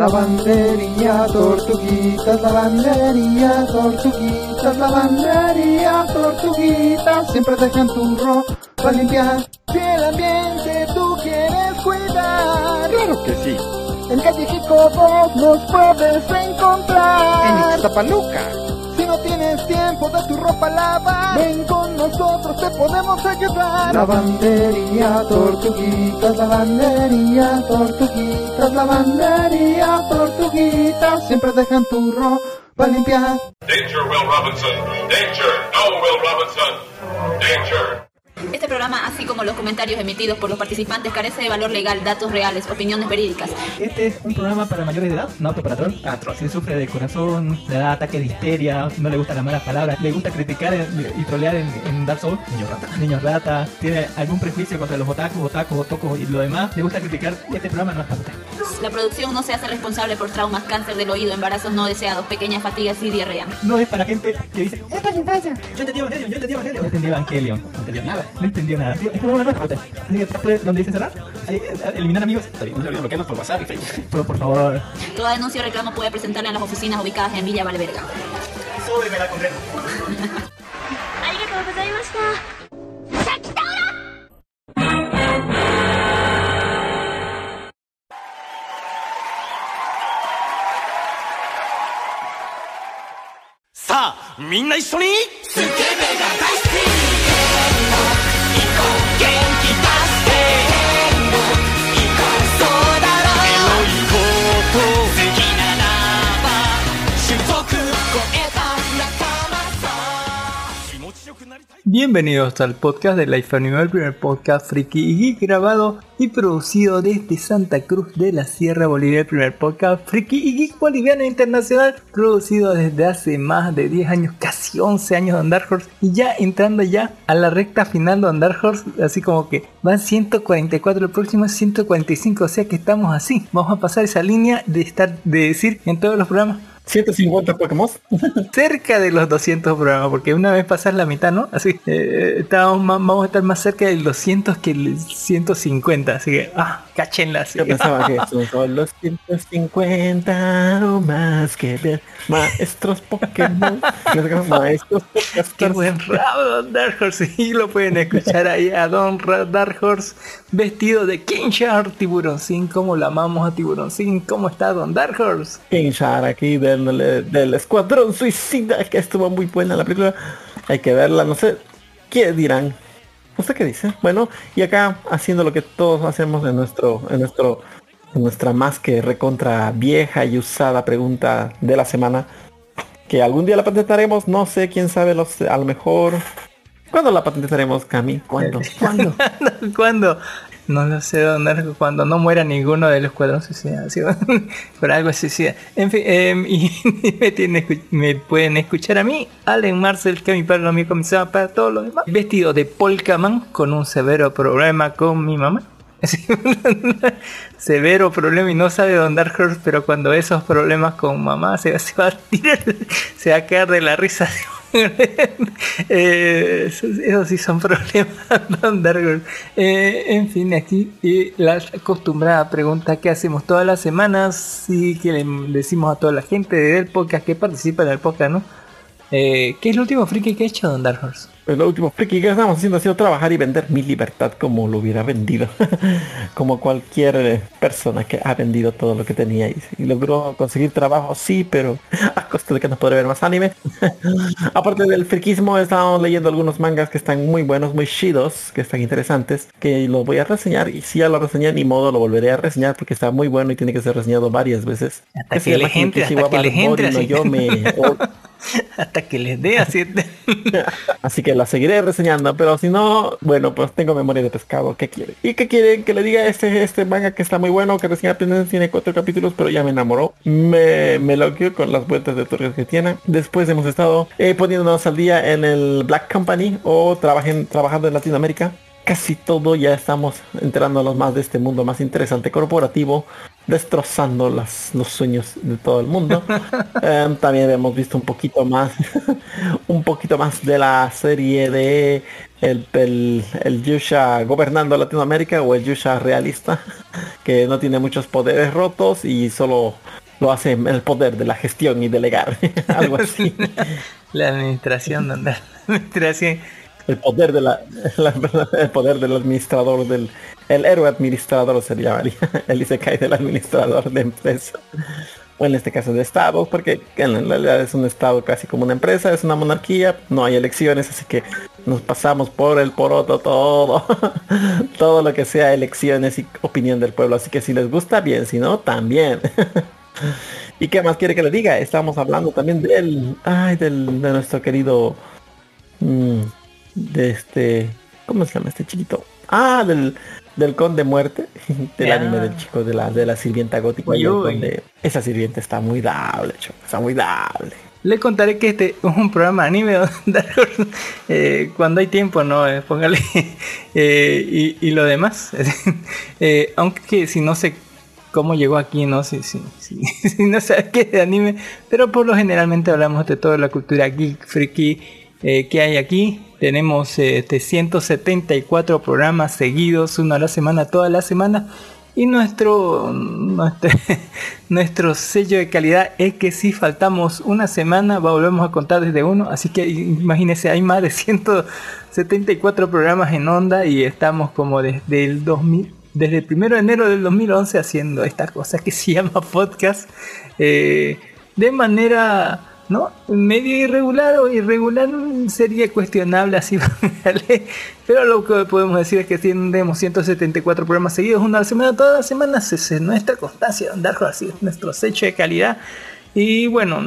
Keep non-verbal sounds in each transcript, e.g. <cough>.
Lavandería, tortuguitas, lavandería, tortuguitas, lavandería, tortuguitas, siempre dejan tu ropa limpiar. Si el ambiente tú quieres cuidar, Claro que sí. en calle vos nos puedes encontrar. En Ixtapaluca. Si no tienes tiempo de tu ropa ven con nosotros, te podemos ayudar. Lavandería, tortuguitas, lavandería, tortuguitas, lavandería, tortuguitas, siempre dejan tu ropa limpiar. Danger, Will Robinson. Danger. No, Will Robinson. Danger. Así como los comentarios emitidos por los participantes, carece de valor legal, datos reales, opiniones verídicas. Este es un programa para mayores de edad, no apto para troll. Si sufre de corazón, le da ataque de histeria, no le gustan las malas palabras, le gusta criticar y trolear en, en Dark Souls, niño rata. Niño rata, tiene algún prejuicio contra los otakus, otakus, otocos y lo demás, le gusta criticar. Este programa no es para usted. La producción no se hace responsable por traumas, cáncer del oído, embarazos no deseados, pequeñas fatigas y diarrea. No es para gente que dice, ¡Esto es infancia! Yo entendí Evangelion, yo entendí Evangelion. No entendí Evangelion, no entendió nada, no entendió nada digo, es como una nueva Así que parte donde dice cerrar, ahí, eh, eliminar amigos. No se olviden bloquearnos por WhatsApp y Facebook. Pero por favor. Toda denuncia o reclamo puede presentarla en las oficinas ubicadas en Villa Valverga. Súbeme la condena. ¡Sa! ¡Minna y ¡Sukebe Bienvenidos al podcast de Life Animal, el primer podcast friki y geek grabado y producido desde Santa Cruz de la Sierra Bolivia, el primer podcast friki y geek boliviano internacional, producido desde hace más de 10 años, casi 11 años de Dark Horse. Y ya entrando ya a la recta final de Dark Horse, así como que van 144, el próximo es 145, o sea que estamos así, vamos a pasar esa línea de estar, de decir en todos los programas 150 Pokémon. <laughs> cerca de los 200 programas, porque una vez pasar la mitad, ¿no? Así, eh, estábamos más- vamos a estar más cerca del 200 que el 150, así que, ah, cáchenla. así Yo pensaba que son solo 150 o más que ver maestros Pokémon. <laughs> maestros Qué buen rabo, Don Dark Horse. Y lo pueden escuchar ahí a Don Dark Horse vestido de King Shark, Tiburoncín. Como la amamos a Tiburoncín. ¿Cómo está Don Dark Horse? King Shark aquí del, del Escuadrón Suicida, que estuvo muy buena la película. Hay que verla, no sé. ¿Qué dirán? ¿Usted qué dice? Bueno, y acá haciendo lo que todos hacemos en nuestro, en nuestro, en nuestra más que recontra vieja y usada pregunta de la semana. Que algún día la patentaremos, no sé, quién sabe, los, a lo mejor. ¿Cuándo la patentaremos, Cami? ¿Cuándo? <laughs> ¿Cuándo? ¿Cuándo? No lo sé, Horse, cuando no muera ninguno del escuadrón suicida. ¿sí? <laughs> Por algo suicida. En fin, em, <laughs> y me, me pueden escuchar a mí, Allen Marcel, que mi padre lo mío comenzaba para todos los demás. Vestido de Polkaman con un severo problema con mi mamá. <laughs> Severo problema y no sabe Don Dark pero cuando esos problemas con mamá se, va a tirar, se va a quedar de la risa. <laughs> Eh, esos, sí son <laughs> problemas, Don. Eh, en fin, aquí la acostumbrada pregunta que hacemos todas las semanas y que le decimos a toda la gente del podcast que participa en el podcast, ¿no? Eh, ¿Qué es lo último friki que ha hecho Don Dark Horse? Lo último friki que estamos haciendo ha sido trabajar y vender mi libertad como lo hubiera vendido. <laughs> como cualquier eh, persona que ha vendido todo lo que tenía y, y logró conseguir trabajo, sí, pero <laughs> a costa de que no podré ver más anime. <laughs> Aparte del friquismo, estamos leyendo algunos mangas que están muy buenos, muy chidos, que están interesantes, que los voy a reseñar y si ya lo reseñé ni modo lo volveré a reseñar porque está muy bueno y tiene que ser reseñado varias veces. Hasta que entre, si hasta que no yo me- o- <laughs> Hasta que les dé así. <laughs> Así que la seguiré reseñando, pero si no, bueno, pues tengo memoria de pescado. ¿Qué quiere? ¿Y qué quieren que le diga este este manga que está muy bueno, que recién apenas tiene cuatro capítulos, pero ya me enamoró? Me, me loqueó con las vueltas de tuercas que tiene. Después hemos estado eh, poniéndonos al día en el Black Company o trabajen, trabajando en Latinoamérica. Casi todo ya estamos enterándonos más de este mundo más interesante corporativo, destrozando las, los sueños de todo el mundo. <laughs> Em, también hemos visto un poquito más, <laughs> un poquito más de la serie de el, el, el Yusha gobernando Latinoamérica o el Yusha realista, <laughs> que no tiene muchos poderes rotos y solo lo hace el poder de la gestión y delegar, algo así. La administración, donde la administración. El poder de la, <laughs> el poder del administrador del el héroe administrador se llamaría. <laughs> El Isekai del administrador de empresa. O en este caso de estado porque en realidad es un estado casi como una empresa es una monarquía no hay elecciones así que nos pasamos por el poroto todo <laughs> todo lo que sea elecciones y opinión del pueblo. Así que si les gusta bien si no también. Y qué más quiere que le diga estamos hablando también del ay del de nuestro querido mm, de este ¿cómo se llama este chiquito? Ah, del del conde muerte, <laughs> del Ya. anime del chico de la de la sirvienta gótica y conde. Esa sirvienta está muy dable, choco, está muy dable. Le contaré que este es <laughs> un programa anime donde <laughs> eh, cuando hay tiempo, ¿no? Eh, póngale. eh, y, y lo demás. Aunque si no sé cómo llegó aquí, no sé si, si, si no sabes qué de anime, pero por lo generalmente hablamos de toda la cultura geek, friki que hay aquí. Tenemos este 174 programas seguidos, uno a la semana, toda la semana. Y nuestro, nuestro, <laughs> nuestro sello de calidad es que si faltamos una semana, volvemos a contar desde uno. Así que imagínense, hay más de 174 programas en onda y estamos como desde el 2000, desde el 1 de enero del 2011 haciendo esta cosa que se llama <laughs> podcast eh, de manera ¿no? medio irregular o irregular sería cuestionable así <laughs> pero lo que podemos decir es que tenemos 174 programas seguidos una semana todas las semanas es es nuestra constancia Horse, así es nuestro sello de calidad. Y bueno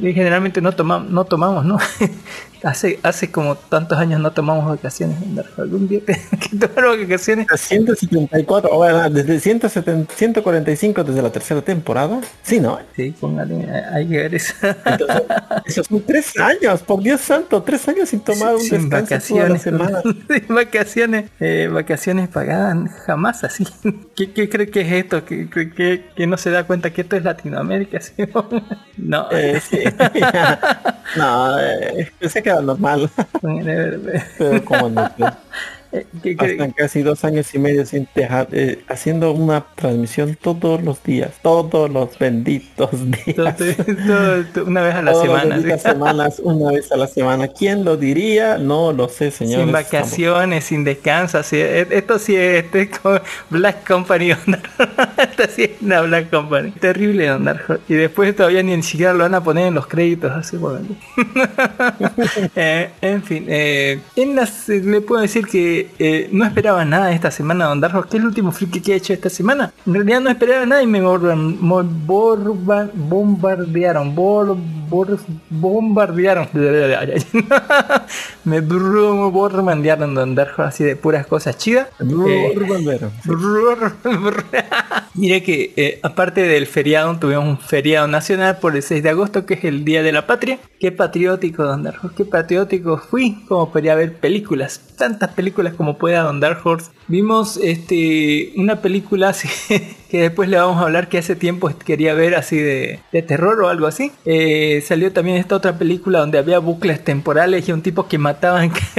y generalmente no no tomamos no <laughs> hace hace como tantos años no tomamos vacaciones algún día que, que tomar vacaciones 174, o bueno, desde 170, 145 desde la tercera temporada. Sí, ¿no? sí póngale hay que ver eso Entonces, esos son tres años, por Dios santo, tres años sin tomar un sin descanso toda la vacaciones semana. <laughs> sin vacaciones eh, vacaciones pagadas jamás así ¿Qué, qué cree que es esto? ¿Que, que, que- no se da cuenta que esto es Latinoamérica? <laughs> ¿sí? no Eh, sí. <laughs> no, eh, pensé que era normal, pero como no. <laughs> ¿qué Pasan casi dos años y medio sin dejar, eh, haciendo una transmisión todos los días, todos los benditos <laughs> días. Entonces, todo- todo- una vez a la semana semanas, una vez a la semana. ¿Quién lo diría? No lo sé, señores. sin vacaciones, sin descanso, así, eh, esto sí es, este Black Company, esto sí es una Black Company, terrible Don y después todavía ni siquiera lo van a poner en los créditos, así por ahí. Eh, en fin, eh, en las, le puedo decir que eh, no esperaba nada esta semana Don Darjo, que es el último friki que he hecho esta semana, en realidad no esperaba nada y me bombardearon, bombardearon, <laughs> me bombardearon Don Darjo así de puras cosas chidas. Eh. <laughs> Mire que eh, aparte del feriado, tuvimos un feriado nacional por el 6 de agosto, que es el Día de la Patria. Qué patriótico, Don Horse, qué patriótico fui, como podría ver películas, tantas películas como pueda Don Dark Horse. Vimos este, una película <laughs> que después le vamos a hablar que hace tiempo quería ver así de, terror o algo así. Eh, salió también esta otra película donde había bucles temporales y un tipo que mataban <laughs>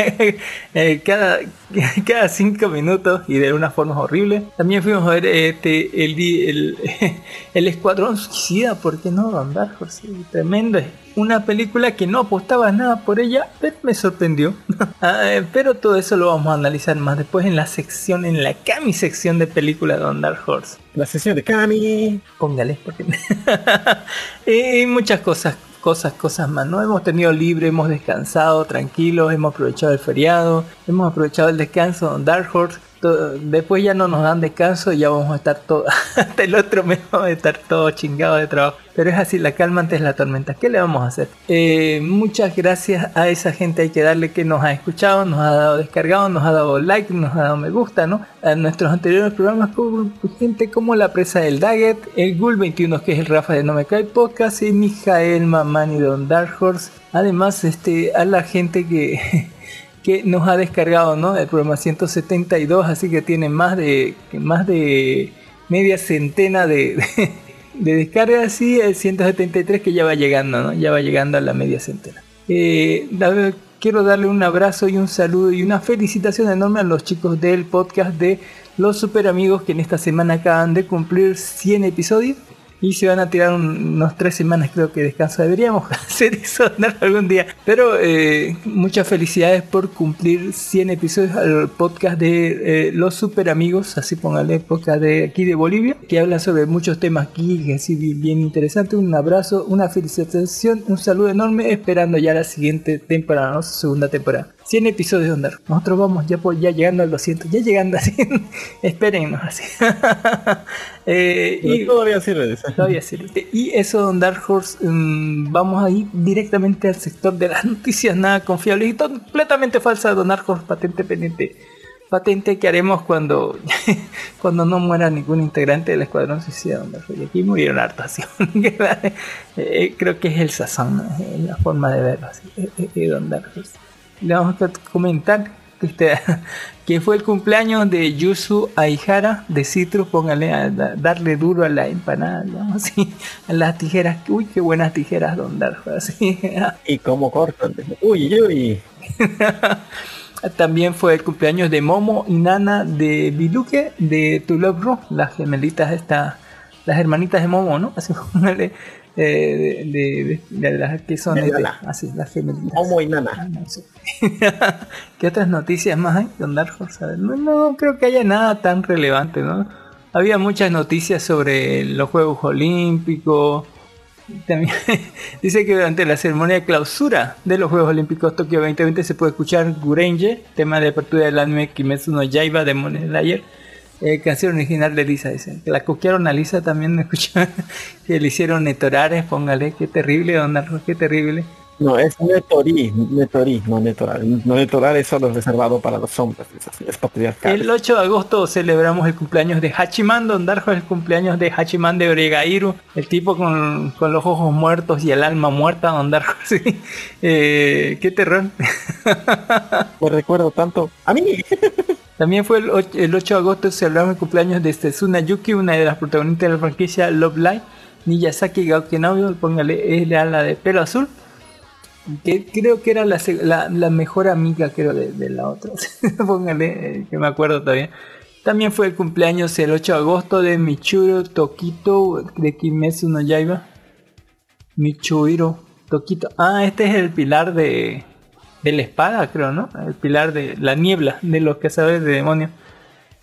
eh, cada, <laughs> cada cinco minutos y de una forma horrible. También fuimos a ver este, el, el, el Escuadrón Suicida, ¿por qué no, Don Dark tremendo. Una película que no apostaba nada por ella, pero me sorprendió. <laughs> Ah, eh, pero todo eso lo vamos a analizar más después en la sección, en la Cami sección de películas de Don Dark Horse. La sesión de Cami. Póngale, porque <laughs> y muchas cosas, cosas, cosas más. No hemos tenido libre, hemos descansado tranquilos, hemos aprovechado el feriado, hemos aprovechado el descanso de Dark Horse. Después ya no nos dan descanso y ya vamos a estar todo, <laughs> hasta el otro mes vamos a estar todo chingado de trabajo. Pero es así, la calma antes la tormenta. ¿Qué le vamos a hacer? Eh, muchas gracias a esa gente, hay que darle que nos ha escuchado, nos ha dado descargado, nos ha dado like, nos ha dado me gusta, ¿no? A nuestros anteriores programas gente como La Presa del Daggett, el Gul 21 que es el Rafa de No Me Cae Podcast y Mijael Mamani Don Dark Horse. Además, este, a la gente que... <laughs> que nos ha descargado ¿no? el programa 172, así que tiene más de más de media centena de, de, <laughs> de descargas y el 173 que ya va llegando, ¿no? ya va llegando a la media centena. Eh, quiero darle un abrazo y un saludo y una felicitación enorme a los chicos del podcast de Los Super Amigos que en esta semana acaban de cumplir 100 episodios. Y se van a tirar un- unos tres semanas creo que descanso. Deberíamos <laughs> hacer eso algún día. Pero eh, muchas felicidades por cumplir 100 episodios al podcast de eh, Los Super Amigos. Así póngale podcast de aquí de Bolivia. Que hablan sobre muchos temas aquí. Que así bien interesante. Un abrazo, una felicitación, un saludo enorme. Esperando ya la siguiente temporada, ¿no? segunda temporada. 100 episodios de Ondar. Nosotros vamos ya, por, ya llegando al 200. Ya llegando así. <laughs> Espérennos así. <laughs> Eh, y todavía sirve de eso. Todavía sirve. <laughs> Y eso, Don Dark Horse, mm, vamos a ir directamente al sector de las noticias nada confiables y completamente. Don Dark Horse, patente pendiente. Patente que haremos cuando, cuando no muera ningún integrante del Escuadrón Suicida. Horse. Y aquí murieron hartos. así. Eh, Creo que es el sazón, la forma de verlo. así. Eh, eh, Dark Horse. Le vamos a comentar que, este- <laughs> que fue el cumpleaños de Yusu Aihara de Citrus. Póngale a da- darle duro a la empanada, digamos así, a las tijeras. Uy, qué buenas tijeras, Don Darjo. Así. Y cómo cortan. Uy, uy. <laughs> También fue el cumpleaños de Momo y Nana de Biluque de Ru, las gemelitas estas, las hermanitas de Momo, ¿no? Así póngale. Eh, de, de, las que son así, las gemelitas. Momo y Nana. Sé. <laughs> ¿Qué otras noticias más hay, Don Dark Horse? Ver, No, no creo que haya nada tan relevante, ¿no? Había muchas noticias sobre los Juegos Olímpicos. También <laughs> dice que durante la ceremonia de clausura de los Juegos Olímpicos Tokio 2020 se puede escuchar Gurenje, tema de apertura del anime Kimetsu no Yaiba de Demon Slayer, eh, canción original de Lisa, dice. Que la copiaron a Lisa también, escucharon <laughs> que le hicieron netorares, póngale, qué terrible, Don Horse, qué terrible. No, es Netori, Netori, no Netoral. No Netoral es solo reservado para los hombres, es, es patriarcal. El 8 de agosto celebramos el cumpleaños de Hachiman, Don Darjo el cumpleaños de Hachiman de Oregairu, el tipo con, con los ojos muertos y el alma muerta, Don Darjo, <laughs> sí. Eh, qué terror. Me recuerdo tanto a mí. <laughs> También fue el 8, el 8 de agosto celebramos el cumpleaños de Setsuna Yuki, una de las protagonistas de la franquicia Love Live, Miyazaki Gaokenauyo, póngale, es la, de pelo azul, que creo que era la, la, mejor amiga creo de, de la otra, <laughs> póngale, eh, que me acuerdo todavía. También fue el cumpleaños el 8 de agosto de Michiro Tokito de Kimetsu no Yaiba. Michuiro Tokito. Ah, este es el pilar de, de la espada, creo, ¿no? El pilar de la niebla, de los sabes de demonios.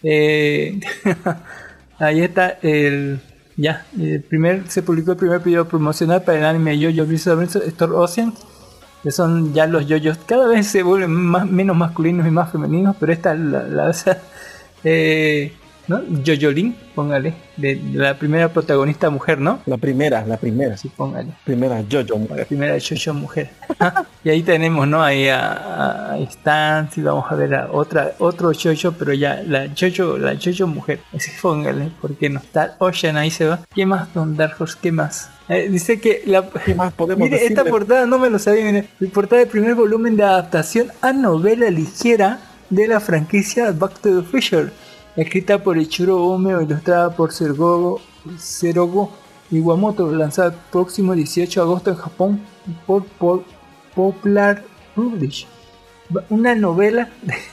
Eh, <laughs> ahí está el. Ya, el primer, se publicó el primer video promocional para el anime Bizarre Store Ocean. Que son ya los yoyos, cada vez se vuelven más, menos masculinos y más femeninos, pero esta es la, la, <laughs> eh, ¿no? Joyolin, póngale, de, de la primera protagonista mujer, ¿no? La primera, la primera. Sí, póngale. Primera Jojo. La primera Jojo mujer. y ahí tenemos, ¿no? Ahí a, a Stan, y vamos a ver a otra, otro Jojo, pero ya la Jojo, la Jojo mujer. <laughs> Así póngale, porque no está Ocean ahí se va. ¿Qué más, Don Dark Horse? ¿Qué más? Eh, dice que la... ¿Qué más podemos Mire, esta portada no me lo sabía, mire. La portada del primer volumen de adaptación a novela ligera de la franquicia Back to the Future. Escrita por Ichiro Ome o ilustrada por Sergogo, Serogo Iwamoto. Lanzada el próximo 18 de agosto en Japón por, por Popular Publish. Una novela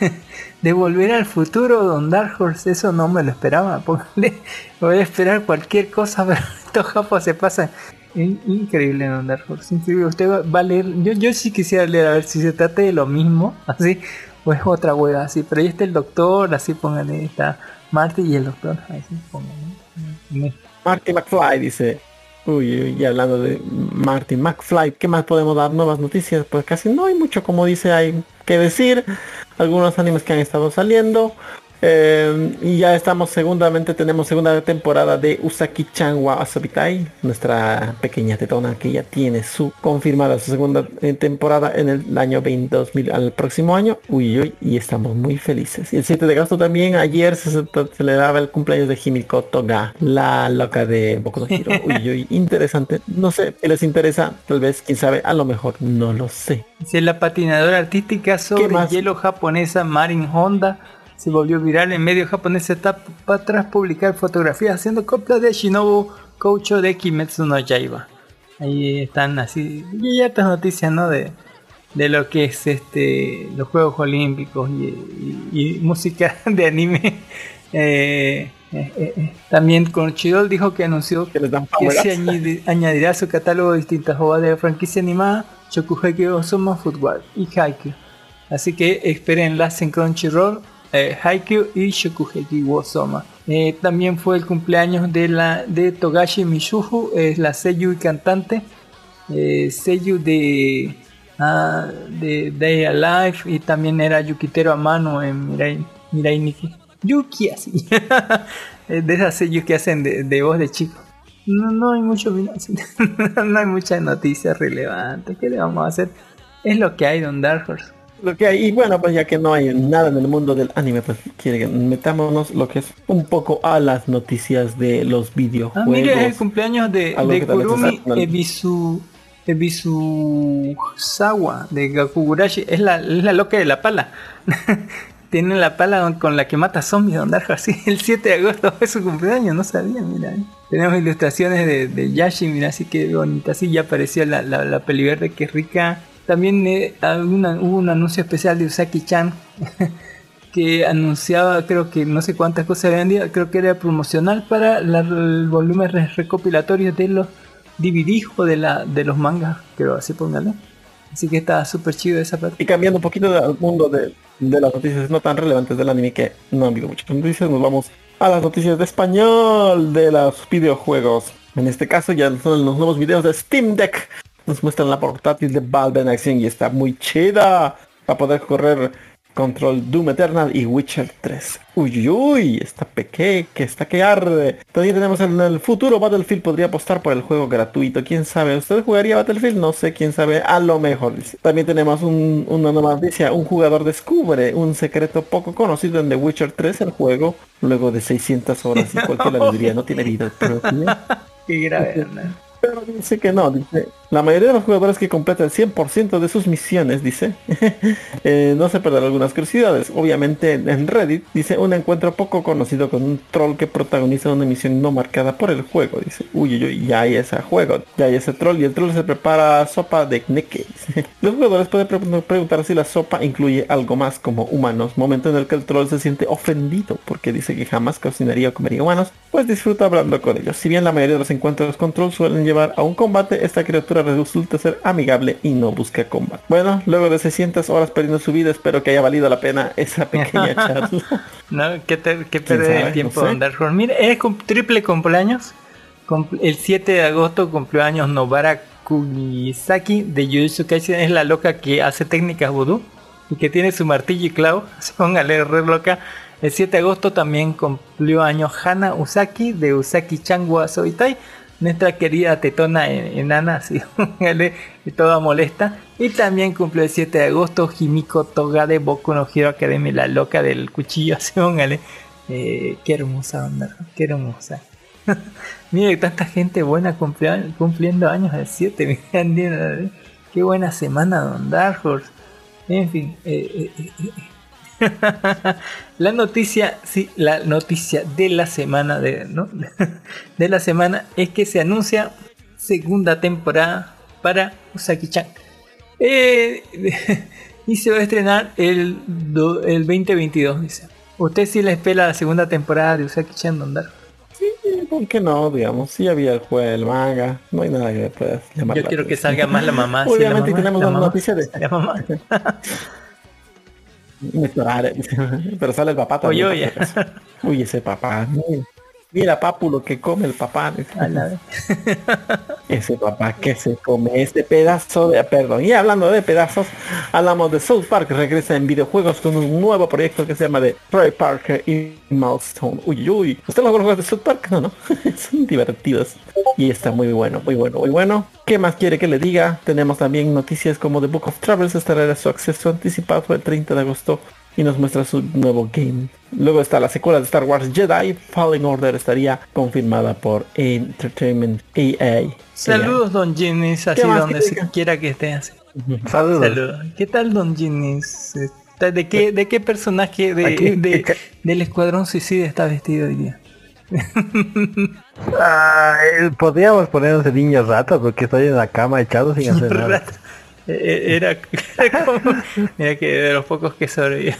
<laughs> de, volver al futuro, Don Dark Horse. Eso no me lo esperaba. <laughs> Voy a esperar cualquier cosa, <laughs> pero estos japos se pasan. In- Increíble, Don Dark Horse. Increíble. Usted va, va a leer. Yo, yo sí quisiera leer a ver si se trata de lo mismo, así, o es otra hueá así. Pero ahí está el doctor, así póngale. Está Marty y el doctor. Así póngale. Marty McFly dice. Uy, uy, y hablando de Marty McFly, ¿qué más podemos dar? Nuevas noticias, pues casi no hay mucho, como dice, hay que decir. Algunos animes que han estado saliendo. Eh, y ya estamos, segundamente tenemos segunda temporada de Usaki-chan wa Asobitai, nuestra pequeña tetona que ya tiene su confirmada su segunda eh, temporada en el año 20, 2000 al próximo año. Uy, uy, y estamos muy felices. Y el 7 de agosto también, ayer se ce- celebraba el cumpleaños de Himiko Toga, la loca de Boku no Hero. Uy, uy, interesante. No sé, les interesa, tal vez, quién sabe, a lo mejor, no lo sé. Dice la patinadora artística sobre hielo japonesa Marin Honda se volvió viral en medio japonés está pa- tras publicar fotografías haciendo coplas de Shinobu Koucho de Kimetsu no Yaiba. Ahí están así y hay otras noticias, ¿no? De, de lo que es este los Juegos Olímpicos y, y- y música <laughs> de anime. Eh, eh, eh. También Crunchyroll dijo que anunció Que que se añadirá a su catálogo distintas obras de la franquicia animada Shokugeki Osama Football y Haikyuu. Así que espérenlas en Crunchyroll, eh, Haikyuu y Shokugeki Osama. Eh, también fue el cumpleaños de la de Togashi Mizuhu, es la seiyuu y cantante, eh, de ah, de Day Alive y también era yukitero a mano en Mirai, Mirai Nikki. Yuki así. <laughs> Eh, de esas seiyuu que hacen de, de voz de chico. No, no hay mucho <laughs> no hay muchas noticias relevantes. ¿Qué le vamos a hacer? Es lo que hay, Don Dark Horse. Lo que hay, y bueno, pues ya que no hay nada en el mundo del anime, pues quiere que metámonos lo que es un poco a las noticias de los Ah, videojuegos. mire, es el cumpleaños de, de Kurumi Ebisu, Ebisusawa de Gakugurashi. Es la, es la loca de la pala. <laughs> Tiene la pala con la que mata zombies, Don Darjo. Así, <laughs> el 7 de agosto es su cumpleaños, no sabía, mira. Tenemos ilustraciones de, de Yashi, mira, así que bonita. Así ya apareció la, la, la peli verde que rica. También eh, hubo un anuncio especial de Usaki-chan <laughs> que anunciaba, creo que no sé cuántas cosas vendía, creo que era promocional para la- el volumen re- recopilatorio de los DVD o de, la, de los mangas, creo, así póngale. Así que estaba súper chido esa parte. Y cambiando un poquito del mundo de, de las noticias no tan relevantes del anime, que no han habido muchas noticias, nos vamos a las noticias de español de los videojuegos. En este caso ya son los nuevos videos de Steam Deck. Nos muestran la portátil de Valve en acción y está muy chida. Para poder correr Control Doom Eternal y Witcher 3. Uy, uy, está peque, que está que arde. También tenemos en el futuro Battlefield podría apostar por el juego gratuito. ¿Quién sabe? ¿Usted jugaría Battlefield? No sé, quién sabe. A lo mejor. También tenemos un- una nueva noticia. Un jugador descubre un secreto poco conocido en The Witcher 3, el juego. Luego de 600 horas y cualquiera le diría, no tiene vida propia. <laughs> Qué grave, ¿no? Pero dice que no, dice. La mayoría de los jugadores que completan el 100% de sus misiones, dice, <laughs> eh, no se perderán algunas curiosidades. Obviamente en Reddit, dice, un encuentro poco conocido con un troll que protagoniza una misión no marcada por el juego. Dice, uy, uy, ya hay ese juego, ya hay ese troll y el troll se prepara sopa de Kneke. <laughs> Los jugadores pueden pre- preguntar si la sopa incluye algo más como humanos, momento en el que el troll se siente ofendido porque dice que jamás cocinaría o comería humanos, pues disfruta hablando con ellos. Si bien la mayoría de los encuentros con trolls suelen llevar a un combate, esta criatura resulta ser amigable y no busca combate. Bueno, luego de 600 horas perdiendo su vida, espero que haya valido la pena esa pequeña <laughs> charla. No, que, te, que perder el tiempo No sé. Don Dark Horse. Mire, es triple cumpleaños. Cum- El 7 de agosto cumplió años Nobara Kunisaki de Jujutsu Kaisen. Es la loca que hace técnicas vudú y que tiene su martillo y clavo. <laughs> Póngale re loca. El 7 de agosto también cumplió años Hana Usaki de Usaki Changwa Soitai. Nuestra querida tetona en- enana, <laughs> así, toda molesta. Y también cumplió el 7 de agosto Himiko Toga de Boku no Hero Academy, la loca del cuchillo, <laughs> así, póngale. Eh, qué hermosa onda, qué hermosa. <laughs> Mire, tanta gente buena cumplea- cumpliendo años el 7, miren, qué buena semana, Don Dark Horse. En fin, eh, eh, eh, eh. <laughs> la noticia, sí, la noticia de la semana de, ¿no? <laughs> de la semana es que se anuncia segunda temporada para Usaki-chan. Eh, <laughs> y se va a estrenar el, do- el 2022, dice. ¿Usted sí le espera la segunda temporada de Usaki-chan, Don Dark? Sí, ¿por qué no? Digamos, si había el juego, el manga, no hay nada que puedas llamar. Yo quiero que salga más la mamá. sí, la Obviamente mamá, tenemos la una mamá, noticia de la mamá. <laughs> Pero sale el papá también. Oye, acaso. Uy, ese papá. Mira, mira, papu, lo que come el papá. <laughs> Ese papá que se come este pedazo de perdón. Y hablando de pedazos, hablamos de South Park, regresa en videojuegos con un nuevo proyecto que se llama de Trey Parker y Milestone. Uy, uy. ¿Usted los juegos de South Park? No, no. <laughs> Son divertidos. Y está muy bueno, muy bueno, muy bueno. ¿Qué más quiere que le diga? Tenemos también noticias como The Book of Travels estará su acceso anticipado el 30 de agosto y nos muestra su nuevo game. Luego está la secuela de Star Wars Jedi, Fallen Order estaría confirmada por Entertainment EA. Saludos, Don Ginis, así ¿Qué más donde se quiera que esté. así. <laughs> Saludos. Saludos. ¿Qué tal, Don Ginis? Está- ¿De qué, ¿De qué personaje de, Aquí, de- del Escuadrón Suicida está vestido hoy día? <laughs> Ah, eh, podríamos ponernos de niños ratas porque estoy en la cama echado sin <laughs> hacer nada. Eh, eh, Era, <laughs> era como... Mira que de los pocos que sobrevivieron.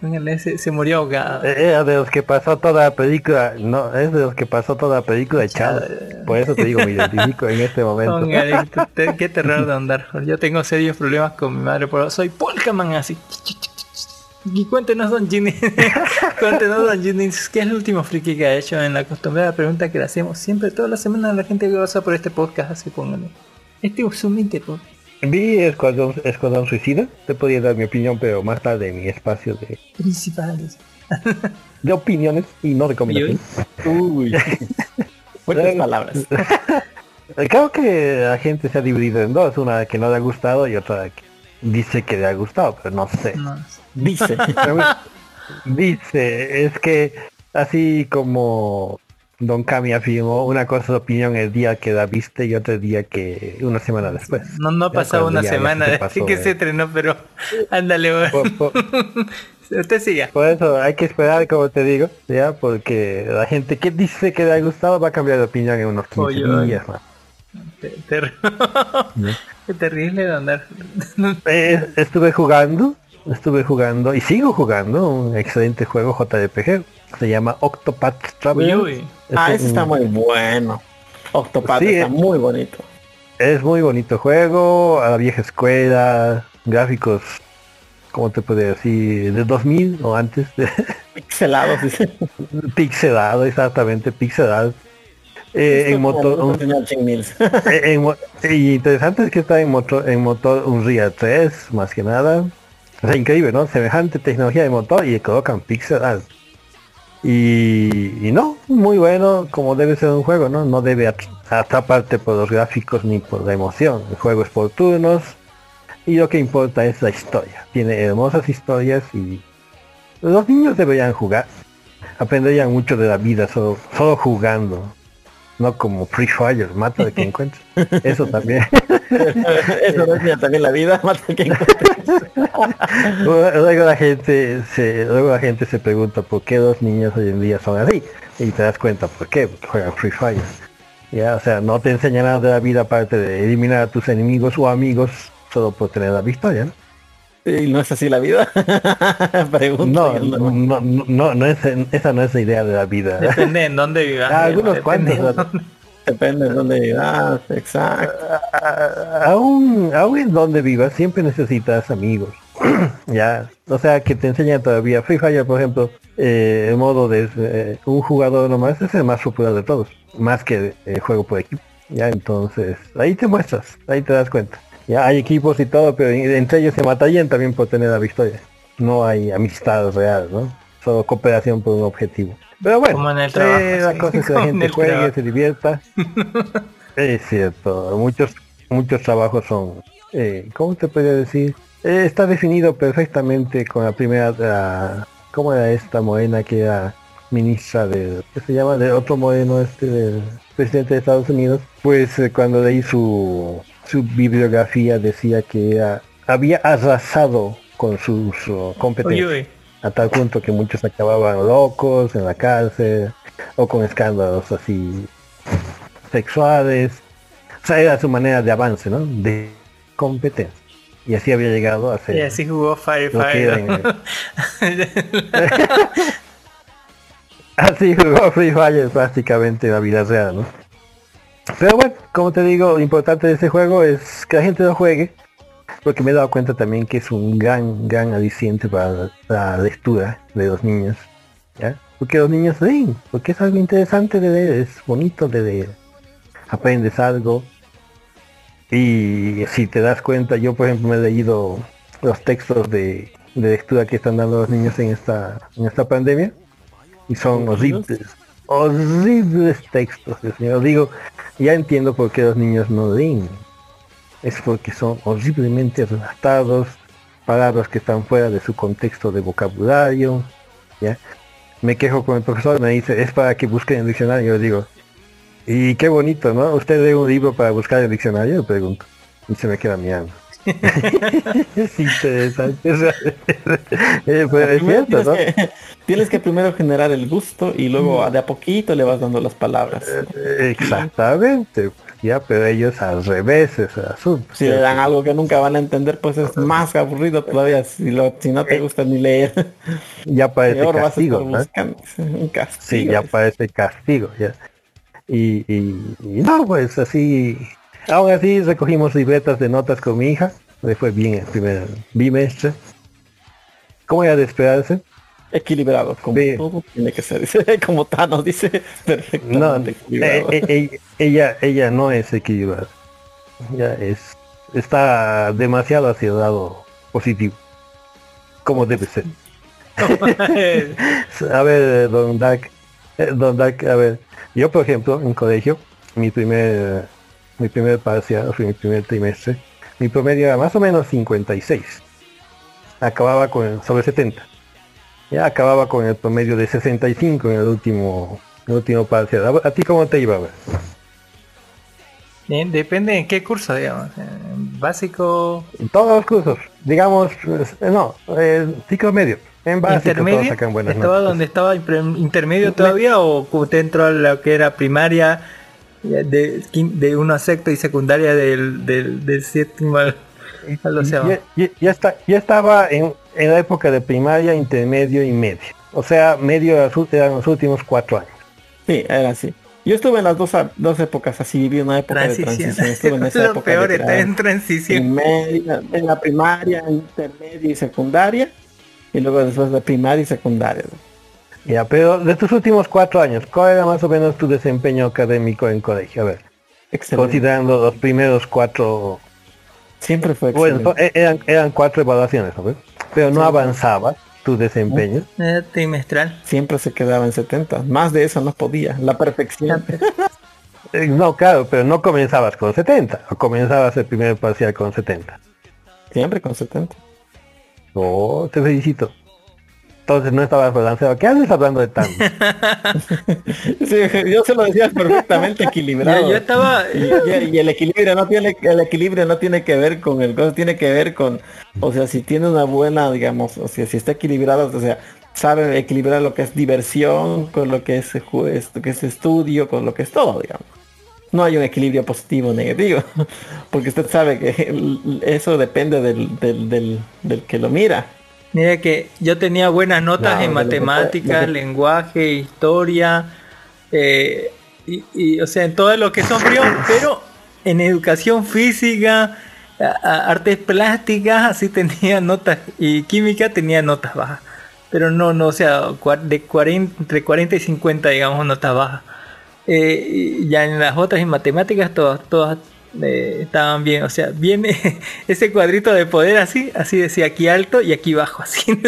<laughs> Se, se murió ahogado. Eh, Era de los que pasó toda la película, no, es de los que pasó toda la película echado. Por eso te digo, me identifico en este momento. Póngale, <laughs> qué terror de andar. Yo tengo serios problemas con mi madre, pero soy Polkaman así. Y cuéntenos, Don Ginny. cuéntenos, Don Ginny, ¿qué es el último friki que ha hecho en la acostumbrada pregunta que le hacemos siempre, toda la semana a la gente que pasa por este podcast? Así pónganle. Este es un podcast. Vi Escuadrón, Escuadrón Suicida, te podría dar mi opinión, pero más tarde en mi espacio de, Principales. <laughs> de opiniones y no recomendaciones. Uy. <laughs> Fuertes palabras. <laughs> Creo que la gente se ha dividido en dos, una que no le ha gustado y otra que dice que le ha gustado, pero no sé. No. Dice. Dice, es que así como Don Cami afirmó, una cosa es opinión el día que la viste y otro día que una semana después. No, no ha pasado una semana se desde <laughs> pasó que de- se estrenó, pero <laughs> ándale. Por, por- <laughs> Usted siga. por eso hay que esperar, como te digo, ya, porque la gente que dice que le ha gustado va a cambiar de opinión en unos 15 Oye, oye. días más. Te- ter- Qué terrible de andar. Eh, estuve jugando, estuve jugando y sigo jugando un excelente juego JRPG. Se llama Octopath Traveler. uy. Ah, ese un- está muy bueno. Octopath Sí, está muy bonito. Es muy bonito juego, a la vieja escuela, gráficos, ¿cómo te podría decir? De 2000 o antes, <laughs> Pixelados, dice. pixelado, exactamente, pixelado. Eh, en motor, un- <laughs> eh, en mo- y interesante es que está en motor, en motor Unreal 3, más que nada. O sea, increíble, ¿no? Semejante tecnología de motor y le colocan pixel art. Y, no, muy bueno, como debe ser un juego, ¿no? No debe at- atraparte por los gráficos ni por la emoción. El juego es por turnos y lo que importa es la historia. Tiene hermosas historias y los niños deberían jugar. Aprenderían mucho de la vida solo, solo jugando. No como Free Fire, mata de que encuentres. Eso también. <laughs> Eso no es ni también la vida. mata al que encuentre. luego la gente se luego la gente se pregunta por qué los niños hoy en día son así y te das cuenta por qué porque juegan Free Fire ya o sea no te enseña nada de la vida aparte de eliminar a tus enemigos o amigos solo por tener la victoria ¿no? ¿Y no es así la vida? <laughs> Pregunto. no no, no, no, no, es, esa no es la idea de la vida Depende en dónde <laughs> vivas. Ah, algunos Depende cuantos Depende de dónde vivas. Exacto. A- aún, aún en donde vivas siempre necesitas amigos. <clears throat> ya, o sea que te enseñan todavía. Free Fire, por ejemplo, eh, el modo de eh, un jugador nomás es el más popular de todos, más que el juego por equipo. Ya, entonces, ahí te muestras, ahí te das cuenta. Ya hay equipos y todo, pero en- entre ellos se matarían también por tener la victoria. No hay amistad real, ¿no? Solo cooperación por un objetivo. Pero bueno, Como en el eh, trabajo, la sí. cosa es que la Como en gente juegue, trabajo. se divierta. <laughs> Es cierto, muchos muchos trabajos son, eh, ¿cómo te podría decir? Eh, está definido perfectamente con la primera, la- ¿cómo era esta morena que era ministra del, ¿qué se llama? De otro moreno este del presidente de Estados Unidos? Pues eh, cuando leí su, su bibliografía decía que era- había arrasado con sus uh, competencias a tal punto que muchos acababan locos en la cárcel o con escándalos así sexuales. O sea, era su manera de avance, ¿no? De competencia. Y así había llegado a ser. Y así jugó. <laughs> Así jugó Free Fire prácticamente en la vida real, ¿no? Pero bueno, como te digo, lo importante de este juego es que la gente lo juegue, porque me he dado cuenta también que es un gran, gran aliciente para la, lectura de los niños, ¿ya? Porque los niños leen, porque es algo interesante de leer, es bonito de leer. aprendes algo. Y si te das cuenta, yo por ejemplo me he leído los textos de, de lectura que están dando los niños en esta, en esta pandemia. Y son horribles, horribles textos, Dios mío. Digo, ya entiendo por qué los niños no leen. Es porque son horriblemente redactados, palabras que están fuera de su contexto de vocabulario. ¿ya? Me quejo con el profesor, me dice, es para que busquen el diccionario. Digo, y qué bonito, ¿no? ¿Usted lee un libro para buscar el diccionario? Le pregunto. Y se me queda mirando. <laughs> es interesante. <laughs> Eh, pues, es cierto, ¿no? tienes, que, tienes que primero generar el gusto y luego de a poquito le vas dando las palabras. Eh, Exactamente. Ya, pero ellos al revés es el asunto. Si le dan algo que nunca van a entender, pues es más aburrido todavía. Si, lo, si no te gusta ni leer, Ya parece castigo, ¿no? Un castigo. Sí, ya parece castigo, ya. Y, y- y no, pues así, aún así recogimos libretas de notas con mi hija, le fue bien el primer bimestre. ¿Cómo era de esperarse? Equilibrado, como Sí. todo tiene que ser. <laughs> Dice, como Thanos dice, No, perfectamente eh, equilibrado. eh, eh, ella, ella no es equilibrada. Ya es, está demasiado hacia el lado positivo. Como debe ser. <laughs> <laughs> a ver, don Dark, eh, don Dark, a ver, yo por ejemplo, en colegio, mi primer, mi primer parcial, o sea, mi primer trimestre, mi promedio era más o menos 56. Acababa con el- sobre 70. Ya acababa con el promedio de 65 en el último, el último parcial. ¿A, a ti cómo te iba? Bien, depende en qué curso, digamos. En básico, En todos los cursos, digamos, eh, no, eh, ciclo medio. En básico todos intermedio. sacan buenas ¿Estaba notas. donde estaba intermedio todavía o usted entró a lo que era primaria eh, de, de uno a sexto y secundaria del, del, del séptimo al, al doceavo? Ya, ya- ya está, ya estaba en, en la época de primaria, intermedio y medio. O sea, medio eran los- eran los últimos cuatro años. Sí, era así. Yo estuve en las dos, dos épocas así, viví una época de Transición. <laughs> Estuve en esa Lo época peor de está en transición. primaria, en la primaria, intermedia y secundaria. Y luego después de primaria y secundaria. Ya, pero de tus últimos cuatro años, ¿cuál era más o menos tu desempeño académico en colegio? A ver, Excelente. considerando los primeros cuatro, Siempre fue bueno, excelente. e- eran, eran cuatro evaluaciones, ¿no? Pero no avanzaba tu desempeño. Eh, trimestral. Siempre se quedaba en 70. Más de eso no podía. La perfección. <laughs> Eh, No, claro, pero no comenzabas con 70, o comenzabas el primer parcial con 70. Siempre con 70. Oh, te felicito. Entonces no estabas balanceado. ¿Qué haces hablando de tanto? <laughs> Sí, yo se lo decía perfectamente <laughs> equilibrado. Yo estaba- y, el equilibrio no tiene el equilibrio no tiene que ver con el cosa tiene que ver con o sea si tiene una buena digamos o sea si está equilibrado o sea sabe equilibrar lo que es diversión con lo que es que es estudio con lo que es todo digamos no hay un equilibrio positivo o negativo <laughs> porque usted sabe que eso depende del, del, del, del que lo mira Mira que yo tenía buenas notas No, en matemáticas, que- lenguaje, historia, eh, y, y, o sea, en todo lo que son fríos, pero en educación física, a- a- artes plásticas, así tenía notas, y química tenía notas bajas. Pero no, no, o sea, de 40, entre 40 y 50, digamos, notas bajas. Eh, ya en las otras, en matemáticas, todas, todas eh, estaban bien. O sea, viene <laughs> ese cuadrito de poder así, así decía aquí alto y aquí bajo, <laughs> así.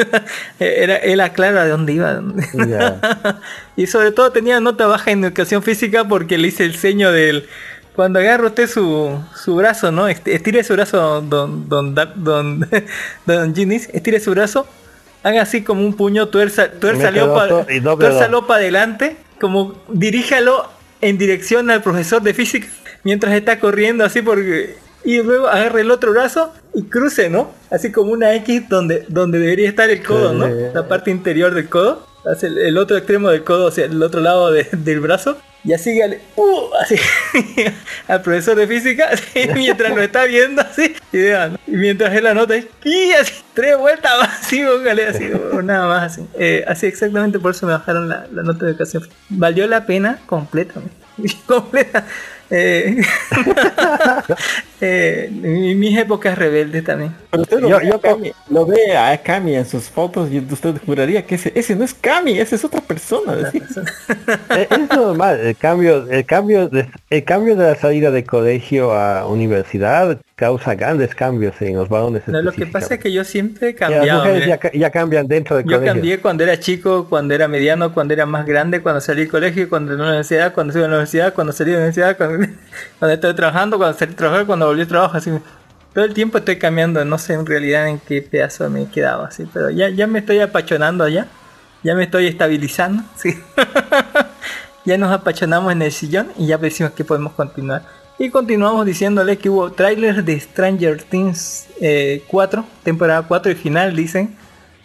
Era, era claro a dónde iba. <laughs> Y sobre todo tenía nota baja en educación física porque le hice el seño del... Cuando agarra usted su, su brazo, ¿no? Est- Estire su brazo, don, don, Dar- don, don Ginis, estire su brazo, haga así como un puño, tuerza, tuérzalo para adelante, como diríjalo en dirección al profesor de física mientras está corriendo así porque y luego agarre el otro brazo y cruce, ¿no? Así como una X donde donde debería estar el codo, ¿no? La parte interior del codo, hace el, el otro extremo del codo, o sea, el otro lado de- del brazo. Y así ¡uh! así. <laughs> Al profesor de física así, <laughs> mientras lo está viendo así. Y, vean, y mientras él anota y así tres vueltas más así póngale así o <laughs> nada más así. Eh, así exactamente por eso me bajaron la, la nota de educación. Valió la pena completamente. Completa Eh, <laughs> eh, mi- mis épocas rebeldes también. Pero usted lo, Yo- ve yo Kami, lo ve a Kami en sus fotos y usted juraría que ese, ese no es Kami, ese es otra persona. decía. <laughs> Eh, es normal, el cambio, el cambio de, el cambio de la salida de colegio a universidad causa grandes cambios en los varones. No, lo que pasa es que yo siempre he Y las cambiado. mujeres mire. ya, ya cambian dentro del Yo colegio. cambié cuando era chico, cuando era mediano, cuando era más grande, cuando salí del colegio, cuando en la universidad, cuando estuve en la universidad, cuando salí de la universidad, cuando, <laughs> cuando estoy trabajando, cuando salí a trabajar, cuando volví a trabajo, así. Todo el tiempo estoy cambiando, no sé en realidad en qué pedazo me he quedado así, pero ya, ya me estoy apachonando allá, ya me estoy estabilizando, <laughs> sí. ya nos apachonamos en el sillón y ya decimos que podemos continuar. Y continuamos diciéndole que hubo trailers de Stranger Things eh, 4, temporada 4 y final, dicen.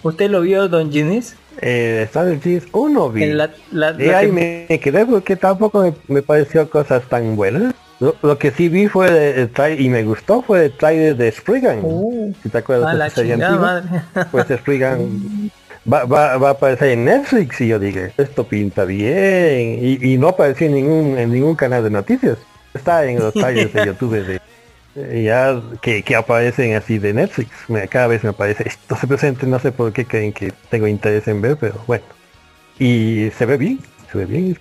¿Usted lo vio, Don Ginis? Eh, Stranger Things 1 vi. La- la- y ahí me quedé porque tampoco me, me pareció cosas tan buenas. Lo, lo que sí vi fue el trai- y me gustó fue el trailer de Spriggan. si te acuerdas Uh. de la chingada. <laughs> Pues Spriggan va, va, va a aparecer en Netflix y yo dije, esto pinta bien. Y, y no apareció en ningún, en ningún canal de noticias. Está en los trailers de <laughs> YouTube de ya que, que aparecen así de Netflix. Me- cada vez me aparece <laughs> esto se presente, no sé por qué creen que tengo interés en ver, pero bueno. Y se ve bien, se ve bien.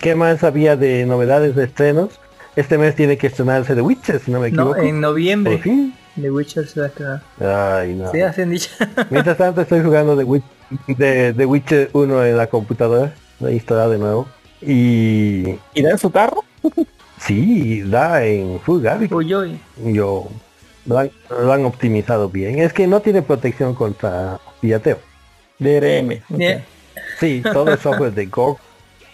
¿Qué más había de novedades de estrenos? Este mes tiene que estrenarse The Witcher, si no me No, equivoco. en noviembre. Por fin. The Witcher se va a estrenar. Ay, no. Sí, hacen dicho. <laughs> Mientras tanto estoy jugando The, Witch- de, The Witcher 1 en la computadora. Instalado de nuevo. Y... ¿Y da en su carro? Sí, da en Full. Uy, uy. Yo... Lo han, lo han optimizado bien. Es que no tiene protección contra pirateo. DRM. ok. Bien. Sí, todo el software de GOG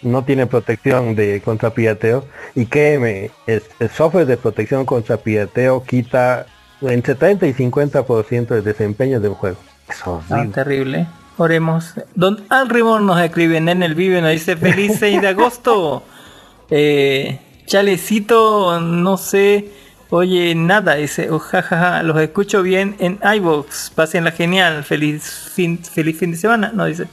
no tiene protección de contra pirateo. Y créeme, es- el software de protección contra pirateo quita entre 30 y 50% del desempeño del juego. Eso es Ah, terrible. Oremos. Don Alrimor nos escribe en el vivo y nos dice feliz 6 de agosto. <laughs> Eh, chalecito, no sé. Oye, nada, dice, oh, jajaja, los escucho bien en iVoox, pásenla genial, feliz fin, feliz fin de semana, no dice.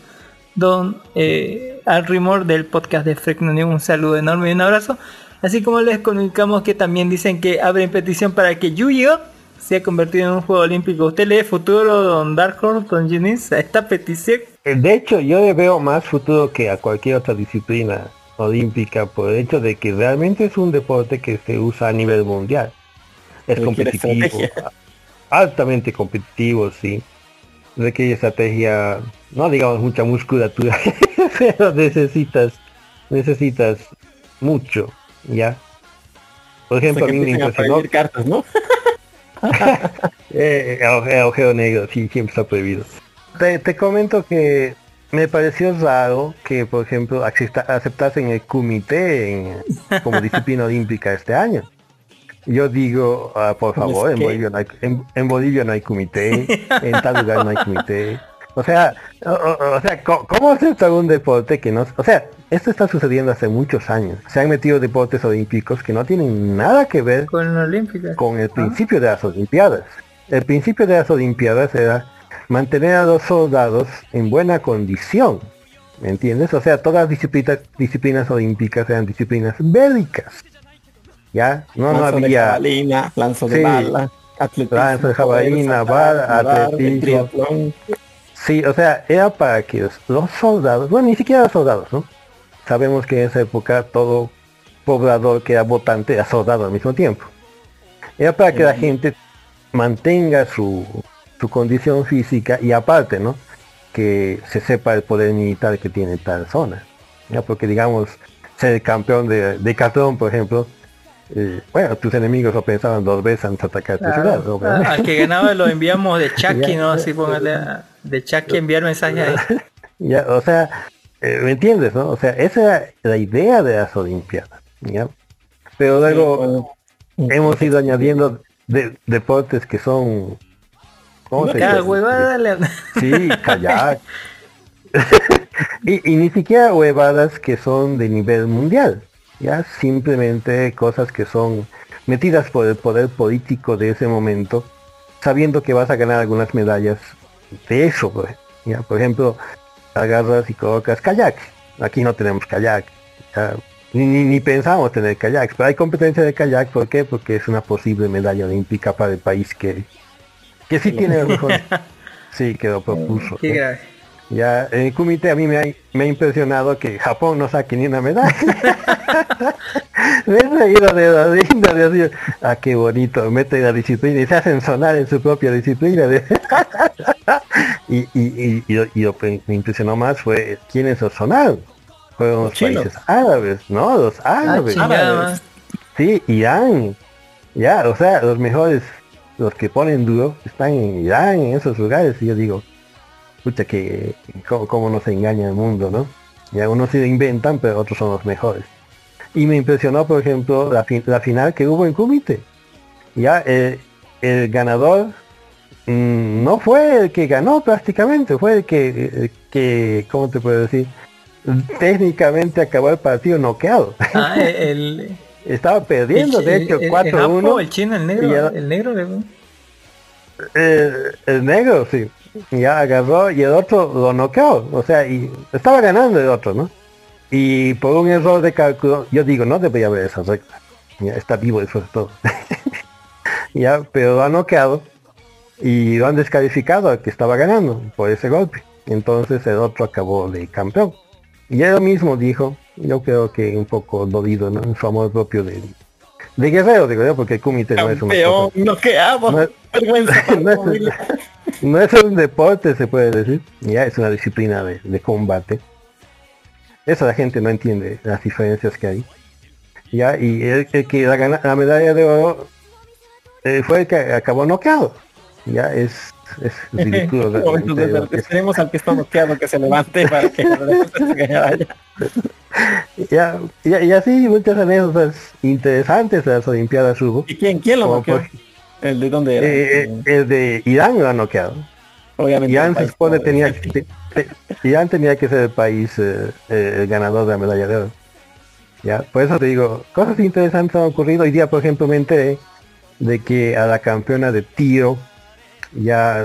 Don eh, Alrimor del podcast de Freak No News, un saludo enorme y un abrazo. Así como les comunicamos que también dicen que abren petición para que Yu-Gi-Oh! se ha convertido en un juego olímpico. ¿Usted lee futuro, don Dark Horse, don Ginis, a esta petición? Eh, De hecho, yo le veo más futuro que a cualquier otra disciplina olímpica por el hecho de que realmente es un deporte que se usa a nivel mundial. Es Requiere competitivo, <laughs> altamente competitivo, sí. Requiere estrategia, no digamos mucha musculatura, <laughs> pero necesitas, necesitas mucho, ¿ya? Por O sea, ejemplo, a mí me impresionó cartas, ¿no? <laughs> eh, el, el agujero negro, sí, siempre está prohibido. Te, te comento que me pareció raro que, por ejemplo, acepta- aceptasen el comité en- como <laughs> disciplina olímpica este año. Yo digo, ah, por favor, en Bolivia, no hay, en, en Bolivia no hay comité, en tal lugar no hay comité. O sea, o, sea, ¿cómo, cómo aceptar un deporte que no... O sea, esto está sucediendo hace muchos años. Se han metido deportes olímpicos que no tienen nada que ver Con con el principio de las Olimpiadas. El principio de las Olimpiadas era mantener a los soldados en buena condición. ¿Me entiendes? O sea, todas las disciplinas, disciplinas olímpicas eran disciplinas bélicas. ¿Ya? No, no Lanzo de había jabalina, lanzo de Sí. bala, atletismo, Lanzo de jabalina, bala, atletismo. triatlón. Sí, o sea, era para que los, los soldados, bueno, ni siquiera los soldados, ¿no? Sabemos que en esa época todo poblador que era votante era soldado al mismo tiempo. Era para que la gente mantenga su, su condición física y aparte, ¿no? Que se sepa el poder militar que tiene tal zona. ¿ya? Porque digamos, ser campeón de, de Catón, por ejemplo, eh, bueno, tus enemigos lo pensaban dos veces antes de atacar tu ciudad. Obviamente. Ah, al que ganaba lo enviamos de <laughs> Chucky. ¿no? Así póngale a- de Chucky enviar mensajes ahí. <laughs> Ya, o sea, eh, ¿me entiendes, no? O sea, esa era la idea de las Olimpiadas, ¿ya? Pero luego hemos ido añadiendo de- deportes que son... ¿Cómo se Cada huevada le- Sí, kayak. <laughs> y, y ni siquiera huevadas que son de nivel mundial, ya simplemente cosas que son metidas por el poder político de ese momento, sabiendo que vas a ganar algunas medallas de eso, pues. Ya, por ejemplo, agarras y colocas kayak. Aquí no tenemos kayak. ya, ni, ni, ni pensamos tener kayaks, pero hay competencia de kayak, ¿por qué? Porque es una posible medalla olímpica para el país que, que sí <laughs> tiene los mejores. <laughs> Sí, que lo propuso. Qué grave. Ya, en el comité a mí me ha, me ha impresionado que Japón no saque ni una medalla. <laughs> me he reído de la linda, Dios mío. Ah, qué bonito, meten la disciplina y se hacen sonar en su propia disciplina. y, y, y, y lo, y lo que me impresionó más fue quiénes los sonaron. Fueron los países árabes, ¿no? Los árabes. chingada madre. Sí, Irán. Ya, o sea, los mejores, los que ponen duro, están en Irán, en esos lugares. Y yo digo, pucha, que cómo, cómo nos engaña el mundo, ¿no? Ya unos se inventan, pero otros son los mejores. Y me impresionó, por ejemplo, la, fi- la final que hubo en Kumite. Ya, eh, el ganador mm, no fue el que ganó prácticamente, fue el que, el que, ¿cómo te puedo decir? Técnicamente acabó el partido noqueado. Ah, el, Estaba perdiendo, el- de hecho, el- el 4-1. Japo, el chino, el negro, ya- el negro El, el negro, sí. Ya agarró y el otro lo noqueó. O sea, y estaba ganando el otro, ¿no? Y por un error de cálculo, yo digo, no debería haber esa regla. Ya está vivo después de todo. ya, pero lo han noqueado y lo han descalificado al que estaba ganando por ese golpe. Entonces el otro acabó de campeón. Y él mismo dijo, yo creo que un poco dolido, ¿no? En su amor propio de, de guerrero, digo yo, porque el kumite no es noqueamos. no es- <laughs> no, <laughs> no un deporte, se puede decir. Ya es una disciplina de, de combate. Eso la gente no entiende las diferencias que hay. Ya, y el, el que la, la medalla de oro eh, fue el que acabó noqueado. Ya es, <laughs> es ridículo. De- <laughs> Esperemos al que está noqueado que se levante para que <laughs> ya, ya- y así muchas anécdotas interesantes de las Olimpiadas hubo. ¿Y quién, quién lo por- ¿El de dónde era? Eh, eh, el de Irán lo ha noqueado. Obviamente. Irán se supone tenía te- te- Irán tenía que ser el país eh, eh, el ganador de la medalla de oro. Ya, por eso te digo, cosas interesantes han ocurrido. Hoy día, por ejemplo, me enteré de que a la campeona de tiro, ya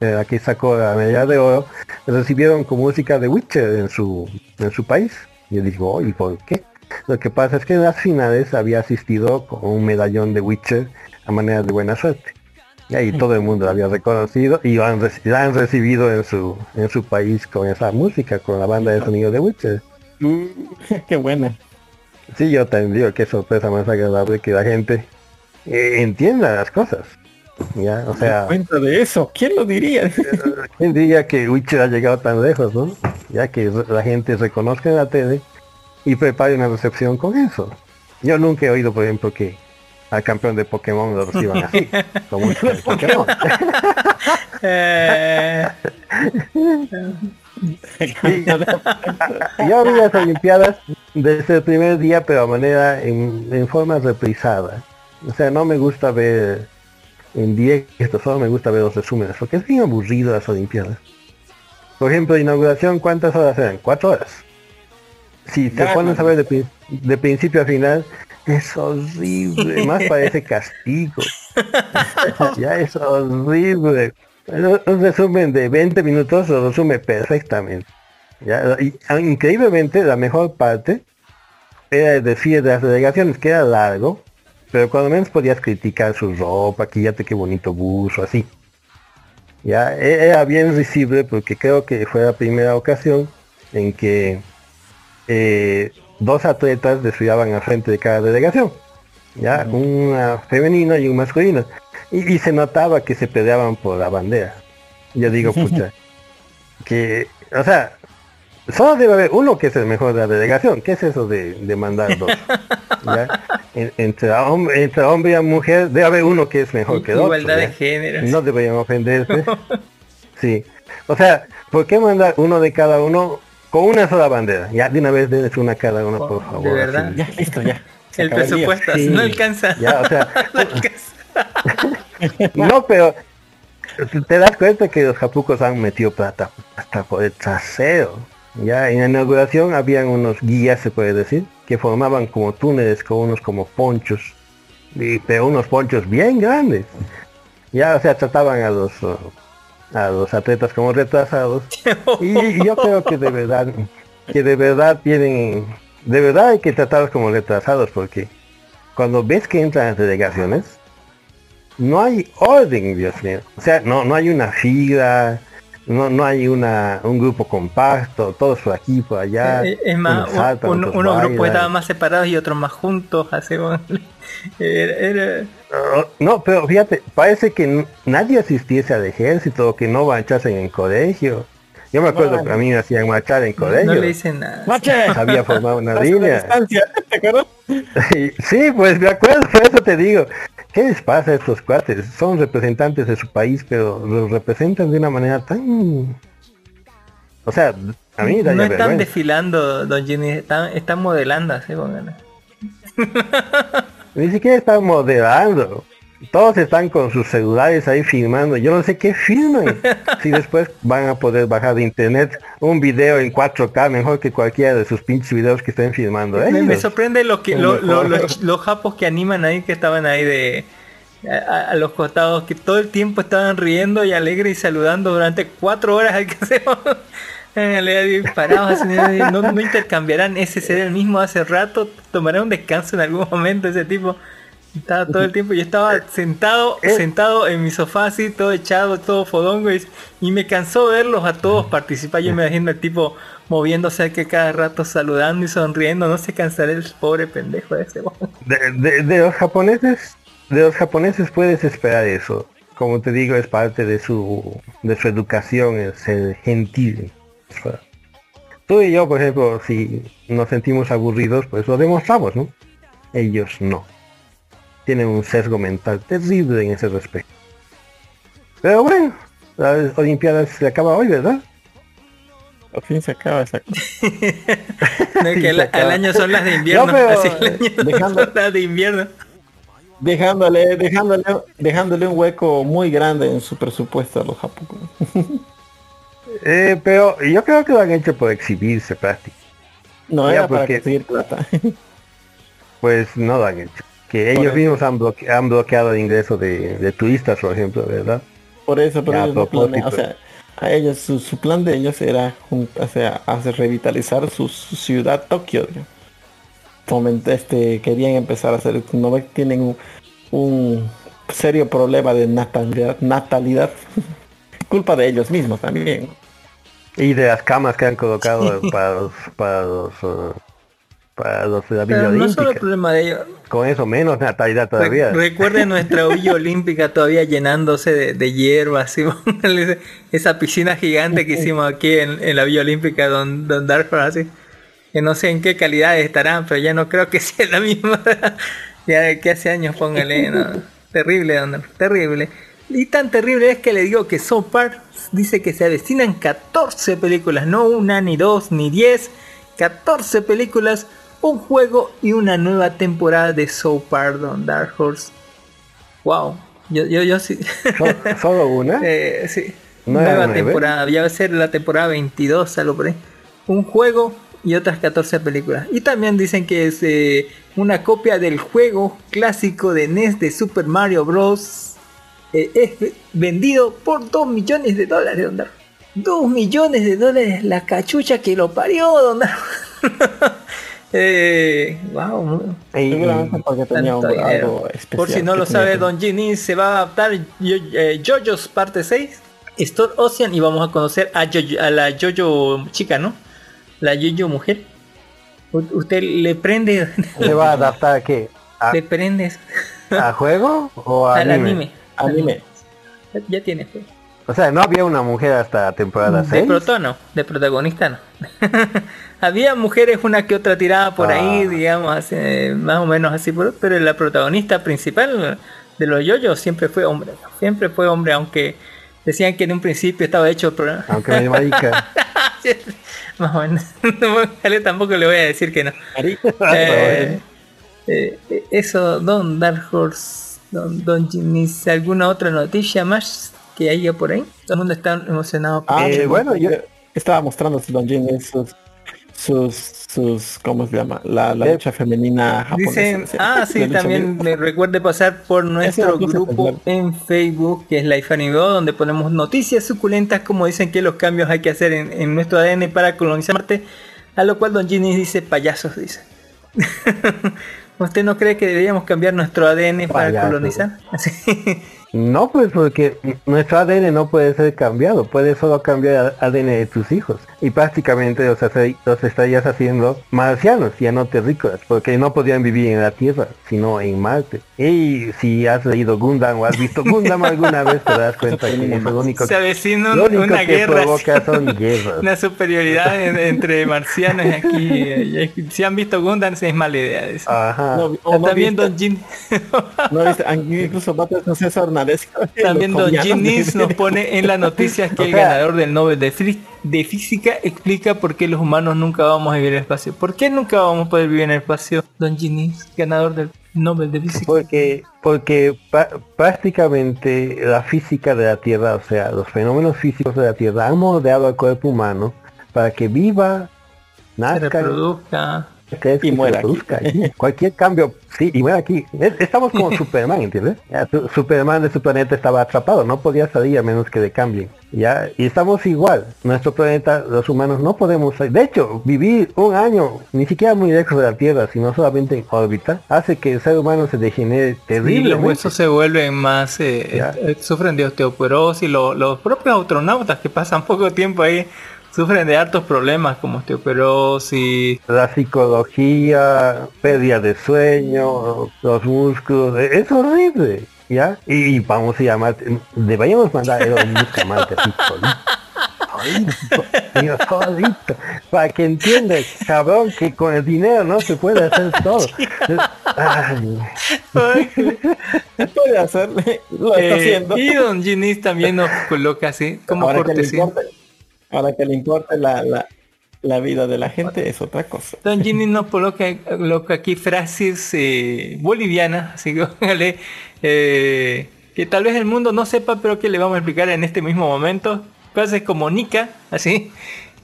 eh, la que sacó la medalla de oro, recibieron con música de Witcher en su en su país. Y yo digo, ¿y por qué? Lo que pasa es que en las finales había asistido con un medallón de Witcher a manera de buena suerte. Y ahí todo el mundo la había reconocido y la han, la han recibido en su en su país con esa música, con la banda de sonido de Witcher. <laughs> Qué buena. Sí, yo también digo que sorpresa más agradable que la gente eh, entienda las cosas. Ya, o sea, Cuenta de eso. ¿Quién lo diría? <laughs> ¿quién diría que Witcher ha llegado tan lejos, no? Ya que la gente reconozca en la tele y prepare una recepción con eso. Yo nunca he oído, por ejemplo, que al campeón de Pokémon lo reciban así, <laughs> música de Pokémon. Eh, <laughs> Yo vi las Olimpiadas desde el primer día, pero a manera en, en forma reprisada. O sea, no me gusta ver en directo, solo me gusta ver los resúmenes, porque es bien aburrido las Olimpiadas. Por ejemplo, inauguración, ¿cuántas horas eran? Cuatro horas. Si te pones a ver de, pri- de principio a final, es horrible, <laughs> más parece castigo. <laughs> ya es horrible. Un un resumen de 20 minutos lo resume perfectamente. Ya, y, ah, increíblemente la mejor parte era el desfile de las delegaciones, que era largo, pero cuando menos podías criticar su ropa, que ya te qué bonito buzo, así. Ya, e- era bien visible porque creo que fue la primera ocasión en que eh, dos atletas desfilaban al frente de cada delegación. Ya, una femenina y un masculino. Y, y se notaba que se peleaban por la bandera. Yo digo, <laughs> pucha, que, o sea, solo debe haber uno que es el mejor de la delegación. ¿Qué es eso de, de mandar dos? <laughs> ¿Ya? En- entre, hombre, entre hombre y mujer debe haber uno que es mejor que el otro. igualdad de género. No deberían ofenderse. <laughs> Sí. O sea, ¿por qué mandar uno de cada uno con una sola bandera? Ya de una vez denles una a cada uno, por favor. De verdad. así. Ya, listo, ya. Se El presupuesto Sí. no alcanza. Ya, o sea, <laughs> No alcanza. no, pero te das cuenta que los japucos han metido plata hasta por el trasero. Ya en la inauguración habían unos guías, se puede decir, que formaban como túneles con unos como ponchos, y, pero unos ponchos bien grandes. Ya, o sea, trataban a los a los atletas como retrasados. Y, <laughs> y yo creo que de verdad, que de verdad tienen de verdad hay que tratarlos como retrasados porque cuando ves que entran las delegaciones, no hay orden, Dios mío. O sea, no, no hay una fila, no, no hay una, un grupo compacto, todos por aquí, por allá. Eh, es más, unos saltan, un- unos grupos bailan. estaban más separados y otros más juntos. Así, <laughs> era- era- No, No, pero fíjate, parece que nadie asistiese al ejército, que no marchasen en colegio. Yo me acuerdo que a mí me hacían marchar en colegio. no le dicen nada. <laughs> Había formado una línea. distancia, ¿te acuerdas? <laughs> sí, pues me acuerdo, por eso te digo. ¿Qué les pasa a estos cuates? Son representantes de su país, pero los representan de una manera tan... O sea, a mí no están vergüenza. desfilando, Don Ginny, están, están modelando así, póngale. Ni siquiera están modelando. Todos están con sus celulares ahí filmando. Yo no sé qué filman. <laughs> si después van a poder bajar de internet un video en 4K mejor que cualquiera de sus pinches videos que estén filmando Me, me ellos. sorprende lo que lo- lo- los, los japos que animan ahí que estaban ahí de a, los costados que todo el tiempo estaban riendo y alegres y saludando durante cuatro horas al <laughs> parados así, no, no intercambiarán ese ser el mismo hace rato tomará un descanso en algún momento ese tipo estaba todo el tiempo yo estaba sentado sentado en mi sofá así todo echado todo fodongo y, y me cansó verlos a todos participar yo me imagino el tipo moviéndose que cada rato saludando y sonriendo no se cansará el pobre pendejo ese De, de- de los japoneses, de los japoneses puedes esperar eso. Como te digo, es parte de su, de su educación, el ser gentil. Tú y yo, por ejemplo, si nos sentimos aburridos, pues lo demostramos, ¿no? Ellos no. Tienen un sesgo mental terrible en ese respecto. Pero bueno, las Olimpiadas se acaba hoy, ¿verdad? Al fin se acaba esa cosa. <laughs> No, es que al, año son las de <laughs> invierno No, pero, así el año dejando- son las de invierno Dejándole, dejándole, dejándole un hueco muy grande en su presupuesto a los japoneses. <laughs> Eh, pero yo creo que lo han hecho por exhibirse prácticamente. No Ya, era para porque- conseguir plata. Pues no lo han hecho. Que ellos mismos han, bloque- han bloqueado el ingreso de, de turistas, por ejemplo, ¿verdad? Por eso, pero ellos no planean- o sea, a ellos, su, su plan de ellos era o sea, hacer revitalizar su, su ciudad Tokio. digamos. Foment- este, querían empezar a hacer, no tienen un, un serio problema de natalidad, natalidad. <laughs> culpa de ellos mismos también. Y de las camas que han colocado para los, para los, <laughs> para los de la Villa pero no solo el problema de ellos Con eso menos natalidad todavía. Re- Recuerden nuestra <laughs> Villa Olímpica todavía llenándose de, de hierba, <laughs> esa piscina gigante que hicimos aquí en, en la Villa Olímpica, don, don Darfur, así. Que no sé en qué calidad estarán, pero ya no creo que <laughs> sea la misma. ya que hace años, póngale, no. Terrible, don Darfur, terrible. Y tan terrible es que le digo que South Park dice que se avecinan 14 películas, no una, ni dos, ni 10, 14 películas, un juego y una nueva temporada de South Park, Don Dark Horse. Wow, yo, yo, yo sí. ¿So- ¿Solo una? <laughs> Eh, sí. ¿No era nueva temporada, ya va a ser la temporada 22, algo por ahí. Un juego y otras 14 películas. Y también dicen que es eh, una copia del juego clásico de NES de Super Mario Bros. Eh, es vendido por 2 millones de dólares, Don Dark. 2 millones de dólares la cachucha que lo parió, Don Dark. <laughs> eh, wow, Seguramente porque tenía un- algo especial. Por si no lo sabe, que- Don Ginny se va a adaptar Yo- eh, JoJo's parte 6, Store Ocean y vamos a conocer a, Jojo- a la JoJo chica, ¿no? La JoJo mujer. U- usted le prende, ¿Se va a adaptar a qué? ¿A, le prende a juego o a al anime? anime. Anime. Ya, ya tiene fe. O sea, no había una mujer hasta temporada De 6. proto no, de protagonista no. <laughs> Había mujeres una que otra tirada por ahí, Ah. digamos, así, eh, más o menos así, pero la protagonista principal de los yoyos siempre fue hombre, siempre fue hombre, aunque decían que en un principio estaba hecho el programa. <laughs> Aunque me marica. <laughs> más o menos. <laughs> Él tampoco le voy a decir que no. Eh, eh, eh, eso, Don Dark Horse, Don, Don Jimmy, ¿alguna otra noticia más que haya por ahí? Todo el mundo está emocionado. por Ah, eso. bueno, yo estaba mostrando Don Jin sus, sus, sus, ¿cómo se llama? La, la lucha femenina japonesa. Dicen, sí. ah, sí, también me recuerde pasar por nuestro grupo en Facebook, que es Life Anime, donde ponemos noticias suculentas, como dicen que los cambios hay que hacer en, en nuestro ADN para colonizar Marte. A lo cual Don Ginny dice payasos, dice. <laughs> ¿Usted no cree que deberíamos cambiar nuestro ADN para colonizar? <laughs> Así. No, pues porque nuestro ADN no puede ser cambiado, puede solo cambiar el ADN de tus hijos. Y prácticamente los, hace- los estarías haciendo marcianos, ya no terrícolas, porque no podrían vivir en la Tierra, sino en Marte. Y si has leído Gundam o has visto Gundam alguna vez, te das cuenta que es lo único, Se avecina un- lo único una que guerra. provoca son guerras. Una superioridad en- entre marcianos aquí. Si han visto Gundam, es mala idea. dice. Ajá. No, o no También viste- Don Jin, No, viste, incluso con César También Don. Ginis nos pone en la noticia que O el ganador del Nobel de, Fri- de Física explica por qué los humanos nunca vamos a vivir en el espacio. ¿Por qué nunca vamos a poder vivir en el espacio? Don Ginis, ganador del Nobel de Física. Porque, porque prácticamente la física de la Tierra, o sea, los fenómenos físicos de la Tierra han moldeado al cuerpo humano para que viva, Se nazca, reproduzca. Crezca Y y muera. Cualquier cambio, sí, y muera aquí. Es- Estamos como <laughs> Superman, ¿entiendes? Ya, su- Superman de su planeta estaba atrapado, no podía salir a menos que le cambien. Ya, y estamos igual. Nuestro planeta, los humanos no podemos salir. De hecho, vivir un año, ni siquiera muy lejos de la Tierra, sino solamente en órbita, hace que el ser humano se degenere Y los huesos se vuelven más, eh, eh, sufren de osteoporosis, lo- los propios astronautas que pasan poco tiempo ahí sufren de hartos problemas como osteoporosis, La psicología, pérdida de sueño, los músculos, e- es horrible, ¿ya? Y, y vamos a llamar, deberíamos mandar a Marte así, solito, solito, Dios, solito, para que entienda, cabrón, que con el dinero no se puede hacer todo. <laughs> Ay, <laughs> Puede hacer, lo está Eh, haciendo. y Don Ginis también nos coloca así como cortesía. Ahora que le importe la, la, la vida de la gente es otra cosa. Don Ginis <laughs> nos coloca, coloca aquí frases eh, bolivianas, así que póngale, eh, que tal vez el mundo no sepa, pero que le vamos a explicar en este mismo momento. Frases como Nika, así,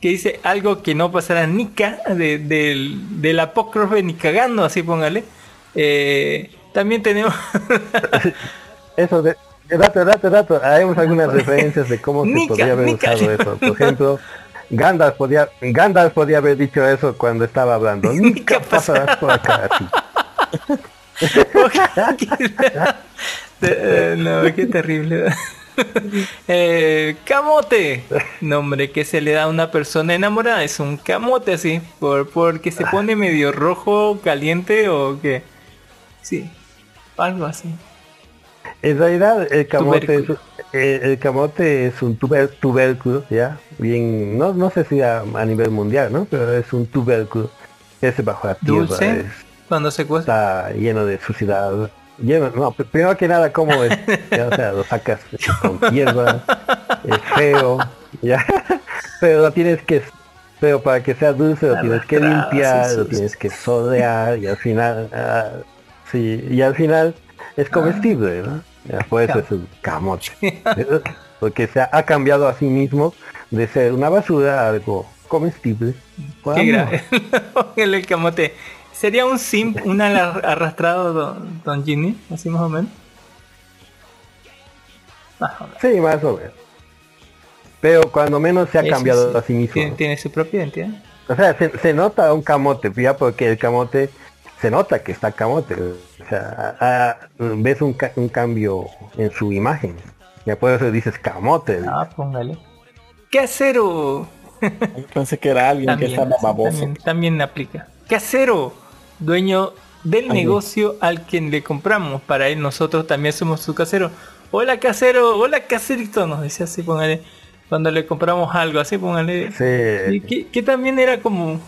que dice algo que no pasará Nika, de, del, del apócrife ni cagando, así póngale. Eh, también tenemos eso de... Dato, dato, dato, haremos algunas <laughs> referencias de cómo se podría haber usado eso. Por <laughs> ejemplo, Gandalf podía, Gandalf podía haber dicho eso cuando estaba hablando. <laughs> Nica pasarás por acá así. Eh, no, qué terrible. Eh, camote, nombre que se le da a una persona enamorada, es un camote así, por porque se pone medio rojo, caliente o qué. Sí, algo así. En realidad el camote, es, eh, el camote es un tuber- tubérculo, ya, bien, no, no sé si a, a nivel mundial, ¿no? Pero es un tubérculo que es bajo la tierra, Dulce, es- cuando se cuesta. está lleno de suciedad. Lleno, no, pr- primero que nada, ¿cómo es? <laughs> Ya, o sea, lo sacas con tierra, es feo, ya, <laughs> pero lo tienes que, pero para que sea dulce lo tienes que limpiar, sí, lo tienes que solear y al final, ah, sí, y al final es comestible, ¿no? Ya, por eso es un camote, <laughs> porque se ha, cambiado a sí mismo de ser una basura a algo comestible. Qué. Póngale <laughs> el camote. Sería un simp, un arrastrado don, don Ginny, así más o menos. Más o menos. Sí, más o menos. Pero cuando menos se ha Eso cambiado sí. a sí mismo. Tiene, tiene su propia identidad. O sea, se, se nota un camote, ya porque el camote se nota que está camote. Sea, ah, ves un, ca- un cambio en su imagen. Ya por eso dices camote. Ah, póngale. Casero. <laughs> Yo pensé que era alguien que estaba baboso. También, también aplica. Casero, dueño del negocio al quien le compramos. Para él nosotros también somos su casero. Hola casero, hola caserito, nos decía así, póngale. Cuando le compramos algo, así póngale. Sí, que, que también era como,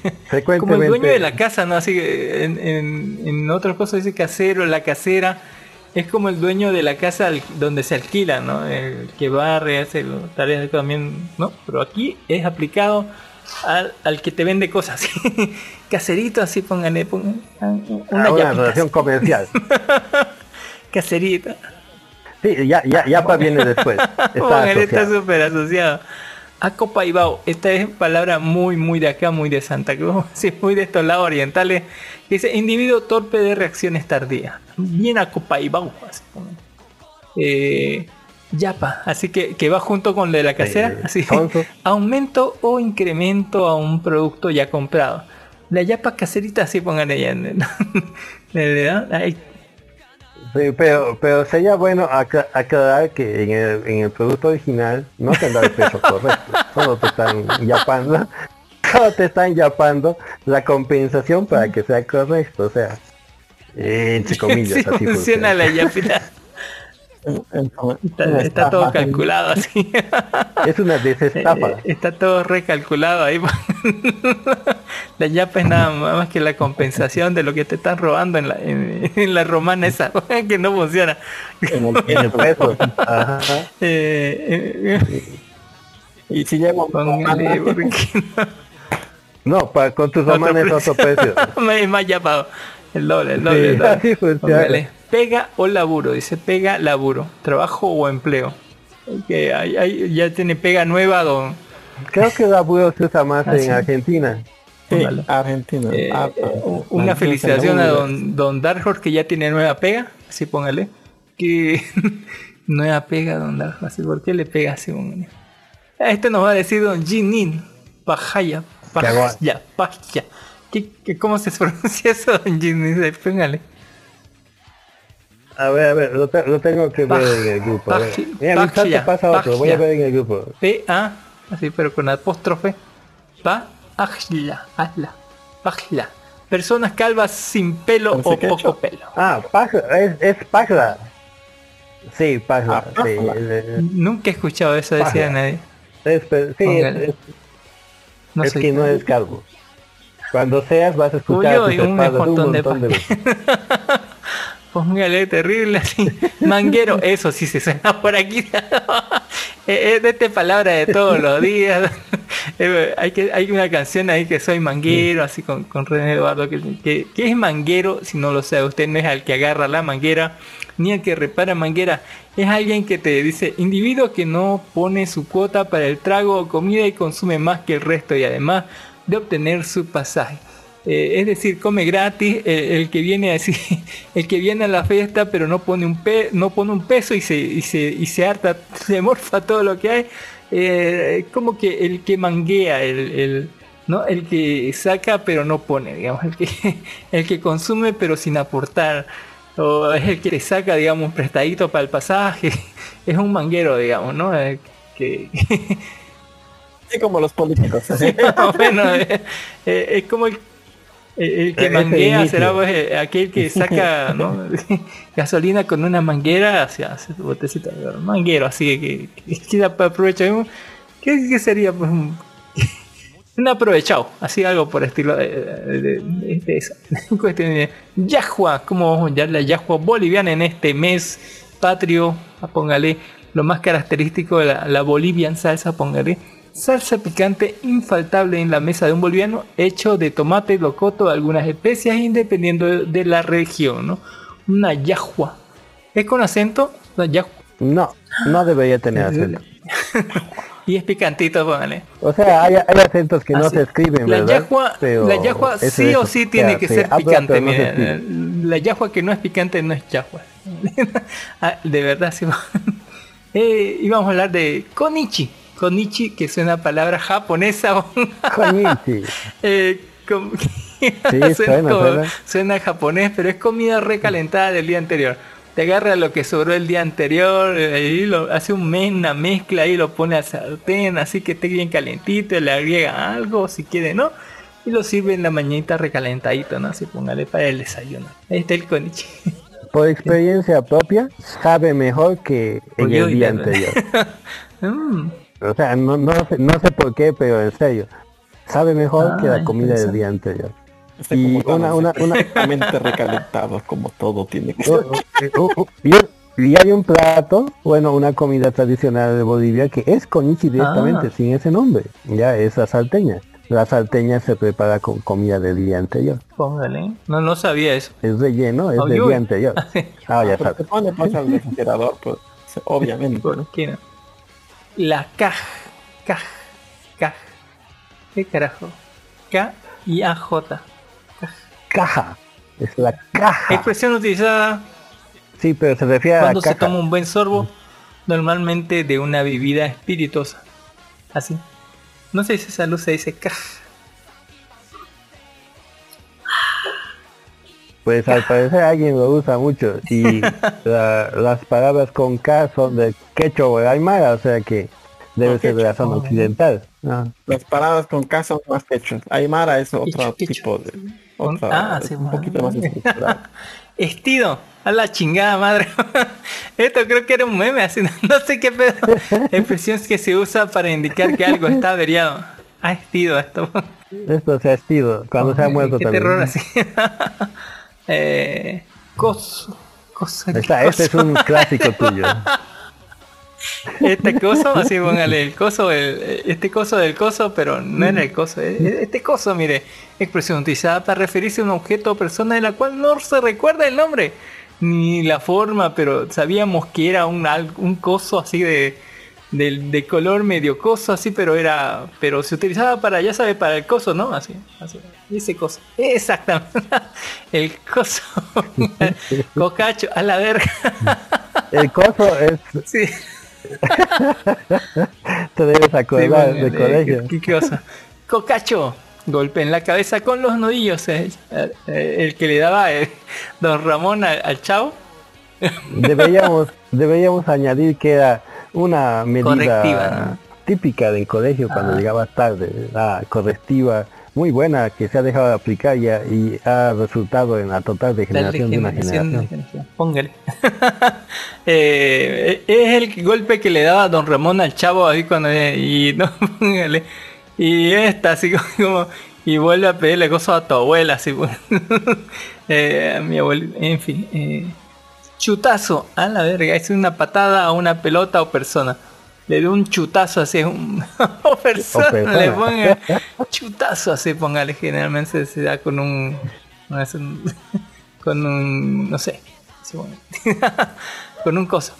<laughs> como el dueño de la casa, ¿no? Así que en, en, en otras cosas dice casero, la casera. Es como el dueño de la casa donde se alquila, ¿no? El que barre, hace tareas también, ¿no? Pero aquí es aplicado al, al que te vende cosas. <laughs> Caserito, así pónganle, pongan a una Ah, una relación comercial. <laughs> Caserito. Sí, ya, ya, Yapa viene después. <laughs> Está Póngale, está súper asociado. A Copaibao, esta es palabra muy, muy de acá, muy de Santa Cruz, <laughs> sí, muy de estos lados orientales. Dice, individuo torpe de reacciones tardías. Bien a Copaibao. Eh, Yapa, así que, que va junto con lo de la casera, así <laughs> aumento o incremento a un producto ya comprado. La yapa caserita, así pongan ella. Dan ahí. Sí, pero, pero sería bueno acla- aclarar que en el, en el producto original no te han dado el peso correcto. Solo te están yapando. <laughs> Solo te están yapando la compensación para que sea correcto. O sea, eh, entre <laughs> comillas, Sí así funciona funciona. la yapita. Está, está todo calculado así. <laughs> Es una desestafa. Eh, Está todo recalculado ahí. <laughs> La yapa es nada más que la compensación de lo que te están robando en la, en, en la romana esa <laughs> que no funciona. En el peso. Ajá. Eh, eh, Y si porque No, para, con tus romanes es otro precio. es más. El doble, el doble. Sí, el doble. así funciona. Pega o laburo, dice pega, laburo, trabajo o empleo. Que hay- ya tiene pega nueva, don. Creo que la burro se usa más Ah, en sí. Argentina. Sí. Argentina. Eh, Ah, u- ah, una ah, felicitación a ah, don, don Dark Horse que ya tiene nueva pega, así póngale. Que <laughs> nueva pega don Dark Horse, así, ¿por qué le pega así? póngale? A Este nos va a decir don Jinin, Pajaya, Pajaya, Pajaya. ¿Qué, qué, cómo se <laughs> pronuncia eso, don Jinin? Póngale. A ver, a ver, lo, te- lo tengo que ver en el grupo. a. Paj- Mira, mi chat te Pajia, pasa otro, voy a ver en el grupo. P-A, así, pero con apóstrofe. Pajla, hazla, Pajla. Personas calvas sin pelo o poco hecho. pelo. Ah, Pajla, es, es Pajla. Sí, Pajla. Ah, sí, Pajla. Nunca he escuchado eso, decía Pajla. nadie. es, sí, es, No es que no es calvo. Cuando seas vas a escuchar Uy, tus uy, un espaldas un montón de montón de veces. <laughs> Póngale terrible así. Manguero, eso sí se suena por aquí. <laughs> De esta palabra de todos los días. <laughs> Eh, hay, que, hay una canción ahí que soy manguero, así con, con René Eduardo. Que, que, que es manguero, si no lo sabe usted, no es al que agarra la manguera, ni al que repara manguera. Es alguien que te dice, individuo que no pone su cuota para el trago o comida y consume más que el resto y además de obtener su pasaje. Eh, es decir, come gratis, eh, el que viene así, <laughs> el que viene a la fiesta pero no pone un pe no pone un peso y se, y se, y se harta, <laughs> se morfa todo lo que hay, eh, como que el que manguea, el, el- ¿no? el que saca pero no pone, digamos, el que, <laughs> el que consume pero sin aportar, o es el que le saca, digamos, un prestadito para el pasaje, es un manguero, digamos, ¿no? Eh, que, como los políticos. Sí, más o menos, eh, eh, es como el, el- el que Ese manguea, será pues, eh, aquel que <laughs> saca ¿no? gasolina con una manguera hacia, hacia su botecita manguero, así que, que, que <laughs> aprovecha. ¿Qué, qué sería? Pues un, <laughs> un aprovechado, así algo por estilo de, de- de- de eso. Cuestión de Yahua, ¿cómo vamos a llamar la Yahua boliviana en este mes patrio? Póngale lo más característico de la, la Bolivian salsa, póngale. Salsa picante infaltable en la mesa de un boliviano, hecho de tomate, locoto, algunas especias, independiendo de, de la región, ¿no? Una yahua. ¿Es con acento? La yahua. No, no debería tener <laughs> acento. Y es picantito, póngale. O sea, hay, hay acentos que no se escriben, La ¿verdad? yahua, Pero la yahua sí o sí tiene que se ser habla, picante. no mira, la yahua que no es picante no es yahua. <laughs> Ah, de verdad, sí. <laughs> Eh, íbamos a hablar de konichi. Konichi, que es una palabra japonesa. Konichi. <laughs> Eh, com- <laughs> suena, suena. suena japonés, pero es comida recalentada del día anterior. Te agarra lo que sobró el día anterior, eh, y lo, hace un mes, una mezcla y lo pone al sartén, así que esté bien calentito, le agrega algo si quiere, ¿no? Y lo sirve en la mañanita recalentadito, ¿no? Así póngale para el desayuno. Ahí está el konichi. Por experiencia propia, sabe mejor que en el día anterior. <laughs> Mm, O sea, no, no, sé, no sé por qué, pero en serio. Sabe mejor que Ah, la comida del día anterior. Está Y como una, una, una, recalentado, como todo tiene que ser. Oh, oh, oh, oh, y, y hay un plato, bueno, una comida tradicional de Bolivia que es konichi directamente, Ah. sin ese nombre. Ya, es la salteña. La salteña se prepara con comida del día anterior. póngale. No, no sabía eso. Es relleno, es del día anterior. <laughs> Ah, ya sabes. te pone pasa al refrigerador, pues, obviamente. La caj, caj, caj. ¿Qué carajo? K y AJ. Caja. Es la caja. Expresión utilizada Sí, pero se refiere a la cuando se caja. toma un buen sorbo normalmente de una bebida espirituosa. Así. No sé si esa luz se dice kaj. Pues al parecer alguien lo usa mucho y <laughs> la- las palabras con K son de quechua o de aymara, o sea que debe ser de la zona occidental. Ah. Las palabras con K son más quechua. Aymara es otro Quechua, tipo de... Otra- ah, es sí, un poquito más. <laughs> Estido, a la chingada madre. <laughs> Esto creo que era un meme, así no, no sé qué pedo. Expresión que se usa para indicar que algo está averiado. Ah, estido esto. Esto se ha estido cuando se ha muerto Qué también. terror así. Eh, coso. Cosa, Está, este es un clásico tuyo. Este coso, así póngale el coso, el- este coso del coso, pero no era el coso. Este coso, mire, expresión utilizada para referirse a un objeto o persona de la cual no se recuerda el nombre ni la forma, pero sabíamos que era un, un coso así de, de, de color medio coso, así, pero era, pero se utilizaba para, ya sabe, para el coso, ¿no? Así, así, ese coso. Exactamente. <laughs> El coso. <laughs> Cocacho, a la verga. El coso es, Sí. <laughs> te debes acordar Sí, de colegio. ¿Qué, qué cosa? Cocacho. Golpe en la cabeza con los nudillos. eh, eh, el que le daba eh, don Ramón al, al chavo. Deberíamos, deberíamos añadir que era una medida Correctiva, típica del colegio cuando Ah. llegabas tarde, la correctiva muy buena que se ha dejado de aplicar ya y ha resultado en la total degeneración de una generación. Póngale. <laughs> Eh, es el golpe que le daba don Ramón al chavo ahí cuando eh, y no <laughs> póngale. Y esta así <laughs> como y vuelve a pedirle cosas a tu abuela así. Eh, a mi abuela, en fin. eh, chutazo, a la verga, es una patada a una pelota o persona. Le dio un chutazo así a un <laughs> o persona, O persona. le ponga chutazo así, póngale, generalmente se da con un, <laughs> con un, no sé, <laughs> con un coso.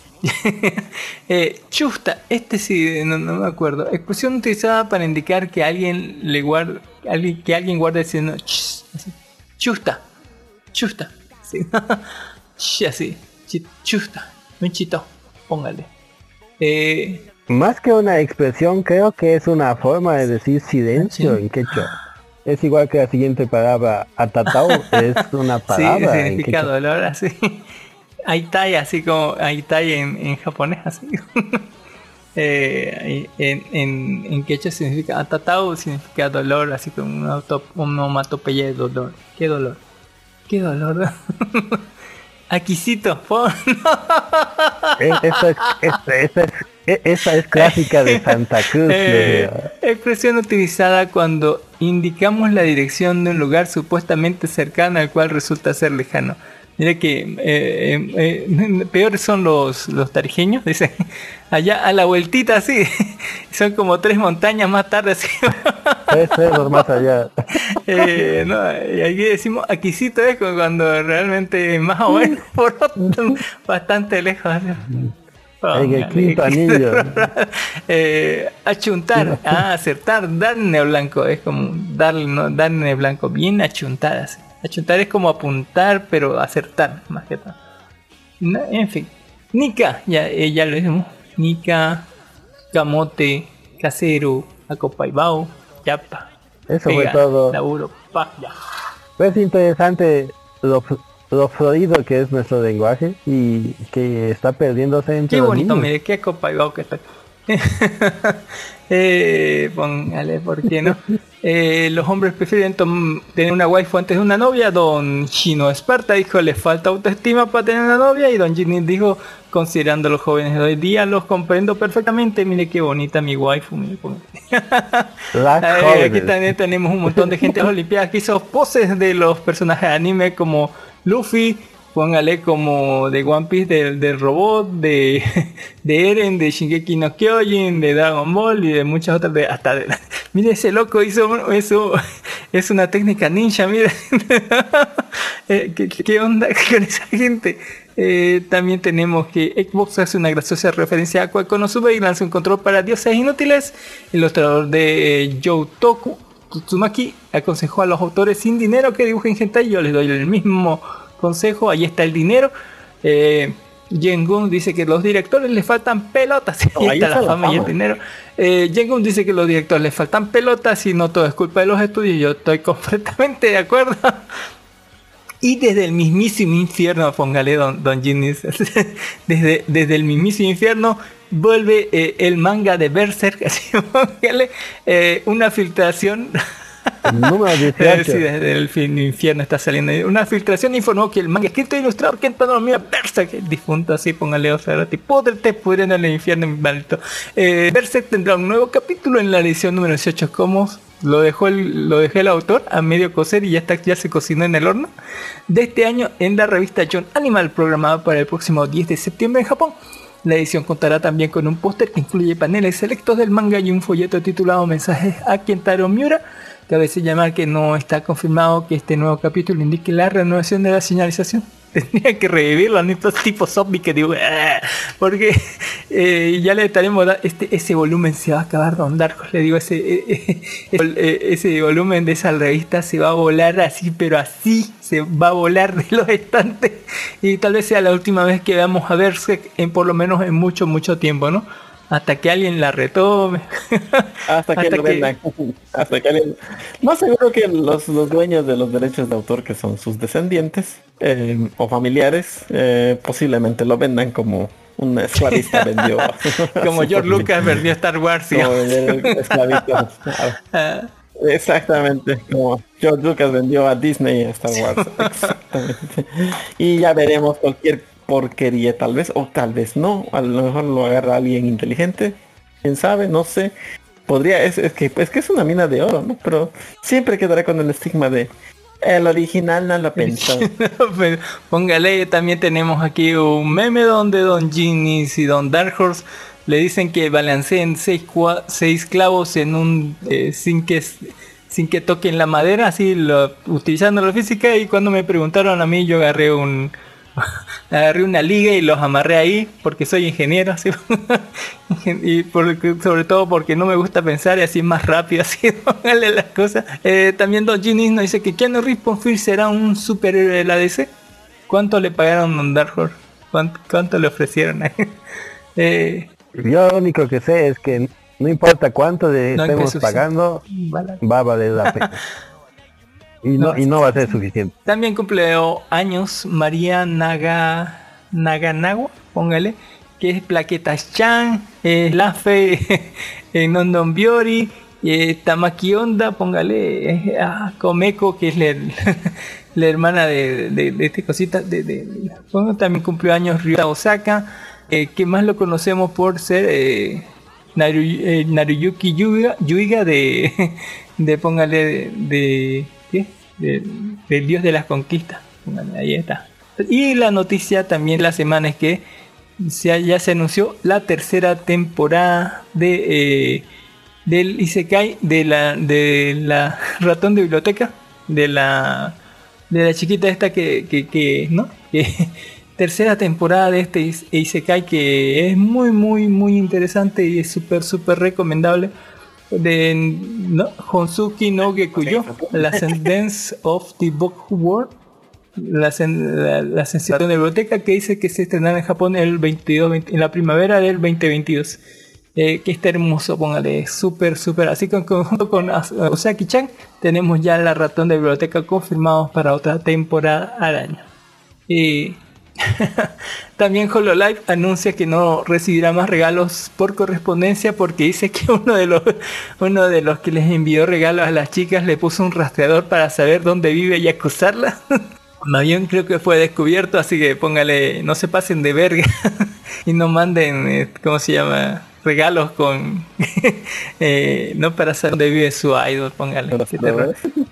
eh, chusta, este sí, no, no me acuerdo. Expresión utilizada para indicar que alguien le guarda, alguien, que alguien guarda diciendo chusta, chusta, sí. Así, chusta, un chito, póngale. Eh, Más que una expresión, creo que es una forma de decir silencio en quechua. Es igual que la siguiente palabra, atatao, <laughs> es una sí, palabra en significa quechua. dolor, así. Aitai, así como Aitai en, en japonés, así. <laughs> Eh, en, en, en quechua significa atatao, significa dolor, así como una onomatopeya de dolor. ¿Qué dolor? ¿Qué dolor? <laughs> Aquisito, pon- Eh, Esta es, esta, esta es, es clásica de Santa Cruz. Eh, expresión utilizada cuando indicamos la dirección de un lugar supuestamente cercano al cual resulta ser lejano. Mira que eh, eh, eh, peores son los, los tarijeños, dicen, <laughs> allá a la vueltita así, <laughs> son como tres montañas más tarde así. <laughs> Tres cerros más allá. Eh, no, y aquí decimos aquisito es cuando realmente más o menos por otro, bastante lejos. En el quinto anillo. eh, achuntar, ah, acertar, darne blanco, es como darle, no, darne blanco, bien achuntar así. Achuntar es como apuntar, pero acertar, más que. No, en fin, Nika, ya, eh, ya lo dijimos. Nika, camote, casero, acopaibao, yapa. Eso fue pega, todo. Laburo, pa, ya. Pues interesante lo, lo fluido que es nuestro lenguaje y que está perdiéndose entre Qué bonito, niños. mire, qué acopaibao que está. <laughs> eh, póngale, ¿por qué no? Eh, los hombres prefieren tener una waifu antes de una novia. Don Chino Esparta dijo, le falta autoestima para tener una novia. Y Don Ginny dijo, considerando a los jóvenes de hoy día, los comprendo perfectamente. Mire qué bonita mi waifu. Mire, <laughs> Eh, aquí también tenemos un montón de gente <laughs> en las Olimpiadas que hizo poses de los personajes de anime como Luffy, póngale como de One Piece del, robot, de, <laughs> de Eren, de Shingeki no Kyojin, de Dragon Ball y de muchas otras de hasta de, <laughs> mire ese loco hizo eso <laughs> es una técnica ninja, mire Eh, ¿qué, onda con esa gente? Eh, también tenemos que Xbox hace una graciosa referencia a Konosuba y lanza un control para dioses inútiles. Ilustrador de eh, Joe Toku Tsumaki aconsejó a los autores sin dinero que dibujen hentai. Yo les doy el mismo consejo. Ahí está el dinero. Eh, Jengun dice que los directores les faltan pelotas. <laughs> No, ahí está la fama y el dinero. Eh, Jengun dice que los directores les faltan pelotas y no todo es culpa de los estudios. Yo estoy <laughs> completamente de acuerdo. Y desde el mismísimo infierno, póngale Don, don Ginny, <laughs> desde, desde el mismísimo infierno vuelve eh, el manga de Berserk, así póngale eh, una filtración. Número Eh, <laughs> 18. sí, desde el infierno está saliendo. Una filtración informó que el manga escrito e ilustrado que no mira Berserk, difunto así, póngale otra tipo podrete pudriendo en el infierno, mi maldito. Eh, Berserk tendrá un nuevo capítulo en la edición número 18, como lo dejó el, lo dejó el autor a medio cocer y ya está ya se cocinó en el horno. De este año en la revista John Animal, programada para el próximo 10 de septiembre en Japón. La edición contará también con un póster que incluye paneles selectos del manga y un folleto titulado Mensajes a Kentaro Miura. Cabe señalar que no está confirmado que este nuevo capítulo indique la renovación de la señalización. <laughs> Tendría que revivirlo en estos tipos zombies que digo, "Ah", porque eh, ya le estaremos da- este ese volumen se va a acabar Don Darkos, le digo ese eh, <laughs> eh, ese volumen de esa revista se va a volar así, pero así se va a volar de los estantes y tal vez sea la última vez que veamos a Berserk en por lo menos en mucho mucho tiempo, ¿no? Hasta que alguien la retome. <laughs> Hasta que Hasta lo que- vendan. <laughs> Hasta que alguien- Más seguro que los, los dueños de los derechos de autor, que son sus descendientes eh, o familiares, eh, posiblemente lo vendan como un esclavista <laughs> vendió. Como George Lucas vendió Star Wars. Como el esclavista. Ah, Exactamente, como George Lucas vendió a Disney a Star Wars. Exactamente. Y ya veremos cualquier porquería tal vez, o tal vez no. A lo mejor lo agarra alguien inteligente. Quién sabe, no sé. Podría, es, que es que es una mina de oro, ¿no? Pero siempre quedará con el estigma de el original no lo pensó. <laughs> Pero Póngale, también tenemos aquí un meme donde Don Genies y Don Dark Horse le dicen que balanceen seis, seis clavos en un eh, sin que sin que toquen la madera, así utilizando la física y cuando me preguntaron a mí yo agarré un <laughs> agarré una liga y los amarré ahí porque soy ingeniero así <laughs> y porque- sobre todo porque no me gusta pensar y así es más rápido <laughs> así póngale las cosas Eh, también Don Ginis nos dice que Keanu Reeves por fin será un superhéroe de la DC ¿cuánto le pagaron a Dark Horse? ¿Cuánto, cuánto le ofrecieron? eh, Yo lo único que sé es que no importa cuánto le No, estemos pagando, va a valer la pena. Y no, y no va a ser suficiente. También cumple años María Naga Naganagua, póngale, que es Plaquetas Chan, eh, La Fe <laughs> en Nondon Biori, eh, Tamaki Onda, póngale, eh, ah, Komeko, que es la, <laughs> la hermana de, de, de este cosita, de, de- bueno, también cumplió años Ryota Osaka, eh, que más lo conocemos por ser eh, eh, Naruyuki Yuiga, Yuiga de, <laughs> de póngale de, del dios de las conquistas. Ahí está. Y la noticia también la semana es que se ya se anunció la tercera temporada de eh, del Isekai de la de la <laughs> ratón de biblioteca de la de la chiquita esta que, que, que no <laughs> tercera temporada de este Is- Isekai que es muy muy muy interesante y es súper súper recomendable de no, Honsuki no Gekuyo la Sentence of the Book World la, la, la sensación de biblioteca que dice que se estrenará en Japón el 22 20 en la primavera del 2022 eh, que está hermoso, póngale, súper, súper. Así que en conjunto con Osaki-chan tenemos ya la ratón de biblioteca confirmados para otra temporada al año. Y <laughs> también HoloLive anuncia que no recibirá más regalos por correspondencia porque dice que uno de los uno de los que les envió regalos a las chicas le puso un rastreador para saber dónde vive y acusarla. <laughs> Más bien creo que fue descubierto, así que póngale, no se pasen de verga <laughs> y no manden, eh, ¿cómo se llama? Regalos con, eh, no para saber dónde vive su idol, póngale.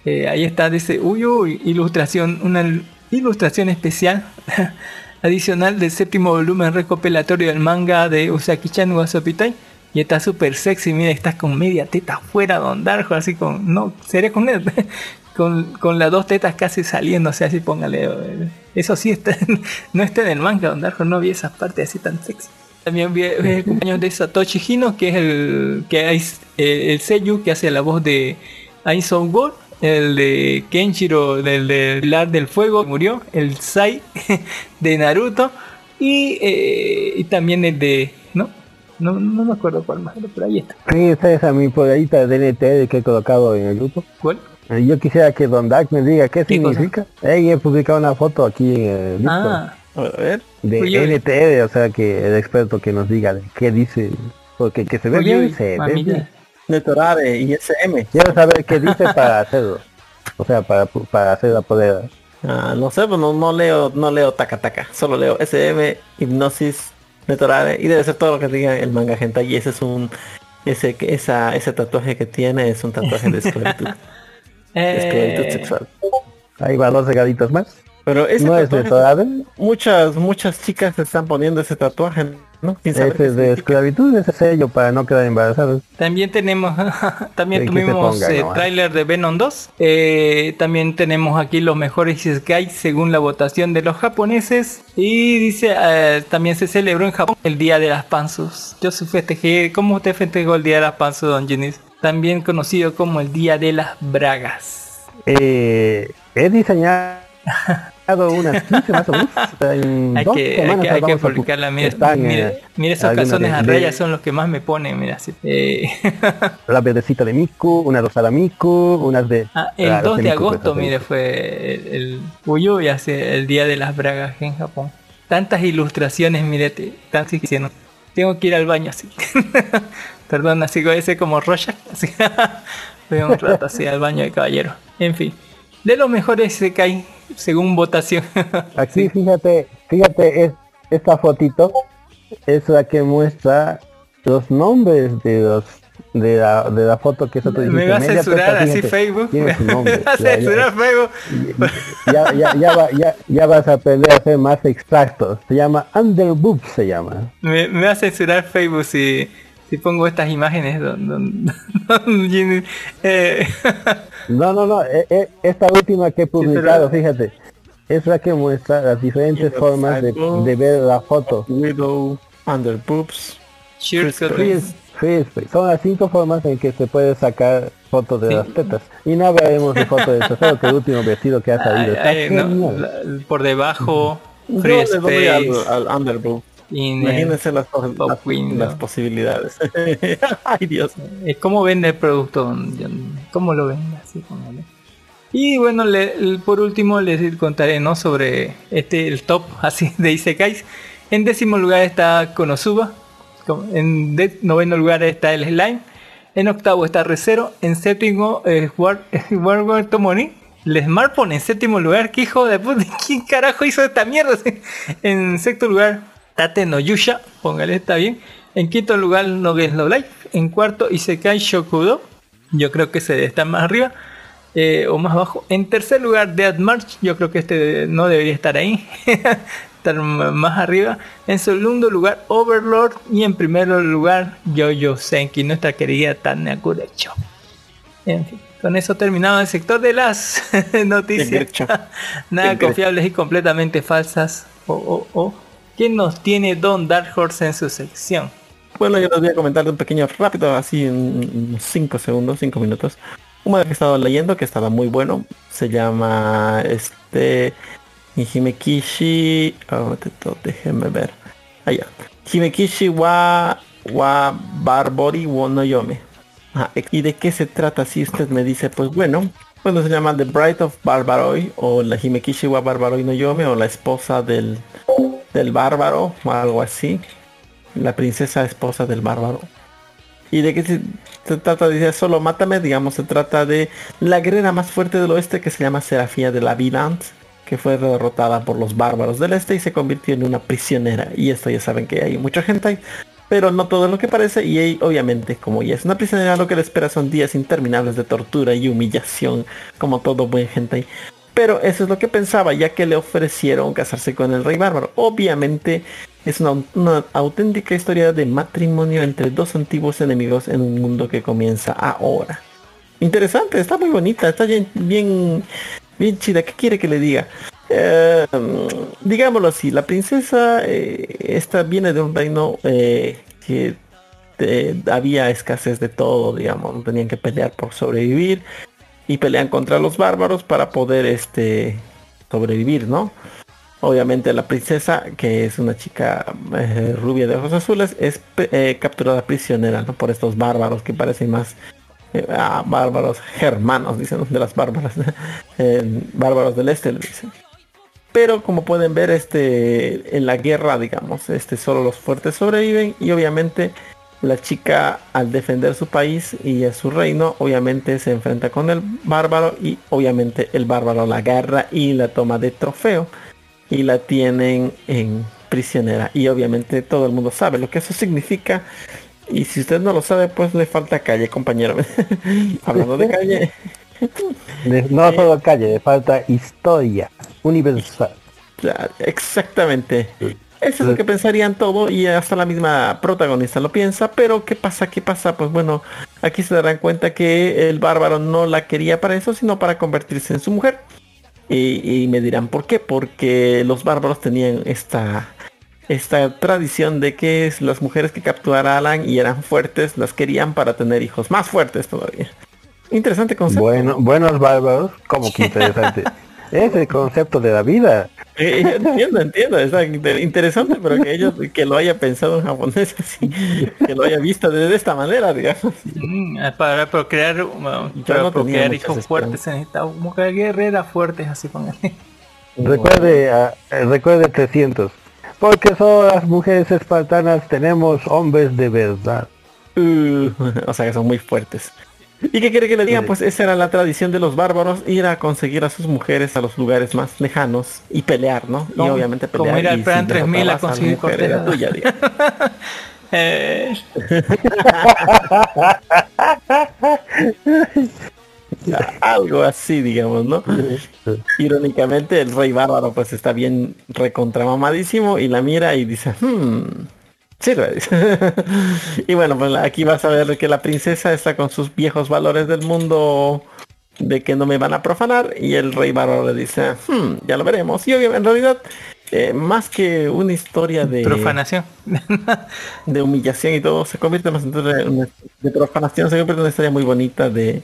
Eh, ahí está, dice, uy, uy, ilustración, una ilustración especial <laughs> adicional del séptimo volumen recopilatorio del manga de Usaki-chan Wasopitai. Y está súper sexy, mira, estás con media teta afuera, Don Darjo, así con, no, sería con él, <laughs> con, con las dos tetas casi saliendo, o sea, así póngale, eh, eso sí está, <laughs> no está en el manga, Don Darjo, no vi esas partes así tan sexy. También vi vi el cumpleaños de Satoshi Hino, que es el que es eh, el Seiyu que hace la voz de of Gold, el de Kenshiro del de Pilar del Fuego que murió, el Sai <laughs> de Naruto Y, eh, y también el de... ¿no? No, no me acuerdo cuál más, pero ahí está. Sí, esa es a mi poderita de NT que he colocado en el grupo. ¿Cuál? Eh, Yo quisiera que Don Dark me diga qué, significa. Ey, he publicado una foto aquí en el Discord Ah, A ver. de. NTR, o sea que el experto que nos diga qué dice, porque que se ve bien, se ve Netorare y SM. Quiero saber qué dice <laughs> para hacerlo. O sea, para, para hacer la poder. Ah, no sé, pues no, no leo, no leo taca taca. Solo leo SM, hipnosis, Netorare y debe ser todo lo que diga el manga hentai. Y ese es un ese que esa ese tatuaje que tiene es un tatuaje de esclavitud, <laughs> de esclavitud eh, sexual. Ahí va dos regalitos más. Pero ese No es de tatuaje- Torade, muchas muchas chicas se están poniendo ese tatuaje, ¿no? Ese es de esclavitud, ese sello para no quedar embarazados. También tenemos, <laughs> también Sí, se tuvimos ponga, eh, ¿no? tráiler de Venom 2. Eh, también tenemos aquí los mejores Isekais según la votación de los japoneses. Y dice, eh, también se celebró en Japón el Día de las Panzus. Yo sí festejé, ¿cómo usted festejó el Día de las Panzus, don Ginis? También conocido como el Día de las Bragas. Eh, he diseñado <laughs> unas 15 más o menos. En <laughs> Hay dos que, hay que, hay que publicarla, mira, están, mira, mira esos calzones de- a de- rayas son los que más me ponen, mira, así. Eh, <laughs> La verdecita de Miku, una rosada Miku, unas de... Ah, el ah, los 2 de Miku, pues, agosto, así. mire, fue el, el Uyu y hace el día de las bragas en Japón. Tantas ilustraciones, mire, tan si hicieron. Tengo que ir al baño así. <laughs> Perdón, así ese como Rorschach, así. Voy un rato así al baño de caballero. En fin. De los mejores se cae según votación. <laughs> Aquí fíjate, fíjate, es, esta fotito es la que muestra los nombres de los de la, de la foto que eso te <laughs> Me va a censurar así Facebook. Me va a Ya, ya, censurar Facebook. ya, ya, ya, va- ya- ya vas a aprender a hacer más extractos. Se llama Underboob, se llama. Me, me va a censurar Facebook si, si pongo estas imágenes. Don, don- <laughs> don. Eh, No, no, no, e- e- esta última que he publicado, fíjate, es la que muestra las diferentes formas de, de ver la foto. Widow, under boobs, Cheers, Chris Frizz, frizz, frizz. Son las cinco formas en que se puede sacar fotos de Sí. las tetas. Y no hablaremos de fotos de solo que el último vestido que ha salido. Está Ay, no, genial. la- por debajo, Yo Free le doy al, al underboob. Imagínense las, las- las posibilidades. <laughs> Ay Dios. ¿Cómo vende el producto? ¿Cómo lo vende? Así Y bueno, le- por último les contaré ¿no? sobre este el top <laughs> así de Isekais. En décimo lugar está Konosuba. En de- noveno lugar está el Slime. En octavo está Recero. En séptimo es War, <laughs> War, War Tomoni. El smartphone en séptimo lugar. ¿Qué hijo de puta? ¿Quién carajo hizo esta mierda? En sexto lugar Tate no Yusha. Póngale, está bien. En quinto lugar No Games No Life. En cuarto Isekai Shokudo. Yo creo que se está más arriba. eh, o más abajo. En tercer lugar Dead March. Yo creo que este no debería estar ahí. <laughs> estar más arriba. En segundo lugar Overlord. Y en primer lugar Jojo Senki. Nuestra querida Tania Kurecho. En fin. Con eso terminado el sector de las <laughs> noticias. <laughs> Nada confiables y completamente falsas. O, o, o. ¿Quién nos tiene Don Dark Horse en su sección? Bueno, yo les voy a comentar un pequeño rápido, así en 5 segundos, 5 minutos. Un manga que he estado leyendo que estaba muy bueno. Se llama este Himekishi. Oh, déjenme ver. Allá. Himekishi wa wa Barbori wo ¿Y de qué se trata? Si usted me dice, pues bueno, bueno se llama The Bride of Barbaroi o la Himekishi wa Barbaroi no Yome o la esposa del del bárbaro o algo así. La princesa esposa del bárbaro. ¿Y de qué se, se trata? Dice, solo mátame, digamos, se trata de la guerrera más fuerte del oeste que se llama Serafía de la Vilant, que fue derrotada por los bárbaros del este y se convirtió en una prisionera. Y esto ya saben que hay mucha gente ahí, pero no todo es lo que parece. Y ahí, obviamente, como ella es una prisionera, lo que le espera son días interminables de tortura y humillación, como todo buen gente pero eso es lo que pensaba, ya que le ofrecieron casarse con el rey bárbaro. Obviamente es una, una auténtica historia de matrimonio entre dos antiguos enemigos en un mundo que comienza ahora. Interesante, está muy bonita, está bien, bien, bien chida. ¿Qué quiere que le diga? Eh, digámoslo así, la princesa eh, esta viene de un reino eh, que eh, había escasez de todo, digamos, tenían que pelear por sobrevivir y pelean contra los bárbaros para poder este sobrevivir, ¿no? Obviamente la princesa, que es una chica rubia de ojos azules, es capturada prisionera ¿no? por estos bárbaros que parecen más ah, bárbaros germanos, dicen de las bárbaras, <laughs> bárbaros del este, le dicen. Pero como pueden ver, este en la guerra, digamos, este solo los fuertes sobreviven y obviamente la chica al defender su país y a su reino, obviamente se enfrenta con el bárbaro y obviamente el bárbaro la agarra y la toma de trofeo y la tienen en prisionera. Y obviamente todo el mundo sabe lo que eso significa. Y si usted no lo sabe pues le falta calle compañero. <laughs> Hablando de calle no solo calle, le falta historia universal. Exactamente. Eso es lo que pensarían todo y hasta la misma protagonista lo piensa pero qué pasa qué pasa pues bueno aquí se darán cuenta que el bárbaro no la quería para eso sino para convertirse en su mujer. Y, y me dirán por qué porque los bárbaros tenían esta esta tradición de que las mujeres que capturaran y eran fuertes las querían para tener hijos más fuertes todavía interesante concepto Bueno, buenos bárbaros, como que interesante. <laughs> es el concepto de la vida. Eh, yo entiendo, entiendo, está inter- interesante, pero que ellos, que lo haya pensado en japonés así, que lo haya visto de, de esta manera, digamos. Mm, para procrear, bueno, para no procrear hijos fuertes se necesita mujer guerrera fuertes así con él. Recuerde, ah, eh, recuerde 300. Porque solo las mujeres espartanas tenemos hombres de verdad. Uh, <laughs> o sea que son muy fuertes. <laughs> ¿Y qué quiere que le diga? Pues esa era la tradición de los bárbaros, ir a conseguir a sus mujeres a los lugares más lejanos y pelear, ¿no? Y Como- obviamente como pelear. ir al plan si 3000 a conseguir tuya. <laughs> Eh, <laughs> Algo así, digamos, ¿no? Irónicamente, el rey bárbaro pues está bien recontramamadísimo y la mira y dice, hmm, sirve. <laughs> y bueno, pues aquí vas a ver que la princesa está con sus viejos valores del mundo de que no me van a profanar y el rey bárbaro le dice, hmm, ya lo veremos. Y obviamente, en realidad, eh, más que una historia de profanación. <laughs> de humillación y todo, se convierte más en una- de profanación, se convierte en una historia muy bonita de,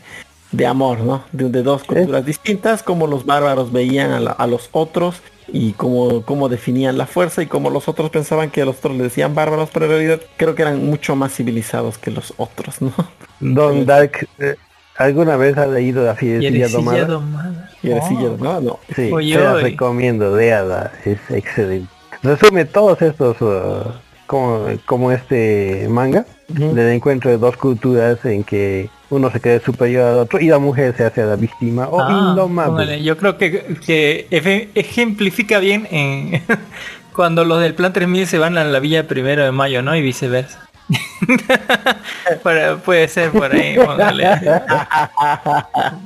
de amor, ¿no? De, de dos culturas distintas, como los bárbaros veían a, la- a los otros y cómo, cómo definían la fuerza y como los otros pensaban que los otros le decían bárbaros, pero en realidad creo que eran mucho más civilizados que los otros, ¿no? Don Dark, eh, ¿alguna vez ha leído la fierecilla domada? domada. Y Oh. no, no. Sí, Oye, la oye. recomiendo, léala, es excelente. Resume todos estos, uh, como, como este manga, del encuentro de dos culturas en que uno se cree superior al otro y la mujer se hace la víctima o Ah, indomable. póngale, yo creo que, que ejemplifica bien en <laughs> cuando los del plan 3000 se van a la villa primero de mayo, ¿no? Y viceversa. <laughs> Para- puede ser por ahí.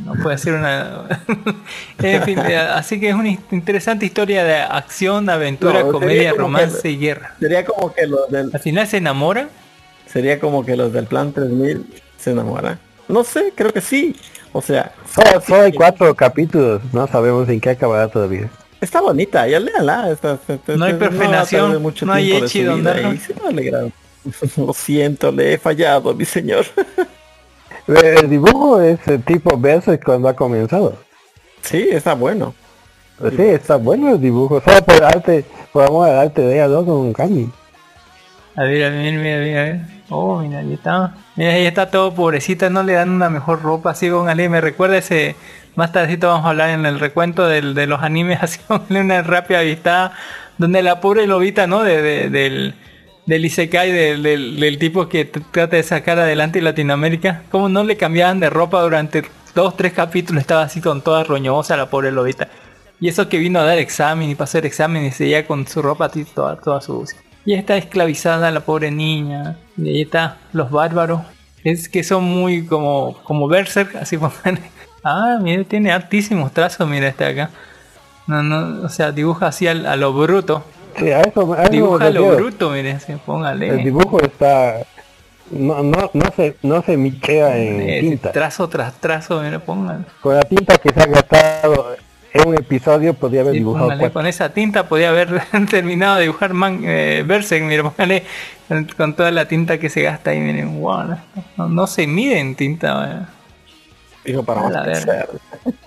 No puede ser una... <laughs> en fin, eh, así que es una interesante historia de acción, aventura, No, comedia, romance que- y guerra. Sería como que los del, Al final se enamoran. sería como que los del plan 3000 se enamoran. No sé, creo que sí. O sea, Solo, solo hay cuatro capítulos, no sabemos en qué acabará todavía. Está bonita, ya léala. Está, está- está- No hay a profanación, tardar mucho no hay tiempo de echi, su don vida Darko. y se va a alegrar. Lo siento, le he fallado, mi señor. <laughs> El dibujo es el tipo versus cuando ha comenzado. Sí, está bueno. Sí, está bueno el dibujo, solo por arte, por amor al arte de ella con Kami. A ver, a ver, mira, mira. Oh, mira, ahí está. Mira, ahí está todo pobrecita, no le dan una mejor ropa así con Ale. Me recuerda ese. Más tardecito vamos a hablar en el recuento de los animes <laughs> así con una rápida vista. Donde la pobre lobita, ¿no? De, de- del, del Isekai, del, del, tipo que trata de sacar adelante Latinoamérica. Como no le cambiaban de ropa durante dos, tres capítulos, estaba así con toda roñosa la pobre lobita. Y eso que vino a dar examen y hacer examen y seguía con su ropa así toda, toda sucia. Y está esclavizada la pobre niña. Y ahí está los bárbaros. Es que son muy como, como berserk, así <laughs> pongan. Ah, mire, tiene altísimos trazos, mira este acá. No, no, o sea, dibuja así al- a, lo bruto. Sí, a eso, a eso Dibuja a lo bruto, mire, así, póngale. El dibujo está... No, no, no se, no se michea en Eh, tinta. Trazo tras trazo, mire, póngale. Con la tinta que se ha gastado en un episodio podría haber Sí, dibujado con esa tinta podía haber <laughs> terminado de dibujar man, eh, Berserk, con, toda la tinta que se gasta ahí, miren, wow, no, no- no se mide en tinta. eh. Dijo para la.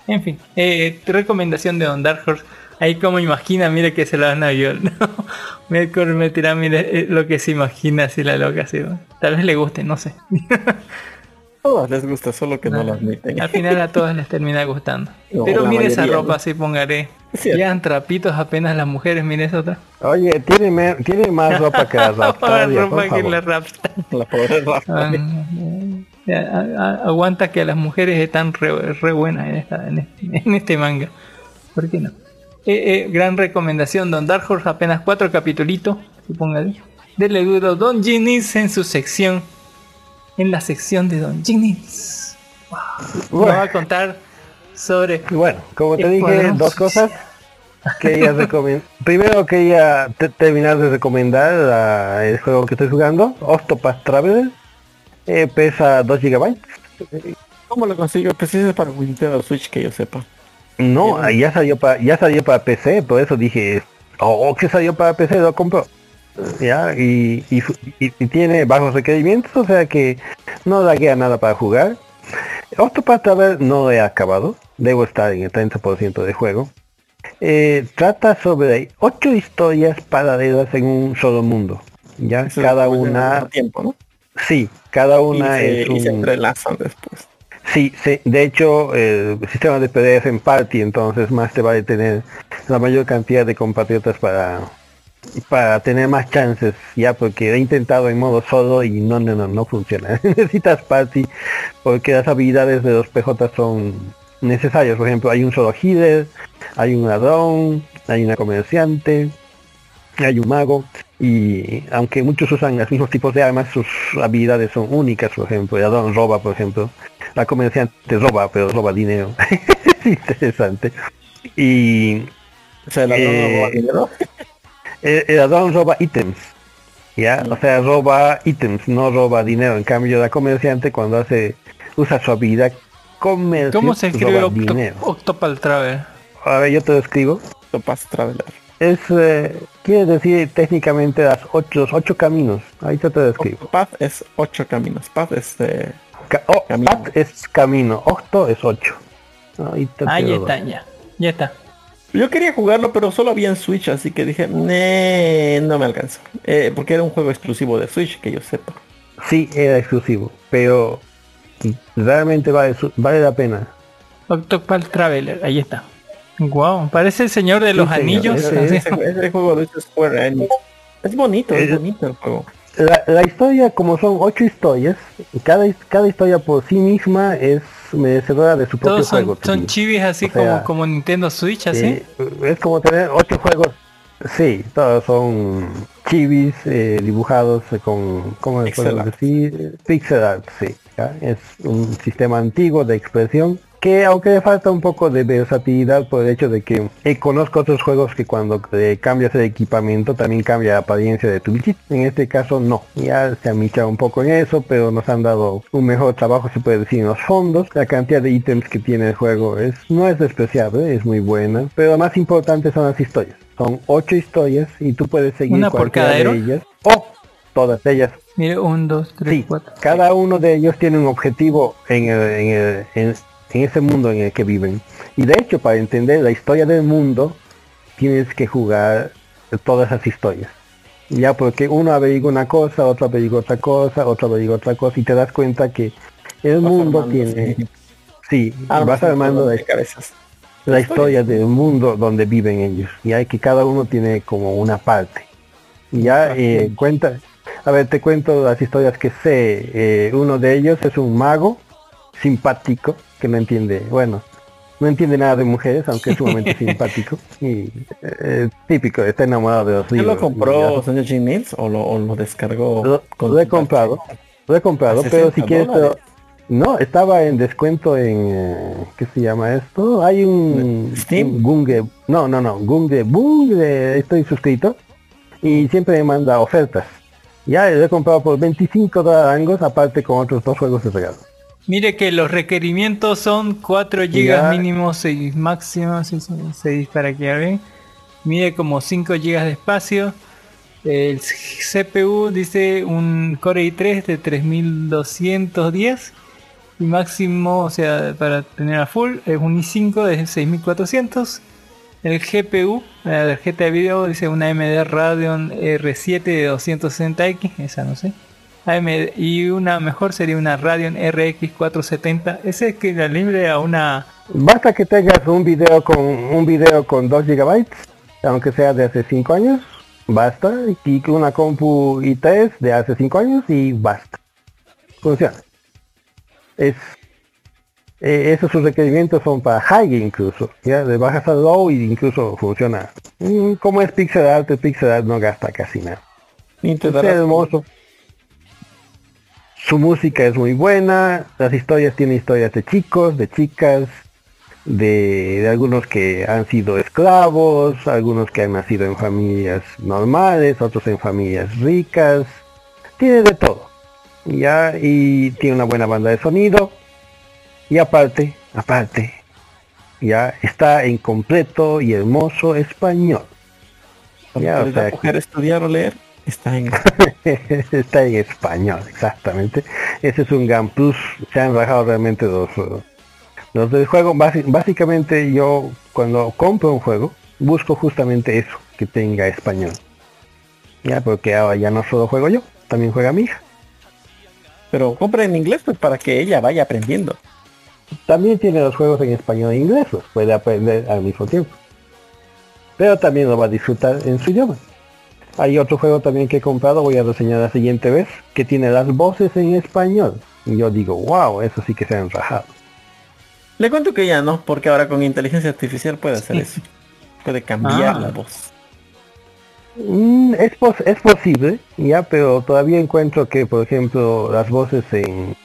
En fin, eh, recomendación de Don Dark Horse. Ahí como imagina, mire que se lo dan a violar. <laughs> Mercury me tira, mire eh, lo que se imagina así la loca, así. ¿no? Tal vez le guste, no sé. <laughs> Todas les gusta, solo que no, lo admiten. Al final a todas les termina gustando. No, Pero la mire esa ropa ¿no? así, póngale. cierto. Quedan trapitos apenas las mujeres, mire esa otra. Oye, tiene, tiene más ropa que la <laughs> Más Raptalia, ropa que la Rapstar. <laughs> La pobre. Ah, eh, a- a- aguanta que a las mujeres están re, re buenas en, esta, en, este, <laughs> en este manga. ¿Por qué no? Eh, eh, gran recomendación, Don Dark Horse, apenas cuatro capitulitos, supóngale. Dele duro Don Ginis en su sección. En la sección de Don. Nos Bueno. va a contar sobre... Bueno, como te dije, dos cosas. Quería recomendar. <laughs> Primero quería te- terminar de recomendar la- el juego que estoy jugando, Octopath Traveler. Eh, pesa 2 GB. ¿Cómo lo consigo? Pues es para Nintendo Switch que yo sepa. No, ya salió para ya salió para PC, por eso dije, oh, que salió para PC, lo compro. Ya, y, y, y- tiene bajos requerimientos, o sea que no guía nada para jugar. Octopath Traveler no lo he acabado, debo estar en el 30% de juego. Eh, trata sobre ocho historias paralelas en un solo mundo. Ya, Eso cada una, tiempo, ¿no? sí, cada una y, se, es y se un, entrelazan después. Sí, sí, de hecho, el sistema de PDF en Party, entonces más te vale tener la mayor cantidad de compatriotas para para tener más chances, ya porque he intentado en modo solo y no, no, no, no funciona. <laughs> Necesitas Party porque las habilidades de los PJ son necesarias. Por ejemplo, hay un solo healer, hay un ladrón, hay una comerciante, hay un mago y aunque muchos usan los mismos tipos de armas, sus habilidades son únicas. Por ejemplo, el ladrón roba, por ejemplo, la comerciante roba, pero roba dinero. <laughs> es interesante. Y O sea, la Eh, ¿no? El, el ladrón roba ítems. Ya, o sea, roba ítems, no roba dinero. En cambio, la comerciante cuando hace usa su habilidad comercial ¿Cómo se escribe roba Octo- dinero. Octopal Traveler? A ver, yo te lo escribo. Octopath Traveler. Es, eh, quiere decir técnicamente las ocho, los ocho caminos. Ahí te lo escribo. Octopath es ocho caminos. Path es eh, Ca- oh, Camino. path es camino, octo es ocho. Ahí te está, ya. Ya está. Yo quería jugarlo, pero solo había en Switch, así que dije, "Nee, no me alcanza. Eh, porque era un juego exclusivo de Switch, que yo sepa. Sí, era exclusivo, pero realmente vale, vale la pena. Octopal Traveler, ahí está. Wow, parece el señor de los señor, anillos. ese así. <laughs> Ese, ese juego hizo Square Enix. Es bonito, es bonito el juego. La, la historia, como son ocho historias, cada, cada historia por sí misma es merecedora de su propio Todos juego. son, chivis así O sea, como, como Nintendo Switch, así. Eh, es como tener ocho juegos. Sí, todos son chivis eh, dibujados con, ¿cómo podemos art. decir? Pixel art, sí. ¿ya? Es un sistema antiguo de expresión que aunque le falta un poco de versatilidad por el hecho de que eh, conozco otros juegos que cuando eh, cambias el equipamiento también cambia la apariencia de tu bichito. En este caso no, ya se han michado un poco en eso, pero nos han dado un mejor trabajo se puede decir en los fondos. La cantidad de ítems que tiene el juego es no es despreciable, es muy buena, pero lo más importante son las historias. Son ocho historias y tú puedes seguir ¿Una por cualquiera cada de ellas. O todas ellas. Mire, un, dos, tres, Sí, cuatro. cada uno de ellos tiene un objetivo en, el- en, el- en- en ese mundo en el que viven. Y de hecho, para entender la historia del mundo, tienes que jugar todas esas historias. Ya porque uno averigua una cosa, otro averigua otra cosa, otro averigua otra cosa, y te das cuenta que el Vas mundo armando, tiene... sí. Sí, vas armando de cabezas. la historia del mundo donde viven ellos. Y hay que cada uno tiene como una parte. Y ya eh, cuenta, a ver, te cuento las historias que sé. Eh, uno de ellos es un mago simpático que no entiende, bueno, no entiende nada de mujeres, aunque es sumamente <laughs> simpático. Y eh, típico, está enamorado de los ¿Quién libros. lo compró, señor Jim Mills, o lo, o lo descargó? Lo, con lo he comprado, lo he comprado, ¿A pero si 60 quieres, no, estaba en descuento en, eh, ¿qué se llama esto? Hay un, Steam. un Gunge, no, no, no, Gunge, Bunge, estoy suscrito y siempre me manda ofertas. Ya lo he comprado por 25 dólares, aparte con otros dos juegos de regalo. Mire que los requerimientos son 4 GB mínimo, 6 máximo, 6 para que vean. Mide como 5 GB de espacio. El CPU dice un Core i3 de 3210 y máximo, o sea, para tener a full es un i5 de 6400 el GPU, la tarjeta de video, dice una AMD Radeon R7 de 260X, esa no sé. AMD, y una mejor sería una Radeon RX 470. Ese es que la libre a una Basta que tengas un video con un video con 2 GB, aunque sea de hace 5 años, basta. Y una compu i3 de hace 5 años y basta. Funciona. Es eh, esos sus requerimientos son para high incluso, ya de bajas a low y incluso funciona. Mm, Como es pixel art, el pixel art no gasta casi nada. Ni te Es darás- hermoso. Su música es muy buena, las historias tienen historias de chicos, de chicas, de, de algunos que han sido esclavos, algunos que han nacido en familias normales, otros en familias ricas, tiene de todo. Ya, y tiene una buena banda de sonido. Y aparte, aparte, ya está en completo y hermoso español. Ya, o ¿Quieres sea, estudiar o leer? Está en <laughs> está en español, exactamente. Ese es un gran plus. Se han rajado realmente los, eh, los del juego. Basi- básicamente yo cuando compro un juego busco justamente eso, que tenga español. Ya, porque ahora ya no solo juego yo, también juega mi hija. Pero compra en inglés pues para que ella vaya aprendiendo. También tiene los juegos en español e inglés, los puede aprender al mismo tiempo. Pero también lo va a disfrutar en su idioma. Hay otro juego también que he comprado, voy a reseñar la siguiente vez, que tiene las voces en español. Y yo digo, wow, eso sí que se han rajado. Le cuento que ya no, porque ahora con inteligencia artificial puede hacer eso. Puede cambiar Ah. la voz. Mm, es, pos- es posible, ya, pero todavía encuentro que, por ejemplo, las voces en,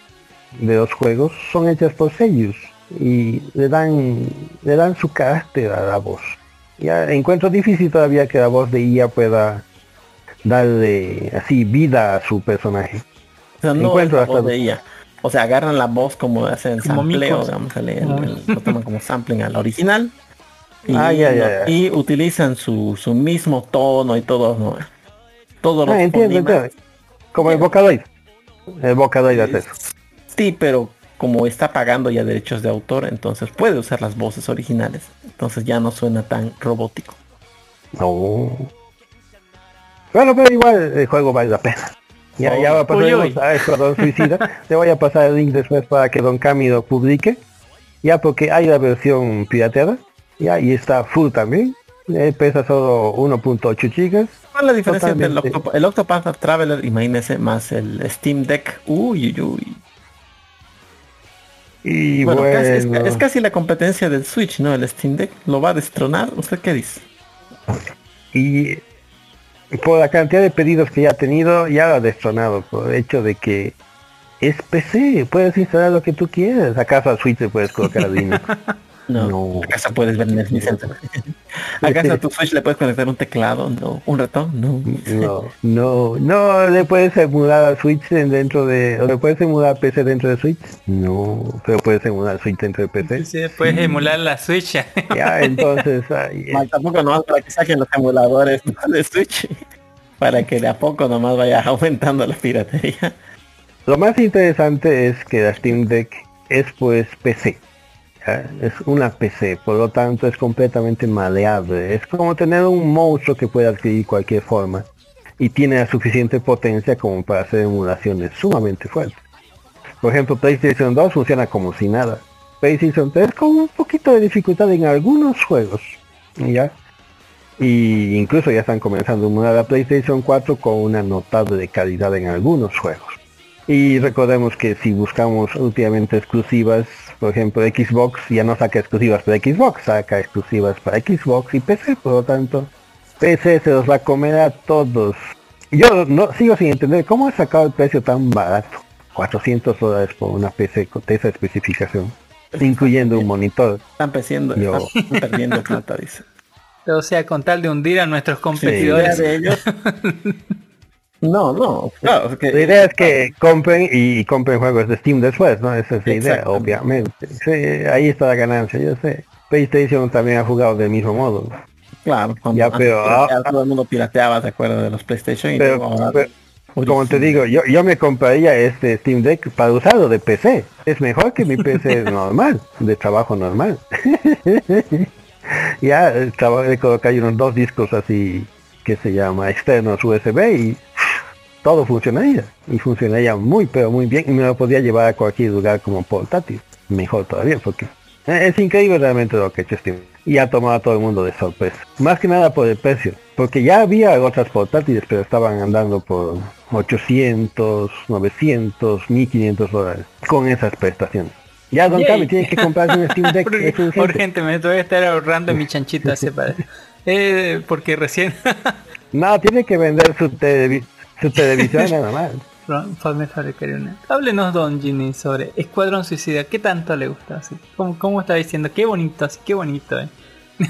de los juegos son hechas por sellos y le dan, le dan su carácter a la voz. Ya encuentro difícil todavía que la voz de IA pueda darle así vida a su personaje. O sea, no Encuentro es la voz hasta- de ella. O sea, agarran la voz como hacen Como sampleo, digamos, el- el- el- lo toman como sampling al original. Y, <laughs> Ah, ya, ya, ya. y utilizan su, su mismo tono y todo, ¿no? Todos los Ah, entiendo, entiendo. Como el Vocaloid. El Vocaloid hace eso. Sí, pero como está pagando ya derechos de autor, entonces puede usar las voces originales. Entonces ya no suena tan robótico. No. Bueno, pero igual el juego vale la pena. Ya, Oh, ya va a uy, pasar uy. a Escuadrón Suicida. <laughs> Le voy a pasar el link después para que Don Cami lo publique. Ya porque hay la versión pirateada. Ya, y está full también. Eh, pesa solo 1.8 gigas. ¿Cuál es la diferencia entre el, Totalmente. Octopath, el Octopath Traveler, imagínese, más el Steam Deck? Uy, uy, uy. Y Bueno, bueno, casi- es, es casi la competencia del Switch, ¿no? El Steam Deck. ¿Lo va a destronar? ¿Usted qué dice? y por la cantidad de pedidos que ya ha tenido, ya ha destronado. Por el hecho de que es PC. Puedes instalar lo que tú quieras. ¿Acaso al Switch puedes colocar Linux? <laughs> No. No. ¿Acaso puedes ver Netflix? <laughs> ¿Acaso a tu Switch le puedes conectar un teclado? No. ¿Un ratón? No. No, no, no le puedes emular al Switch en- dentro de, o le puedes emular PC dentro de Switch. No, pero puedes emular Switch dentro de PC. Sí, puedes emular la Switch. Ya, entonces, <laughs> ay, Mal, tampoco nomás para que saquen los emuladores de Switch. Para que de a poco nomás vaya aumentando la piratería. lo más interesante es que la Steam Deck es pues PC. ¿Ya? Es una PC, por lo tanto es completamente maleable. Es como tener un monstruo que puede adquirir cualquier forma y tiene la suficiente potencia como para hacer emulaciones sumamente fuertes. Por ejemplo, PlayStation 2 funciona como si nada. PlayStation 3 con un poquito de dificultad en algunos juegos. ¿Ya? Y incluso ya están comenzando a emular a PlayStation 4 con una notable calidad en algunos juegos. Y recordemos que si buscamos últimamente exclusivas, por ejemplo Xbox ya no saca exclusivas para Xbox, saca exclusivas para Xbox y PC, por lo tanto PC se los va a comer a todos. Yo no sigo sin entender cómo ha sacado el precio tan barato. 400 dólares por una PC con esa especificación, incluyendo un monitor. Están perdiendo, Yo. están perdiendo plata, dice. <laughs> O sea, con tal de hundir a nuestros competidores. de ellos. <laughs> No, no, claro, La idea es que compren y compren juegos de Steam después, ¿no? Esa es la idea, obviamente. Sí, ahí está la ganancia, yo sé. PlayStation también ha jugado del mismo modo. Claro, cuando Ya, pero, ah, todo el mundo pirateaba, ¿de acuerdo? De los PlayStation y Pero, luego ahora- pero, como te digo, yo, yo me compraría este Steam Deck para usarlo de PC. Es mejor que mi PC <laughs> normal, de trabajo normal. <laughs> ya le coloqué ahí unos dos discos así que se llama externos USB y todo funcionaría. Y funcionaría muy pero muy bien y me lo podía llevar a cualquier lugar como portátil. Mejor todavía porque es increíble realmente lo que ha hecho Steam. Y ha tomado a todo el mundo de sorpresa. Más que nada por el precio. Porque ya había otras portátiles, pero estaban andando por 800, 900, 1500 dólares. Con esas prestaciones. Ya Don. Cami tiene que comprarse un <laughs> Steam Deck. es urgente. Urgente, me voy a estar ahorrando mi chanchito así <laughs> para... Eh, porque recién... No, tiene que vender su, su televisión nada más. <laughs> Háblenos, Don Ginny, sobre Escuadrón Suicida. ¿Qué tanto le gusta? Así? ¿Cómo, ¿Cómo está diciendo? Qué bonito, así, qué bonito, eh. <laughs>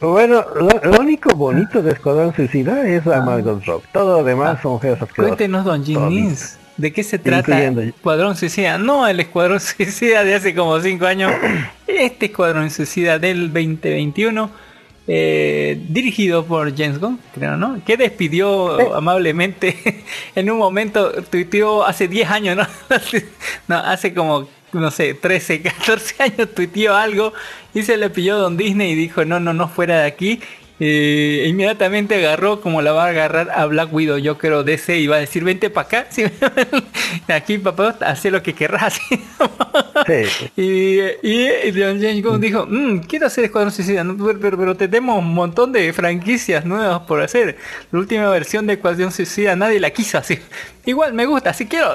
Bueno, lo, lo único bonito de Escuadrón Suicida es la Margot Robbie. Todo lo demás son feos. Cuéntenos, Don Ginny, ¿de qué se trata Incluyendo- Escuadrón Suicida? No el Escuadrón <laughs> Suicida de hace como 5 años. <clears throat> Este Escuadrón Suicida del 2021. Eh, dirigido por James Gunn, creo, ¿no? Que despidió amablemente <laughs> en un momento, tuiteó hace 10 años, ¿no? <laughs> no, hace como, no sé, 13, 14 <laughs> años tuiteó algo y se le pilló Don Disney y dijo, no, no, no, fuera de aquí. Eh, inmediatamente agarró como la va a agarrar a Black Widow, yo creo DC y va a decir, vente para acá, <laughs> sí, aquí papá, hace lo que querrás. <laughs> Y, y, y James Gunn dijo, "Mm, quiero hacer Escuadrón Suicida, no, pero, pero, pero tenemos un montón de franquicias nuevas por hacer. La última versión de Escuadrón Suicida nadie la quiso así. Igual me gusta, así quiero.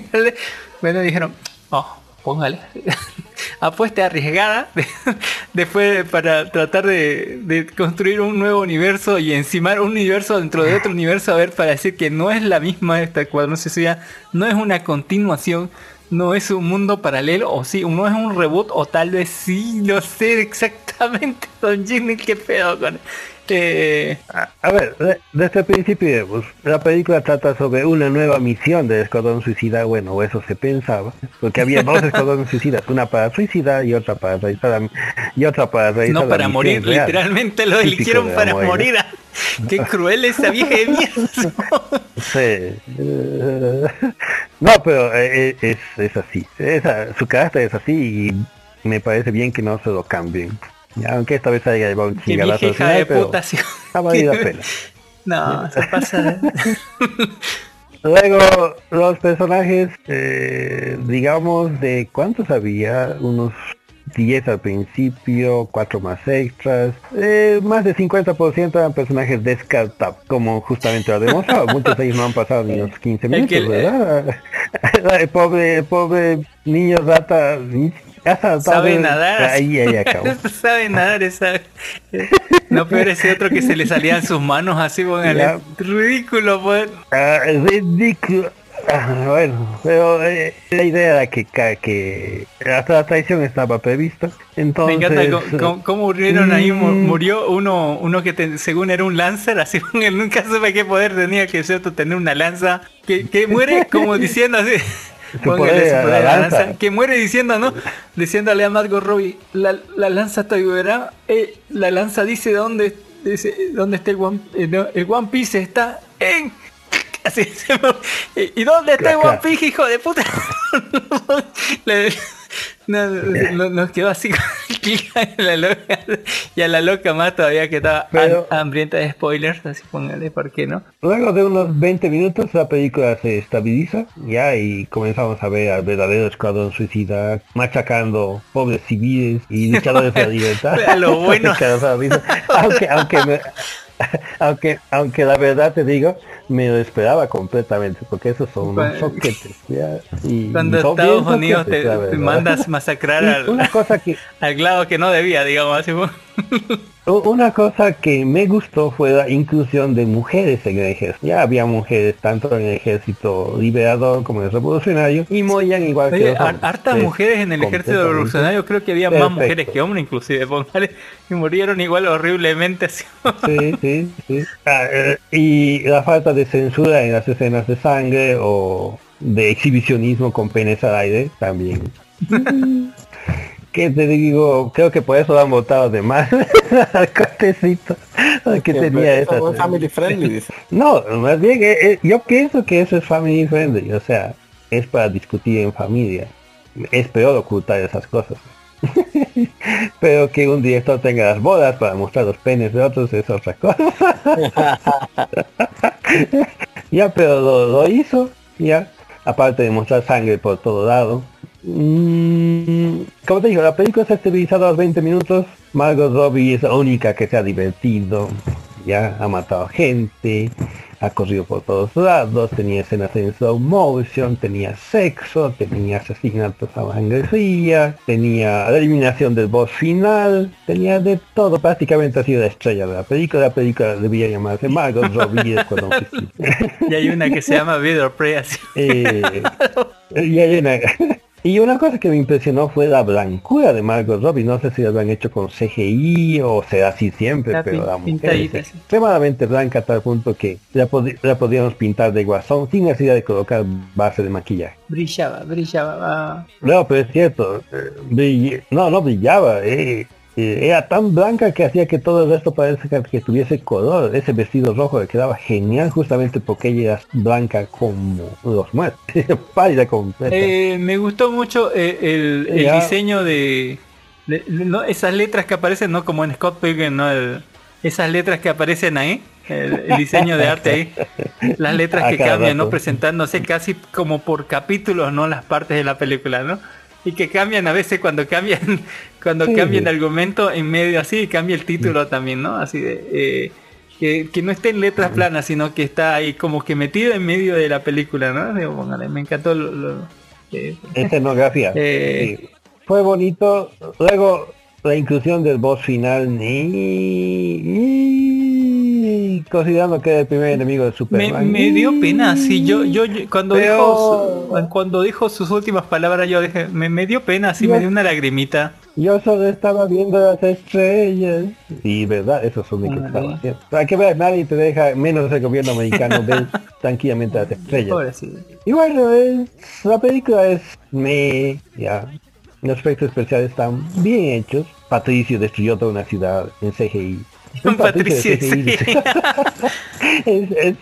<laughs> bueno, dijeron, oh, póngale. <laughs> Apuesta arriesgada <laughs> después para tratar de, construir un nuevo universo y encimar un universo dentro de otro universo a ver para decir que no es la misma esta Escuadrón Suicida, no es una continuación, no es un mundo paralelo, o sí, no es un reboot, o tal vez sí, no sé exactamente, <laughs> Don Jimmy, qué pedo con... Eh, A ver, de- desde el principio, pues, la película trata sobre una nueva misión de Escuadrón Suicida, bueno, eso se pensaba, porque había dos <laughs> Escuadrones Suicidas, una para suicidar y otra para realizar y otra para realizar no para morir, real. literalmente lo eligieron para morir. ah. Qué cruel esa vieja de mierda. Sí. eh, no, pero eh, es, es así. Esa- su carácter es así y me parece bien que no se lo cambien. Aunque esta vez haya llevado un chingadazo hija final, de pero puta. sí. ha valido la <laughs> pena. No, se pasa de... <laughs> Luego, los personajes, eh, digamos, de cuántos había, unos 10 al principio, 4 más extras, eh, más de 50% eran personajes descartables, como justamente lo ha demostrado. <laughs> Muchos de ellos no han pasado ni los 15 El minutos, ¿verdad? el pobre, el pobre niño rata, <laughs> Sabe de- nadar. Ahí, ahí acabó. <laughs> sabe nadar esa. No peor ese otro que se le salían sus manos así, póngale. Ridículo, pues. Ah, ridículo. Ah, bueno, pero eh, la idea era que, que hasta la traición estaba prevista. Me Entonces, encanta cómo, murieron ahí, mm, murió uno uno que según era un lancer, así <laughs> él nunca supe qué poder tenía que cierto tener una lanza, que, que muere como diciendo así. Póngale poder su era poder la a la lanza. lanza, que muere diciendo, ¿no? Diciéndole a Margot Robbie, la, la lanza te ayudará, eh, la lanza dice dónde, dice, dónde está el One, eh, no, el One Piece está en Así ¿Y dónde está el One Piece, hijo de puta? Le- no, no- nos quedó así <laughs> con la loca. Y a la loca más todavía que estaba Pero- hambrienta de spoilers, así póngale, ¿por qué no? Luego de unos 20 minutos la película se estabiliza ya y comenzamos a ver al verdadero escuadrón suicida machacando pobres civiles y luchadores de la libertad. <laughs> A lo bueno. <laughs> Aunque, aunque, me- <laughs> aunque, aunque la verdad te digo, me lo esperaba completamente porque esos son unos Cuando- soquetes. ya, y Cuando son Estados Unidos te, soquetes, mandas masacrar <laughs> al, una cosa que <laughs> al glado que no debía, digamos así. <laughs> Una cosa que me gustó fue la inclusión de mujeres en el ejército. Ya había mujeres tanto en el ejército liberador como en el revolucionario y morían igual que Oye, los har- hombres. hartas Es mujeres en el ejército revolucionario, creo que había más perfecto. mujeres que hombres inclusive, <laughs> póngale, y murieron igual horriblemente así. Sí, sí, sí. Ah, eh, y la falta de censura en las escenas de sangre o de exhibicionismo con penes al aire también. <laughs> que te digo, creo que por eso lo han votado de más <laughs> al cortecito que tenía esa. Family friendly. <laughs> No, más bien, eh, eh, yo pienso que eso es family friendly, o sea, es para discutir en familia. Es peor ocultar esas cosas. <laughs> Pero que un director tenga las bodas para mostrar los penes de otros es otra cosa. ya, pero lo, lo hizo, ya. Aparte de mostrar sangre por todo lado. Mm, como te digo, la película se ha estabilizado a los 20 minutos. Margot Robbie es la única que se ha divertido. Ya ha matado gente, ha corrido por todos lados, tenía escenas en slow motion, tenía sexo, tenía asesinatos a sangre fría, tenía la eliminación del boss final, tenía de todo, prácticamente ha sido la estrella de la película, la película debería llamarse Margot Robbie. <laughs> Y hay una que se llama Video Prey así. Eh, y hay una- <laughs> y una cosa que me impresionó fue la blancura de Margot Robbie. No sé si lo han hecho con CGI o será así siempre, pero la mujer es extremadamente blanca a tal punto que la, la podíamos pintar de guasón sin necesidad de colocar base de maquillaje. Brillaba, brillaba. No, pero es cierto. eh, brill- No, no brillaba. eh, era tan blanca que hacía que todo el resto parece que, tuviese color. Ese vestido rojo le quedaba genial justamente porque ella era blanca como los muertos. <laughs> Pálida completa. Eh, me gustó mucho eh, el, diseño de, de- no, esas letras que aparecen, no como en Scott Pilgrim, no el- esas letras que aparecen ahí, el, diseño de arte ahí, <laughs> las letras que cambian, ¿no? rato. Presentándose casi como por capítulos, ¿no? Las partes de la película, ¿no? Y que cambian a veces cuando cambian, <laughs> cuando Sí. cambian el argumento en medio así, cambia el título también, ¿no? Así de, eh, que, que no esté en letras planas, sino que está ahí como que metido en medio de la película, ¿no? Digo, me encantó lo, lo- eh, escenografía. <laughs> Eh, Sí. Fue bonito. Luego la inclusión del boss final. Ni, considerando que era el primer enemigo de Superman. me dio pena, sí, yo, yo, yo- cuando Pero- dijo cuando dijo sus últimas palabras yo dije, me, me dio pena, sí, Yo- me dio una lagrimita. Yo solo estaba viendo las estrellas. Sí, verdad, eso es lo único que estaba haciendo. Hay que ver, nadie te deja, menos el gobierno americano, ver <laughs> tranquilamente las estrellas. Y bueno, es- la película es me ya. Los efectos especiales están bien hechos. Patricio destruyó toda una ciudad en CGI. <laughs> Un Patricio, sí. Es- es-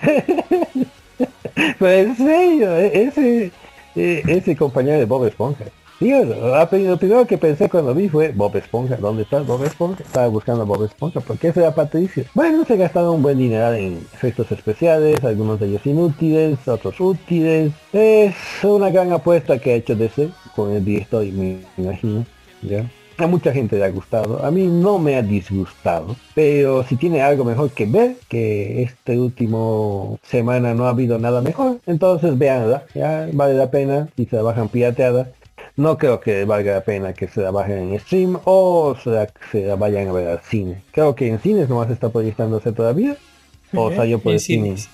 Pero en serio, e- ese, e- ese compañero de Bob Esponja. Digo, lo primero que pensé cuando vi fue Bob Esponja, ¿dónde está Bob Esponja? Estaba buscando a Bob Esponja, porque ese era Patricio. Bueno, se gastaron un buen dineral en efectos especiales, algunos de ellos inútiles, otros útiles. Es una gran apuesta que ha hecho DC con el director, y me imagino. ¿ya? A mucha gente le ha gustado, a mí no me ha disgustado, pero si tiene algo mejor que ver, que este último semana no ha habido nada mejor, entonces véanla, ya vale la pena si se la bajan pirateada. No creo que valga la pena que se la bajen en stream o se la, se la vayan a ver al cine. Creo que en cines nomás está proyectándose todavía. O salió por el cine. cines.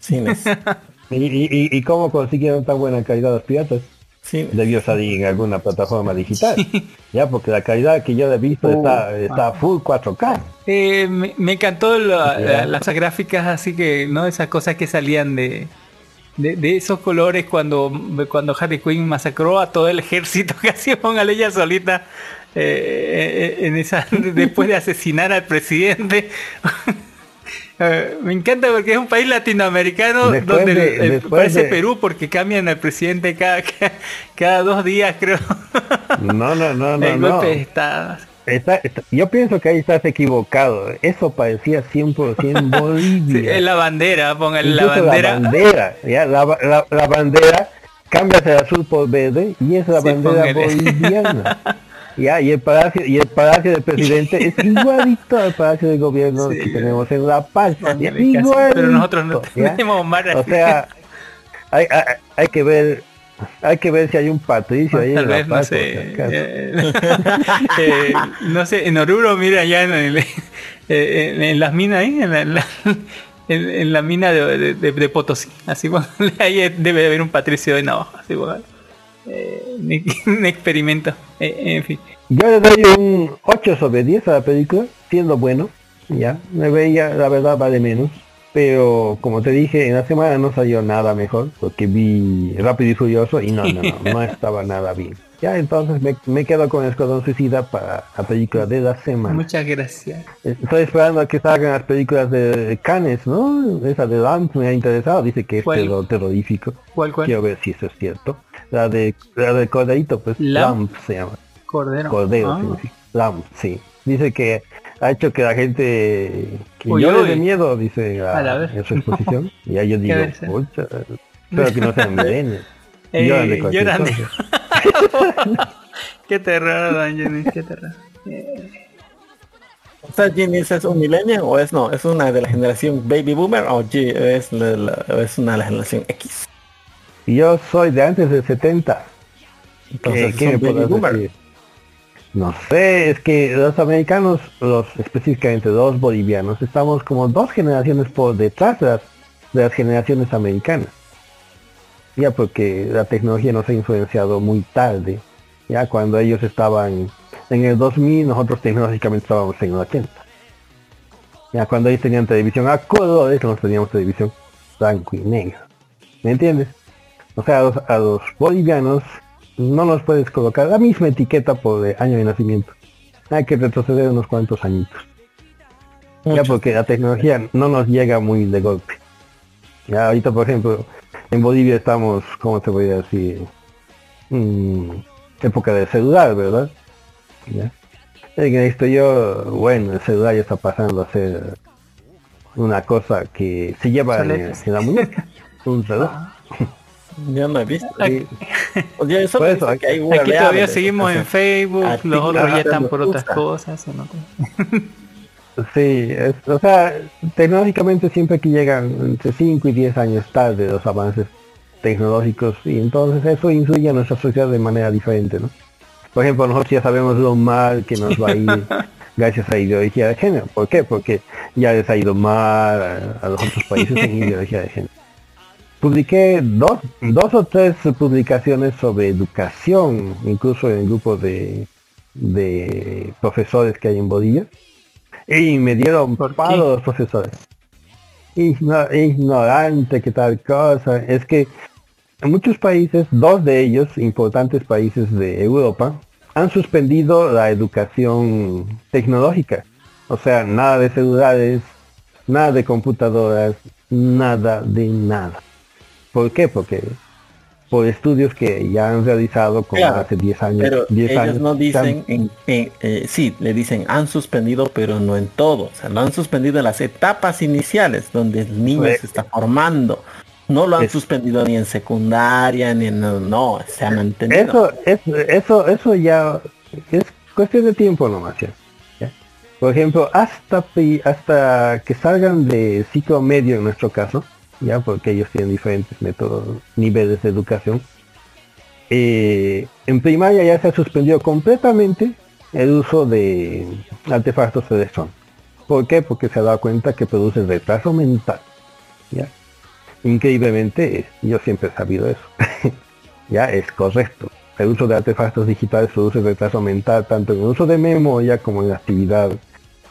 Cines. <laughs> ¿Y, y, y- y cómo consiguieron tan buena calidad los piratas? Cines. Debió salir en alguna plataforma digital. Ya, porque la calidad que yo he visto está, está full 4K. Eh, me, me encantó la- la- las gráficas así que, ¿no? Esas cosas que salían de, de, de esos colores cuando, cuando Harley Quinn masacró a todo el ejército, <laughs> casi póngale ella solita. eh, eh, en esa <laughs> después de asesinar al presidente <laughs> Eh, me encanta porque es un país latinoamericano Después donde de- el- el- parece de- Perú porque cambian al presidente cada, cada, cada dos días creo No, no, no, no, <laughs> el no. golpe de estado Está- está- yo pienso que ahí estás equivocado. Eso parecía 100% <laughs> Bolivia. Sí, es la bandera póngale la bandera La bandera, ya, la, la- la bandera cambia de azul por verde y es la Sí, bandera póngale. boliviana. <laughs> Ya, y el palacio, y el palacio del presidente es <laughs> igualito al palacio del gobierno que tenemos en La Paz. Igualito, pero nosotros no tenemos mar O sea, hay, hay, hay que ver hay que ver si hay un patricio ahí tal en La vez no Paz. sé eh, <laughs> eh, no sé en Oruro mira allá en, el- <laughs> eh, en, en las minas ahí en la, en la- en- en la mina de, de- de Potosí así póngale, ahí debe de haber un patricio de navaja así póngale. Eh, <laughs> un, experimento Eh, en fin Yo le doy un 8 sobre 10 a la película, siendo bueno, ya, me veía, la verdad vale menos, pero como te dije, en la semana no salió nada mejor, porque vi Rápido y Furioso y no, no, no, <laughs> no estaba nada bien. Ya, entonces me, me quedo con Escuadrón Suicida para la película de la semana. muchas gracias Estoy esperando a que salgan las películas de Canes, ¿no? Esa de Lamp me ha interesado, dice que es ¿Cuál? terror terrorífico. ¿Cuál, cuál? Quiero ver si eso es cierto. La de la de Cordeito, pues Lamp. Lamp se llama. Cordero. Cordero, Ah. significa. Lamb, sí. Dice que ha hecho que la gente que Uy, llore uy. de miedo, dice A la a- vez. en su exposición. y ahí yo <laughs> digo, espero que no sean <laughs> milenios. Eh, Lloran de cualquier lloran de- cosa. <laughs> Qué terror, don Jenny, qué terror. O sea, Ginny ¿es un millennial o es no? ¿Es una de la generación baby boomer o G- es, la- la- es una de la generación X? Y yo soy de antes del 70. Entonces, ¿Qué, ¿son me boomer? decir? No sé, es que los americanos, los específicamente los bolivianos, estamos como dos generaciones por detrás de las, de las generaciones americanas. Ya porque la tecnología nos ha influenciado muy tarde. Ya cuando ellos estaban en el 2000, nosotros tecnológicamente estábamos en el 80. Ya cuando ellos tenían televisión a colores, nosotros teníamos televisión blanco y negro. ¿Me entiendes? O sea, a los, a los bolivianos no nos puedes colocar la misma etiqueta por eh, año de nacimiento. Hay que retroceder unos cuantos añitos. Ya porque la tecnología no nos llega muy de golpe. Ya ahorita, por ejemplo, en Bolivia estamos, ¿cómo te voy a decir? Mm, época de celular, ¿verdad? Ya. En esto yo, bueno, el celular ya está pasando a ser una cosa que se lleva en, la muñeca. <laughs> Un reloj. Yo <laughs> no he visto. Sí. O sea, eso, visto que hay Aquí todavía seguimos o sea, en Facebook, los otros ya están por otras cosas. nota. <laughs> Sí, es- o sea, tecnológicamente siempre que llegan entre 5 y 10 años tarde los avances tecnológicos y entonces eso influye a nuestra sociedad de manera diferente, ¿no? Por ejemplo, nosotros ya sabemos lo mal que nos va a ir <laughs> gracias a ideología de género. ¿Por qué? Porque ya les ha ido mal a, a los otros países en <laughs> ideología de género. Publiqué dos, dos o tres publicaciones sobre educación, incluso en el grupo de, de profesores que hay en Bolivia. Y me dieron palo los profesores. Igno- ignorante, que tal cosa. Es que en muchos países, dos de ellos, importantes países de Europa, han suspendido la educación tecnológica. O sea, nada de celulares, nada de computadoras, nada de nada. ¿Por qué? Porque por estudios que ya han realizado como Claro, hace 10 años. Pero 10 ellos años, no dicen, en, en- eh, sí, le dicen han suspendido, pero no en todo. O sea, lo han suspendido en las etapas iniciales, donde el niño Pues- se está formando. No lo han Es- suspendido ni en secundaria, ni en... No, se ha mantenido. Eso, es, eso, eso ya es cuestión de tiempo nomás. ¿ya? Por ejemplo, hasta hasta que salgan de ciclo medio en nuestro caso, ya porque ellos tienen diferentes métodos, niveles de educación. eh, en primaria ya se ha suspendido completamente el uso de artefactos electrónicos. ¿Por qué? Porque se ha dado cuenta que produce retraso mental. ¿ya? Increíblemente, yo siempre he sabido eso. <laughs> ya es correcto. El uso de artefactos digitales produce retraso mental tanto en el uso de memoria como en la actividad,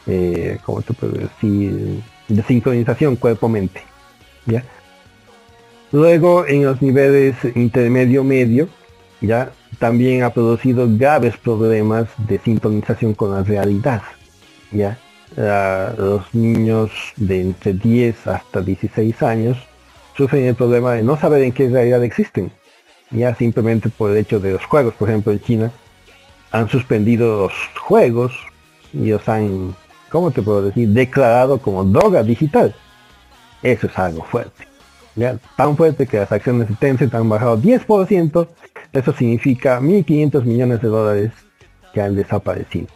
eh, como te puedo decir, de sincronización cuerpo-mente. Luego en los niveles intermedio medio, ya también ha producido graves problemas de sintonización con la realidad. ¿ya? Ah, los niños de entre 10 hasta 16 años sufren el problema de no saber en qué realidad existen. Ya simplemente por el hecho de los juegos, por ejemplo en China, han suspendido los juegos y los han, ¿cómo te puedo decir?, declarado como droga digital. Eso es algo fuerte. ¿ya? Tan fuerte que las acciones de Tencent han bajado 10%, eso significa 1.500 millones de dólares que han desaparecido.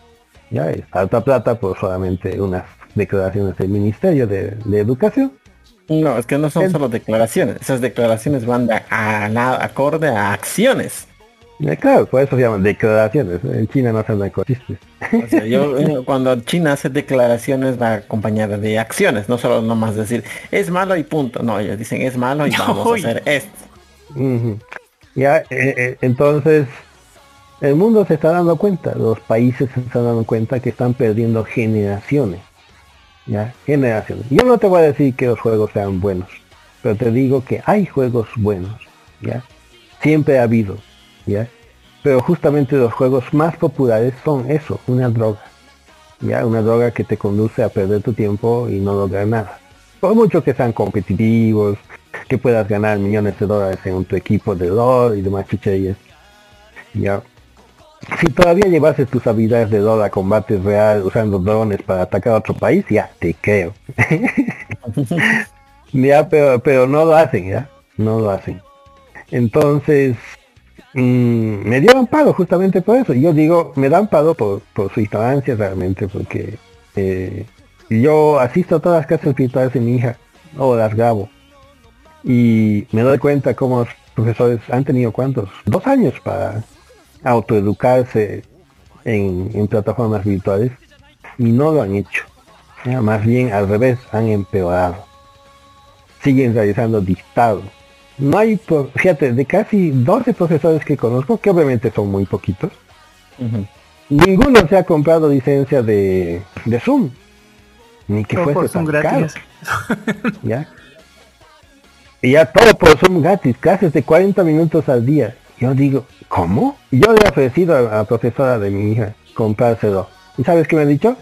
Ya es alta plata por solamente unas declaraciones del Ministerio de, de Educación. No, es que no son solo declaraciones. Esas declaraciones van de a, acorde a acciones. Eh, claro, por eso se llaman declaraciones. En China no hacen chistes. O sea, yo <laughs> eh, cuando China hace declaraciones va acompañada de acciones, no solo nomás decir es malo y punto. No, ellos dicen es malo y <laughs> vamos a hacer esto. Ya, eh, eh, entonces, el mundo se está dando cuenta, los países se están dando cuenta que están perdiendo generaciones. Ya, generaciones. Yo no te voy a decir que los juegos sean buenos, pero te digo que hay juegos buenos, ya. Siempre ha habido, ya. Pero justamente los juegos más populares son eso, una droga. Ya, una droga que te conduce a perder tu tiempo y no lograr nada. Por mucho que sean competitivos, que puedas ganar millones de dólares en tu equipo de LOL y demás chucherías. Ya. si todavía llevases tus habilidades de Dota a combate real usando drones para atacar a otro país, ya te creo. <laughs> ya, pero, pero no lo hacen, ya. No lo hacen. Entonces, mm, me dieron paro justamente por eso. Yo digo, me dan paro por, por su ignorancia realmente, porque eh, yo asisto a todas las clases virtuales de mi hija, o las grabo. Y me doy cuenta cómo los profesores han tenido cuántos, dos años para autoeducarse en, en plataformas virtuales y no lo han hecho. Ya, Más bien al revés, han empeorado. Siguen realizando dictado. No hay, fíjate, de casi 12 profesores que conozco, que obviamente son muy poquitos, ninguno se ha comprado licencia de, de Zoom. Ni que Todo fuese por Zoom tan caro. gratis. <laughs> ¿ya? Y ya todo por Zoom gratis, clases de 40 minutos al día. Yo digo, ¿cómo? Y Yo le he ofrecido a la profesora de mi hija comprárselo. ¿Y sabes qué me ha dicho?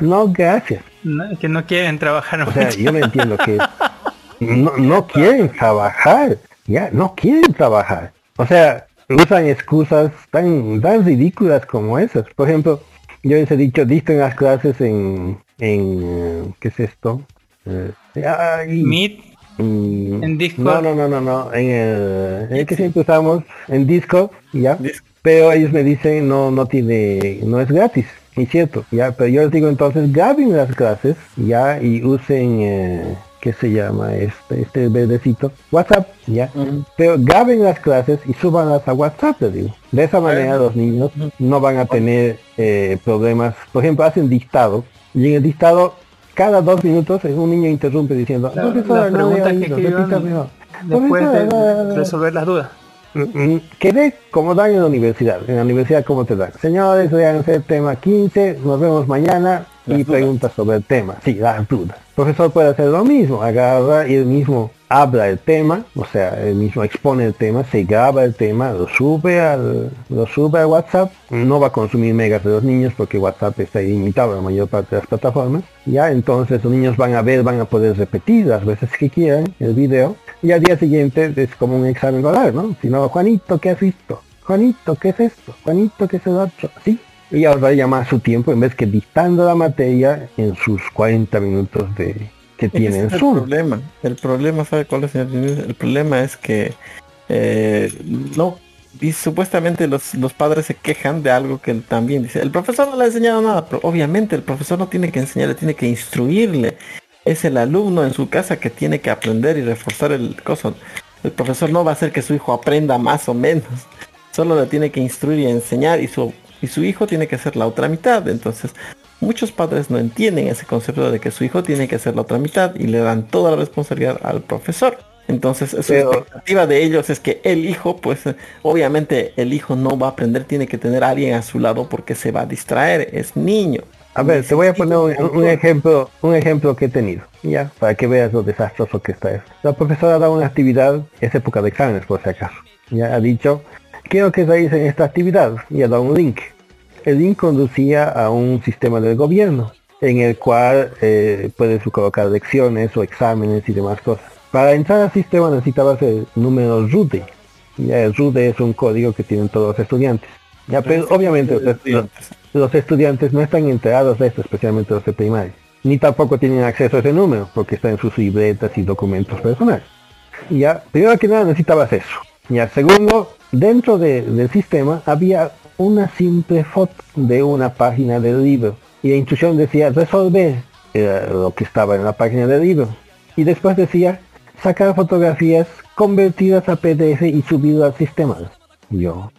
No, gracias. No, que no quieren trabajar O sea, yo me entiendo que <laughs> no, no quieren trabajar. Ya, no quieren trabajar. O sea, usan excusas tan, tan ridículas como esas. Por ejemplo, yo les he dicho, dicten las clases en, en ¿qué es esto? Eh, ay, Meet, Mm, En Discord. No, no, no, no, no. En el, en el que siempre usamos, en Discord, ya. Pero ellos me dicen no, no tiene, no es gratis. Y cierto, ya. Pero yo les digo entonces graben las clases, ya, y usen, eh, ¿qué se llama? Este, este verdecito, WhatsApp, ya. Pero graben las clases y súbanlas a WhatsApp, les digo. De esa manera los niños no van a tener eh, problemas. Por ejemplo, hacen dictado y en el dictado cada dos minutos eh, un niño interrumpe diciendo, La- "Profesora, las no que escriban repítamelo". después de resolver las dudas. Quedé como dan en la universidad. En la universidad, ¿cómo te dan? Señores, véanse el tema 15, nos vemos mañana y preguntas sobre el tema. Sí, las dudas. El profesor puede hacer lo mismo, agarra y él mismo habla el tema, o sea, él mismo expone el tema, se graba el tema, lo sube al, lo sube a WhatsApp, no va a consumir megas de los niños porque WhatsApp está ilimitado en la mayor parte de las plataformas. Ya, entonces los niños van a ver, van a poder repetir las veces que quieran el video y al día siguiente es como un examen oral, ¿no? Si no, Juanito, ¿qué has visto? Juanito, ¿qué es esto? Juanito, ¿qué es el otro? Sí. Y ahorraría más su tiempo en vez que dictando la materia en sus 40 minutos de que tiene en es el Zoom. problema. El problema, ¿sabe cuál es? El problema es que eh, no. Y supuestamente los, los padres se quejan de algo que también dice, el profesor no le ha enseñado nada, pero obviamente el profesor no tiene que enseñarle, tiene que instruirle. Es el alumno en su casa que tiene que aprender y reforzar el coso. El profesor no va a hacer que su hijo aprenda más o menos. Solo le tiene que instruir y enseñar y su, y su hijo tiene que hacer la otra mitad. Entonces, muchos padres no entienden ese concepto de que su hijo tiene que hacer la otra mitad y le dan toda la responsabilidad al profesor. Entonces, su Pero- expectativa de ellos es que el hijo, pues obviamente el hijo no va a aprender, tiene que tener a alguien a su lado porque se va a distraer, es niño. A ver, te voy a poner un, un ejemplo, un ejemplo que he tenido, ya, para que veas lo desastroso que está esto. La profesora da una actividad, es época de exámenes por si acaso. Ya ha dicho, quiero que realicen esta actividad y ha dado un link. El link conducía a un sistema del gobierno, en el cual eh, puedes colocar lecciones o exámenes y demás cosas. Para entrar al sistema necesitabas el número RUDE. Ya el RUDE es un código que tienen todos los estudiantes. Ya, pero obviamente los, los- los estudiantes no están enterados de esto, especialmente los de primaria. Ni tampoco tienen acceso a ese número, porque está en sus libretas y documentos personales. Ya, primero que nada necesitabas eso. Ya, segundo, dentro de- del sistema había una simple foto de una página del libro. Y la instrucción decía resolver era lo que estaba en la página del libro. Y después decía sacar fotografías convertidas a PDF y subirlo al sistema. Yo,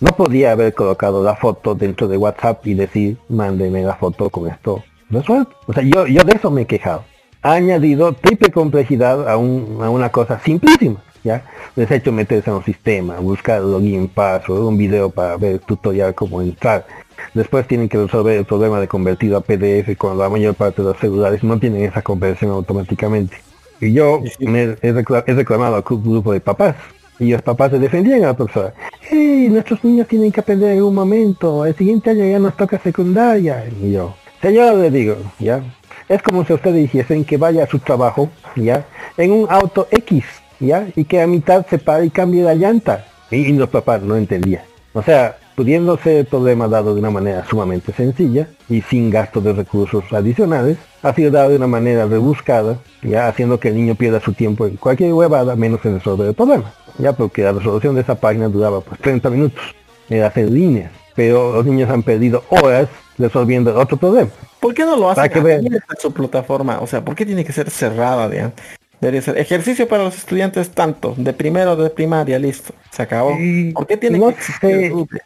no podía haber colocado la foto dentro de WhatsApp y decir, mándeme la foto con esto resuelto. O sea, yo, yo de eso me he quejado. Ha añadido triple complejidad a, un- a una cosa simplísima. ¿ya? Les he hecho meterse en un sistema, buscar login, password, un video para ver tutorial cómo entrar. Después tienen que resolver el problema de convertido a PDF cuando la mayor parte de los celulares no tienen esa conversión automáticamente. Y yo me he, recla- he reclamado al club- grupo de papás. Y los papás se defendían a la profesora. ¡Hey! Nuestros niños tienen que aprender en algún momento. El siguiente año ya nos toca secundaria. Y yo, señor, le digo, ¿ya? Es como si ustedes dijesen que vaya a su trabajo, ¿ya? En un auto X, ¿ya? Y que a mitad se pare y cambie la llanta. Y, y los papás no entendían. O sea, pudiendo ser el problema dado de una manera sumamente sencilla y sin gasto de recursos adicionales, ha sido dado de una manera rebuscada, ya haciendo que el niño pierda su tiempo en cualquier huevada menos en resolver el problema. Ya porque la resolución de esa página duraba pues 30 minutos, era hacer líneas, pero los niños han perdido horas resolviendo otro problema. ¿Por qué no lo hacen que abierta su plataforma? O sea, ¿por qué tiene que ser cerrada, digamos? Debería ser ejercicio para los estudiantes tanto, de primero de primaria, listo, se acabó. ¿Por qué tiene no que RUDE?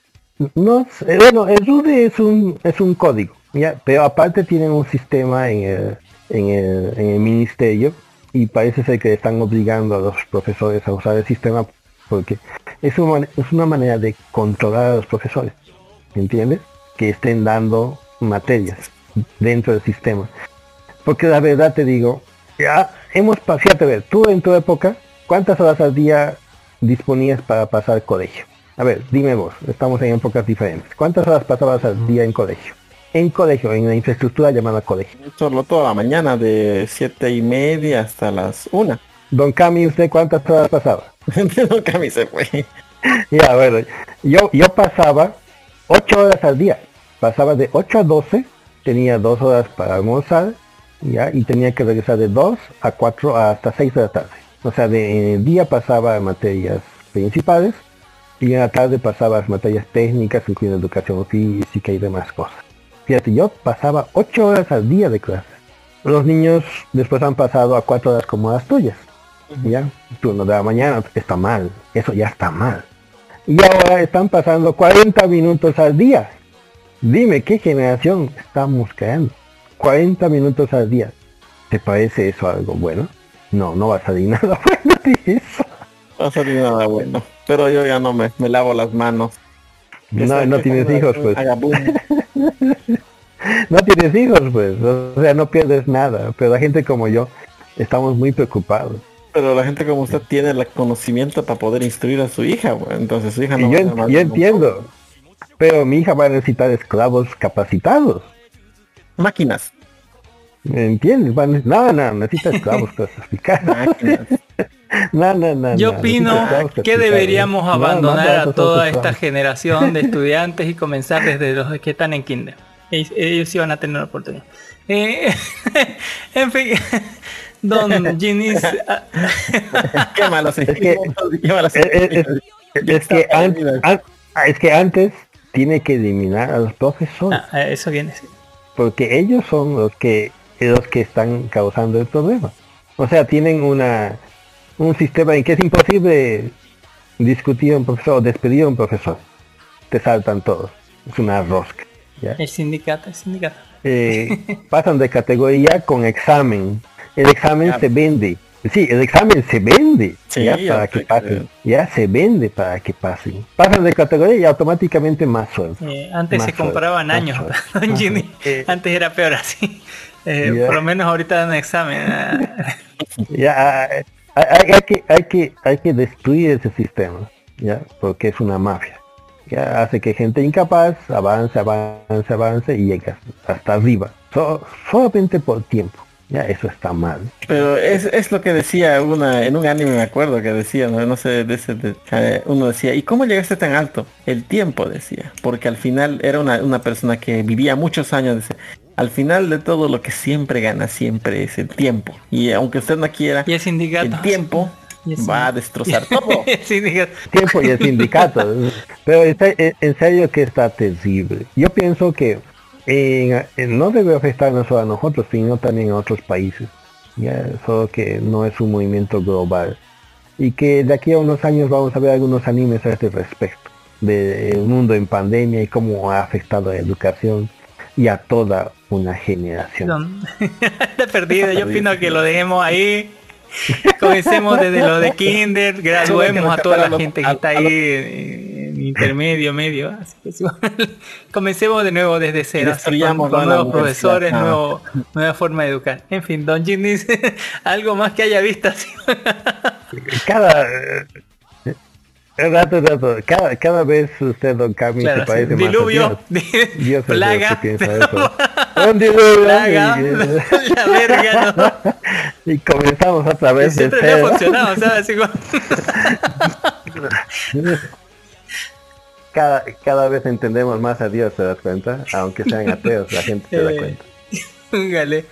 No sé, bueno, el es un, es un código, ¿ya? pero aparte tienen un sistema en el, en, el, en el ministerio y parece ser que están obligando a los profesores a usar el sistema porque es una, es una manera de controlar a los profesores, ¿entiendes? Que estén dando materias dentro del sistema. Porque la verdad te digo, ya hemos pasado, a ver, tú en tu época, ¿cuántas horas al día disponías para pasar colegio? A ver, dime vos, estamos en épocas diferentes. ¿Cuántas horas pasabas al día en colegio? En colegio, en la infraestructura llamada colegio. Solo toda la mañana, de siete y media hasta las una. Don Cami, ¿usted cuántas horas pasaba? <laughs> Don Cami se fue. <laughs> Ya, bueno, yo, yo pasaba 8 horas al día. Pasaba de 8 a 12, tenía 2 horas para almorzar, ya, y tenía que regresar de 2 a 4 hasta 6 de la tarde. O sea, de, en el día pasaba materias principales y en la tarde pasaba las materias técnicas, incluyendo educación física y demás cosas. Fíjate, yo pasaba 8 horas al día de clase. Los niños después han pasado a 4 horas como las tuyas. Ya, turno de la mañana está mal, eso ya está mal. Y ahora están pasando 40 minutos al día. Dime, ¿qué generación estamos creando? 40 minutos al día. ¿Te parece eso algo bueno? No, no va a salir nada <laughs> bueno de eso. No salir nada bueno. Pero yo ya no me, me lavo las manos. No, no tienes hijos, pues. <laughs> No tienes hijos, pues. O sea, no pierdes nada. Pero la gente como yo, estamos muy preocupados. Pero la gente como usted tiene el conocimiento para poder instruir a su hija, güey. entonces su hija no Y yo, yo entiendo. Pero mi hija va a necesitar esclavos capacitados. Máquinas. ¿Me entiendes? Va a ne- No, no, necesita esclavos <laughs> clasificados. No, no, no. Yo no, opino que deberíamos No, abandonar a toda esta generación de <laughs> estudiantes y comenzar desde los que están en kinder. Ellos, ellos sí van a tener la oportunidad. Eh, <laughs> en fin, <laughs> don Ginis, ah, Qué malo Es que, es, es- es que an- an- es que antes tiene que eliminar a los profesores. ah, eso viene. sí. porque ellos son los que los que están causando el problema. O sea, tienen una un sistema en que es imposible discutir a un profesor o despedir a un profesor. Te saltan todos. Es una rosca. ¿ya? El sindicato, el sindicato. Eh, <laughs> pasan de categoría con examen. El examen Ya. se vende. Sí, el examen se vende Sí, ya, para que pasen. creo. Ya se vende para que pasen. Pasan de categoría y automáticamente más sueldo. Eh, antes Más se sueldo, compraban años, don Ginny. <laughs> Eh, Antes era peor así. Eh. Por lo menos ahorita dan examen. ah. Ya, hay, que, hay que, hay que destruir ese sistema, ya, porque es una mafia. Ya hace que gente incapaz avance, avance, avance y llega hasta arriba. So- solamente por tiempo. Ya, eso está mal. Pero es, es lo que decía una en un anime me acuerdo que decía, no, no sé, de ese, de- eh, uno decía, ¿y cómo llegaste tan alto? El tiempo decía, porque al final era una, una persona que vivía muchos años, decía, al final de todo lo que siempre gana siempre es el tiempo. Y aunque usted no quiera, Y el sindicato. el tiempo va a destrozar <laughs> todo. Tiempo y el sindicato. Pero está- en serio que está terrible. Yo pienso que en- en- no debe afectarnos solo a nosotros, sino también a otros países. Ya, solo que no es un movimiento global. Y que de aquí a unos años vamos a ver algunos animes a este respecto. Del mundo en pandemia y cómo ha afectado a la educación y a toda una generación. <laughs> Está perdido. Yo opino que lo dejemos ahí. Comencemos desde lo de kinder, graduemos a toda la gente que está ahí en, intermedio, medio. así que sí, <laughs> Comencemos de nuevo desde cero, destruyamos con nuevos profesores, Ah. nuevo, nueva forma de educar. En fin, Don Jim dice <laughs> algo más que haya visto así. Cada rato, rato, cada, cada vez usted, don Cami, Claro, se parece sí. más Diluvio, Dios. <laughs> Dios Dios plaga, que piensa <laughs> eso. Un diluvio, plaga, y- la verga, ¿no? <laughs> y comenzamos otra vez de siempre me ha funcionado, ¿sabes? Como- cada, cada vez entendemos más a Dios, ¿te das cuenta? Aunque sean ateos, la gente se da Eh, cuenta. Póngale.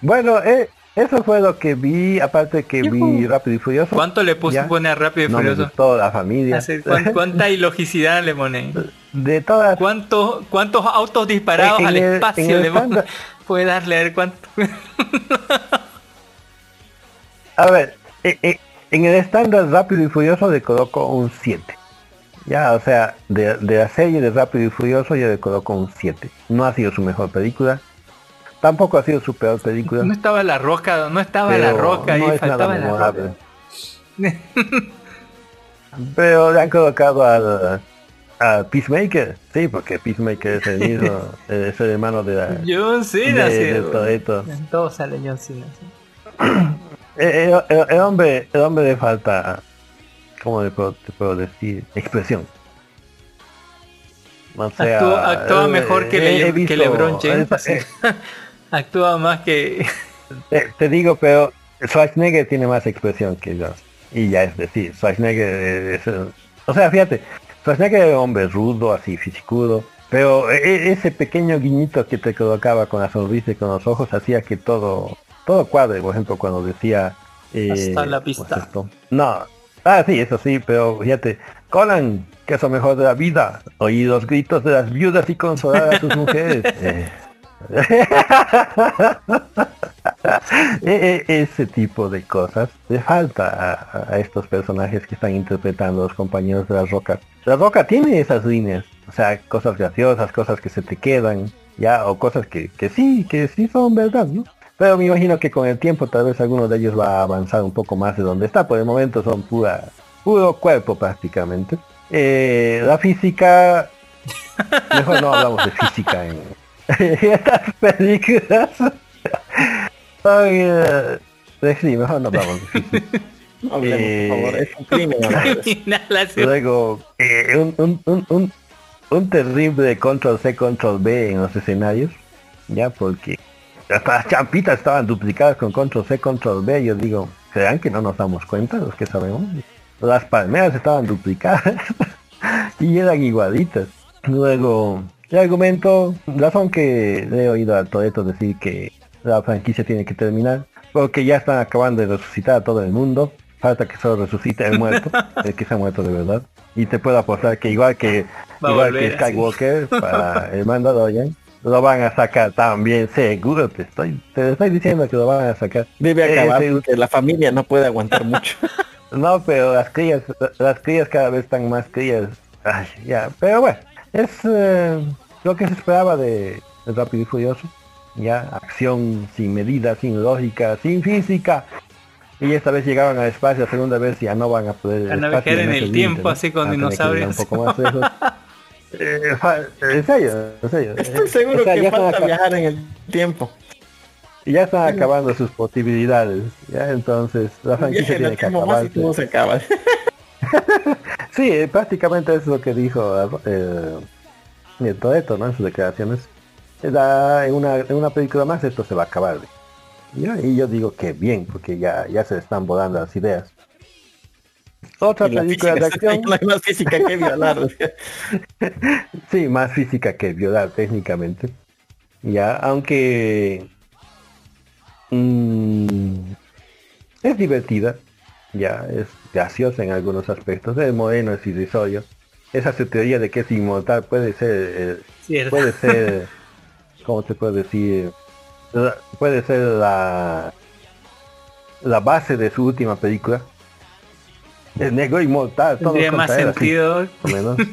Bueno, eh, eso fue lo que vi, aparte que vi Rápido y Furioso. ¿Cuánto le puso pone a Rápido y No me Furioso? gustó la familia. Hace- ¿cuán- ¿Cuánta ilogicidad le pone? De todas ¿Cuántos, ¿Cuántos autos disparados En al el- espacio le pone? estándar- <laughs> Puede darle a ver cuánto. A ver, eh, eh, en el estándar Rápido y Furioso le coloco un 7. Ya, o sea, de, de la serie de Rápido y Furioso yo le coloco un 7. No ha sido su mejor película. Tampoco ha sido su peor película. No estaba la roca, no estaba la roca ahí, no es nada la roca. Pero le han colocado al, Peacemaker. Sí, porque Peacemaker es el mismo, <laughs> es el hermano de la... John Cena, de- sí. todo sale John Cena. sí. <clears throat> El, el hombre, el hombre le falta, ¿cómo le puedo, te puedo decir? Expresión. O sea, Actúa, actúa eh, mejor que, Le- LeBron James. Actúa más que... Te, <laughs> te digo, pero Schwarzenegger tiene más expresión que yo. Y ya es decir, Schwarzenegger es... o sea, fíjate, Schwarzenegger era un hombre rudo, así, fisicudo. Pero e- e- ese pequeño guiñito que te colocaba con la sonrisa y con los ojos hacía que todo todo cuadre. Por ejemplo, cuando decía... eh, Hasta la ¿cómo pista. No. Ah, sí, eso sí, pero fíjate. Conan, que es lo mejor de la vida. Oí los gritos de las viudas y consolar a sus mujeres. <laughs> Eh. <laughs> E- e- ese tipo de cosas le falta a, estos personajes que están interpretando los compañeros de la roca. La roca tiene esas líneas, o sea, cosas graciosas, cosas que se te quedan, ya, o cosas que, que sí, que sí son verdad, ¿no? Pero me imagino que con el tiempo tal vez alguno de ellos va a avanzar un poco más de donde está. Por el momento son pura, puro cuerpo prácticamente. Eh, la física, mejor no hablamos de física en estas películas. Eh, sí, mejor no hablamos hablemos, Eh, es un crimen. Luego, un, un, un, un, un terrible control C, control B en los escenarios, ya porque hasta las champitas estaban duplicadas con control C, control B, yo digo, ¿serán que no nos damos cuenta los que sabemos? Las palmeras estaban duplicadas y eran igualitas. Luego, el argumento, razón que le he oído a Toreto decir que la franquicia tiene que terminar, porque ya están acabando de resucitar a todo el mundo. Falta que solo resucite el muerto, <laughs> el que se ha muerto de verdad. Y te puedo apostar que igual que Va igual volver, que Skywalker para el Mandalorian, lo van a sacar también, seguro te estoy, te estoy diciendo que lo van a sacar. Debe acabar porque la familia no puede aguantar mucho. <laughs> no, pero las crías, las crías cada vez están más crías. Ay, ya, pero bueno, es eh, lo que se esperaba de, de Rápido y Furioso. Ya, acción sin medida, sin lógica, sin física. Y esta vez llegaron al espacio, la segunda vez ya no van a poder. A ya en el tiempo, ¿no? así con Van a tener que ir dinosaurios. Un poco más lejos. <laughs> Eh, en serio, en serio. Estoy Eh, seguro o sea, que ya están falta acá- viajar en el tiempo. y ya están acabando sus posibilidades. Ya entonces la franquicia tiene que todo se acaba. <laughs> Sí, eh, prácticamente es lo que dijo eh, eh, Toretto, ¿no? En sus declaraciones. Da- en, una, en una película más esto se va a acabar. Y yo, y yo digo que bien, porque ya, ya se están volando las ideas. Otra Y película de acción. <laughs> no hay más física que violar. <laughs> Sí, más física que violar técnicamente. Ya, aunque mm, es divertida, ya, es graciosa en algunos aspectos. El moreno es irrisorio. Esa su teoría de que es inmortal puede ser, eh, puede ser, <laughs> ¿cómo se puede decir? La- Puede ser la, la base de su última película. El negro inmortal. Tendría más él, así, sentido. o menos. <laughs>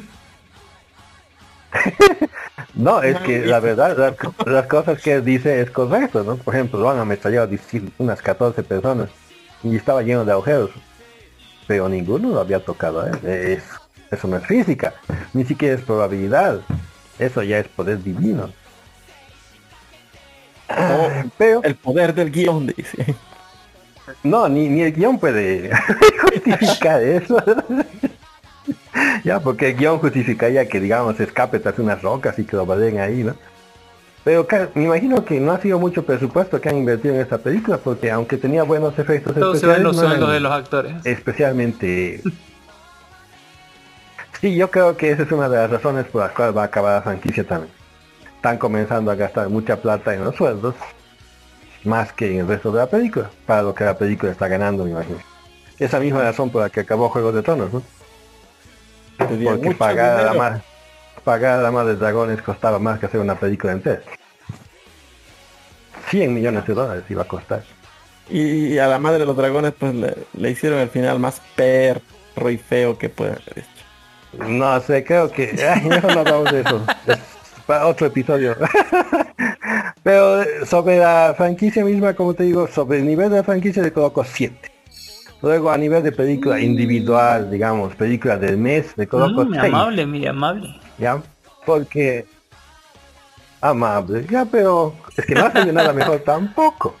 No, es que la verdad, las, las cosas que él dice es correcto, ¿no? Por ejemplo, lo han ametrallado unas 14 personas y estaba lleno de agujeros, pero ninguno lo había tocado. Es, eso no es física, ni siquiera es probabilidad, eso ya es poder divino. Pero el poder del guion, dice. No, ni, ni el guion puede <laughs> justificar eso. ya, porque el guion justificaría que, digamos, escape tras unas rocas y que lo valen ahí, ¿no? Pero me imagino que no ha sido mucho presupuesto que han invertido en esta película, porque aunque tenía buenos efectos Todo se ve en especiales, los no sueldos eran de los actores. especialmente... <laughs> <laughs> Sí, yo creo que esa es una de las razones por las cuales va a acabar la franquicia también. Están comenzando a gastar mucha plata en los sueldos, más que en el resto de la película, para lo que la película está ganando, me imagino. Esa misma razón por la que acabó Juegos de Tronos, ¿no? Porque pagar a la más pagar a la más de dragones costaba más que hacer una película entera. 100 millones de dólares iba a costar. Y a la madre de los dragones pues le, le hicieron el final más perro y feo que puede haber. No sé, creo que... <laughs> Ay, mejor no hablamos de eso. Es para otro episodio. <laughs> Pero eh, sobre la franquicia misma, como te digo, sobre el nivel de la franquicia le coloco 7. Luego a nivel de película individual, digamos, película del mes, le coloco Mm, 6. amable, muy amable. ¿Ya? Porque... Amable, ya, pero es que no ha salido nada mejor tampoco.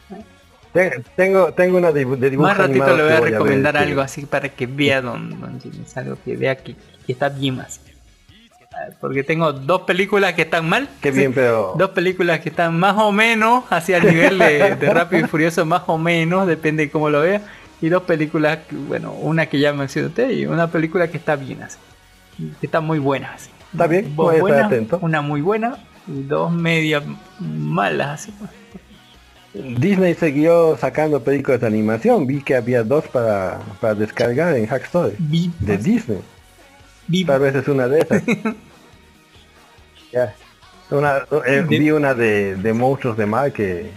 Te- Tengo, tengo una de, de dibujo Más ratito le voy a recomendar algo así para que vea don, don algo que vea que, que está bien más. Ah, Porque tengo dos películas que están mal. Qué bien, pero... <laughs> Dos películas que están más o menos hacia el nivel de, de <laughs> Rápido y Furioso, más o menos, depende de cómo lo vea. Y dos películas, bueno, una que ya mencioné usted y una película que está bien así. Que está muy buena así. Está bien, voy a estar buenas, atento. Una muy buena y dos medias malas así. Disney siguió sacando películas de animación. Vi que había dos para, para descargar en Hackstory. De Disney. Tal vez es una de esas. <laughs> Ya. Una, eh, vi una de, de monstruos de mar que,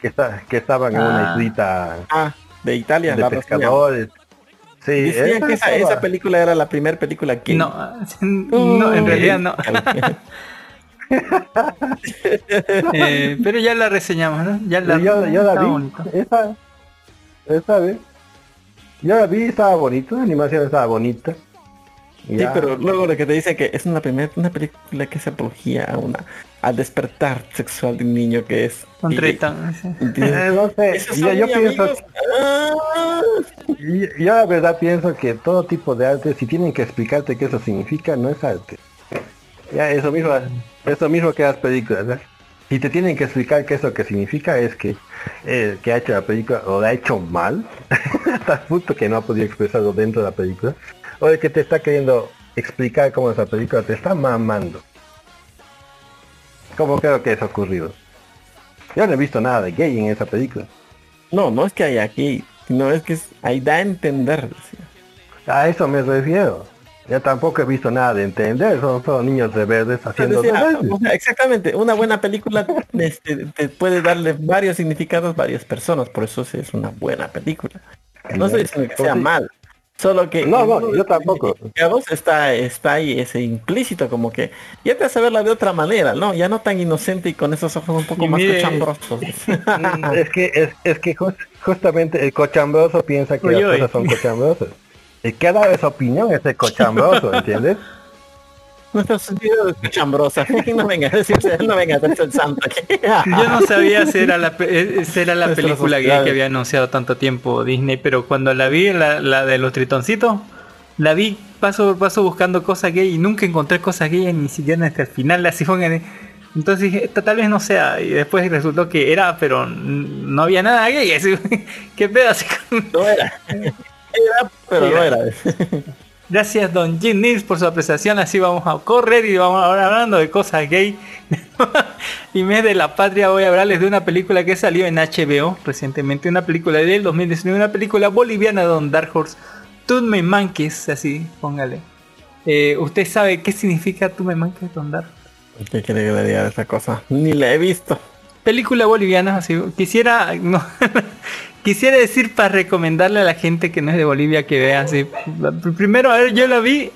que, está, que estaban en una Ah. islita Ah, de Italia, de la pescadores. Sí, Decían que esa, película era la primera película que... No, <laughs> no, en realidad no. <laughs> Eh, pero ya la reseñamos, ¿no? Ya la, yo, yo la vi. bonito. Esa, esa vez. Yo la vi, estaba bonito, la animación estaba bonita. Sí, Ya. pero luego lo que te dice que es una primera una película que se apología a una al despertar sexual de un niño que es Con y- 30, sí. Eh, no sé, yo, yo pienso, yo, yo la verdad pienso que todo tipo de arte, si tienen que explicarte qué eso significa, no es arte. Ya, eso mismo, eso mismo que las películas, ¿verdad? Si te tienen que explicar qué eso que significa, es que el que ha hecho la película o la ha hecho mal, <laughs> hasta el punto que no ha podido expresarlo dentro de la película, o el que te está queriendo explicar cómo es la película, te está mamando. ¿Cómo creo que ha ocurrido? Yo no he visto nada de gay en esa película. No, no es que haya aquí, no es que es, ahí da a entender. decía. A eso me refiero. Yo tampoco he visto nada de entender, son, son niños rebeldes haciendo Decía, rebeldes. o sea, exactamente, una buena película <laughs> este, te puede darle varios significados a varias personas, por eso sí es una buena película. No estoy diciendo que sea Sí. mal, solo que No, no, de yo tampoco. está, está ahí ese implícito como que ya te hace verla de otra manera, ¿no? Ya no tan inocente y con esos ojos un poco Y más mire- cochambrosos. es <laughs> que es, es que jus- justamente el cochambroso piensa que Uy, las cosas son cochambrosas. El que ha dado esa opinión es el cochambroso, <laughs> ¿entiendes? Nuestro sentido es cochambrosa. no venga no venga a el santo. <laughs> Yo no sabía si era la, eh, si era la película gay que había anunciado tanto tiempo Disney, pero cuando la vi, la, la de los tritoncitos, la vi paso por paso buscando cosas gay y nunca encontré cosas gay ni siquiera hasta el final así fue en- entonces dije, "Esta tal vez no sea, y después resultó que era, pero no había nada gay, así, <laughs> qué pedo así <laughs> No era. Era, pero no era. Gracias Don Jim Nils por su apreciación. Así vamos a correr y vamos ahora hablando de cosas gay. <laughs> y mes de la patria voy a hablarles de una película que salió en HBO recientemente. Una película del 2019. Una película boliviana Don Dark Horse. Tú me manques, así, póngale. Eh, ¿Usted sabe qué significa tú me manques, Don Dark? ¿Qué quiere que le diga de esa cosa? Ni la he visto. película boliviana, así quisiera no, <laughs> quisiera decir para recomendarle a la gente que no es de Bolivia que vea así. Primero, a ver, yo la vi,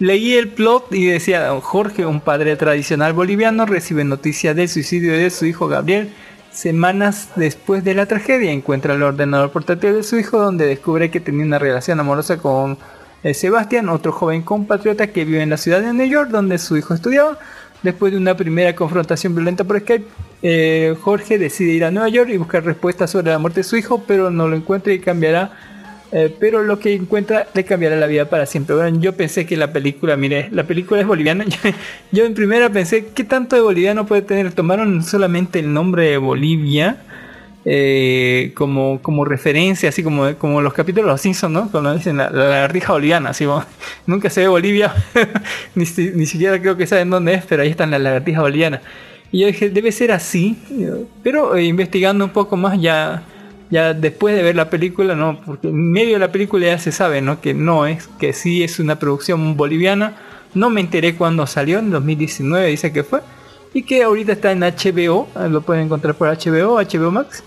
leí el plot y decía, Jorge, un padre tradicional boliviano, recibe noticia del suicidio de su hijo Gabriel. Semanas después de la tragedia encuentra el ordenador portátil de su hijo donde descubre que tenía una relación amorosa con eh, Sebastián, otro joven compatriota que vive en la ciudad de New York donde su hijo estudiaba. Después de una primera confrontación violenta por Skype, eh, Jorge decide ir a Nueva York y buscar respuestas sobre la muerte de su hijo, pero no lo encuentra y cambiará. eh, pero lo que encuentra le cambiará la vida para siempre. Bueno, yo pensé que la película, mire, la película es boliviana. <laughs> Yo, en primera pensé, ¿qué tanto de boliviano puede tener? Tomaron solamente el nombre de Bolivia eh, como, como referencia, así como, como los capítulos de los Simpsons, ¿no? Cuando dicen la, la lagartija boliviana, así como, <laughs> nunca se ve Bolivia, <laughs> ni, ni siquiera creo que saben dónde es, pero ahí están las lagartijas bolivianas. Y yo dije, debe ser así, pero eh, investigando un poco más ya, ya después de ver la película, no, porque en medio de la película ya se sabe, ¿no? Que no es, que sí es una producción boliviana. No me enteré cuándo salió, en 2019 dice que fue. Y que ahorita está en HBO, lo pueden encontrar por HBO, HBO Max.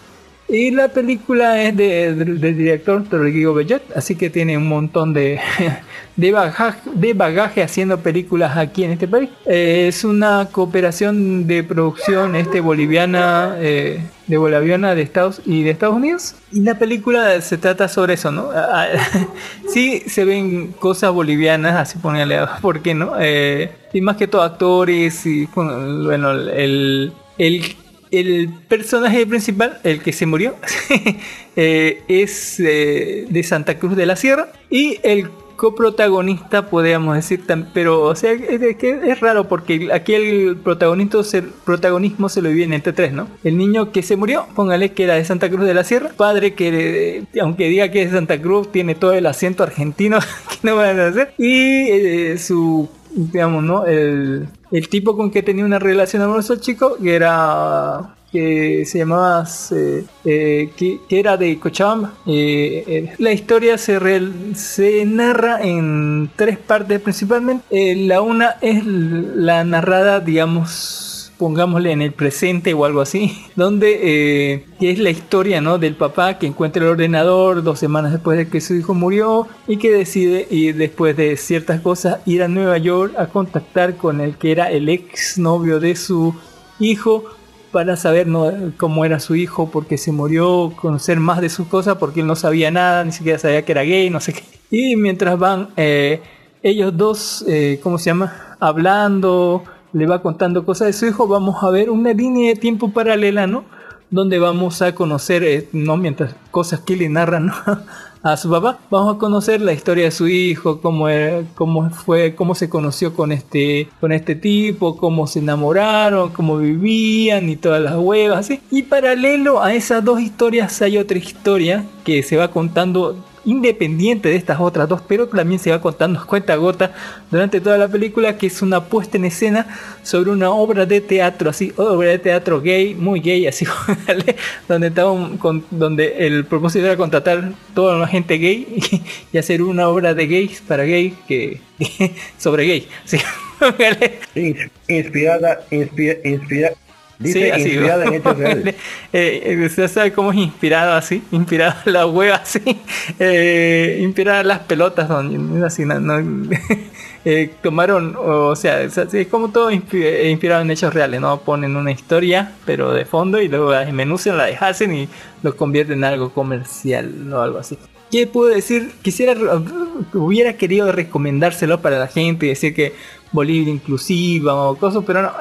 Y la película es de- de- del director Rodrigo Bellet, así que tiene un montón de, <laughs> de, bagaje, de bagaje haciendo películas aquí en este país. Eh, es una cooperación de producción este boliviana, eh, de boliviana de Estados y de Estados Unidos. Y la película se trata sobre eso, ¿no? Ah, <laughs> sí se ven cosas bolivianas, así ponerle, <laughs> ¿por qué no? Eh, y más que todo actores y bueno, el, el el personaje principal, el que se murió, <laughs> eh, es eh, de Santa Cruz de la Sierra. Y el coprotagonista, podríamos decir, pero o sea, es, raro porque aquí el protagonista se- protagonismo se lo divide entre tres, ¿no? El niño que se murió, póngale que era de Santa Cruz de la Sierra, padre que eh, aunque diga que es de Santa Cruz, tiene todo el acento argentino <laughs> que no van a hacer. Y su digamos, ¿no? El, el tipo con que tenía una relación amorosa el chico, que era que se llamaba eh, eh, que, era de Cochabamba Eh, la historia se, real- se narra en tres partes principalmente la una es la narrada digamos pongámosle en el presente o algo así, <laughs> donde eh, es la historia ¿no? del papá que encuentra el ordenador dos semanas después de que su hijo murió y que decide ir después de ciertas cosas ir a Nueva York a contactar con el que era el ex novio de su hijo para saber ¿no? cómo era su hijo, porque se murió, conocer más de sus cosas, porque él no sabía nada, ni siquiera sabía que era gay, no sé qué. Y mientras van eh, ellos dos, eh, ¿cómo se llama? Hablando, le va contando cosas de su hijo, vamos a ver una línea de tiempo paralela, ¿no? Donde vamos a conocer, eh, ¿no? Mientras cosas que le narran <laughs> a su papá, vamos a conocer la historia de su hijo, cómo, era- cómo fue, cómo se conoció con este, con este tipo, cómo se enamoraron, cómo vivían y todas las huevas, así. Y paralelo a esas dos historias hay otra historia que se va contando independiente de estas otras dos, pero también se va contando cuenta gota durante toda la película, que es una puesta en escena sobre una obra de teatro, así, obra de teatro gay, muy gay, así, <laughs> donde estaba con- donde el propósito era contratar toda la gente gay y, hacer una obra de gays para gay que <laughs> sobre gay, <laughs> sí. Inspirada, inspira, inspira, dice Sí, así, inspirada en hechos reales. <laughs> Eh, eh, sabe cómo es inspirado así, inspirado la hueva <laughs> así, eh, inspirada las pelotas, don- así, no, no, <laughs> eh, tomaron, o sea, es así, es como todo inspi- eh, inspirado en hechos reales, ¿no? Ponen una historia, pero de fondo, y luego la desmenuzan, la deshacen y lo convierten en algo comercial o algo así. ¿Qué puedo decir? Quisiera, hubiera querido recomendárselo para la gente y decir que Bolivia inclusiva o cosas, pero no.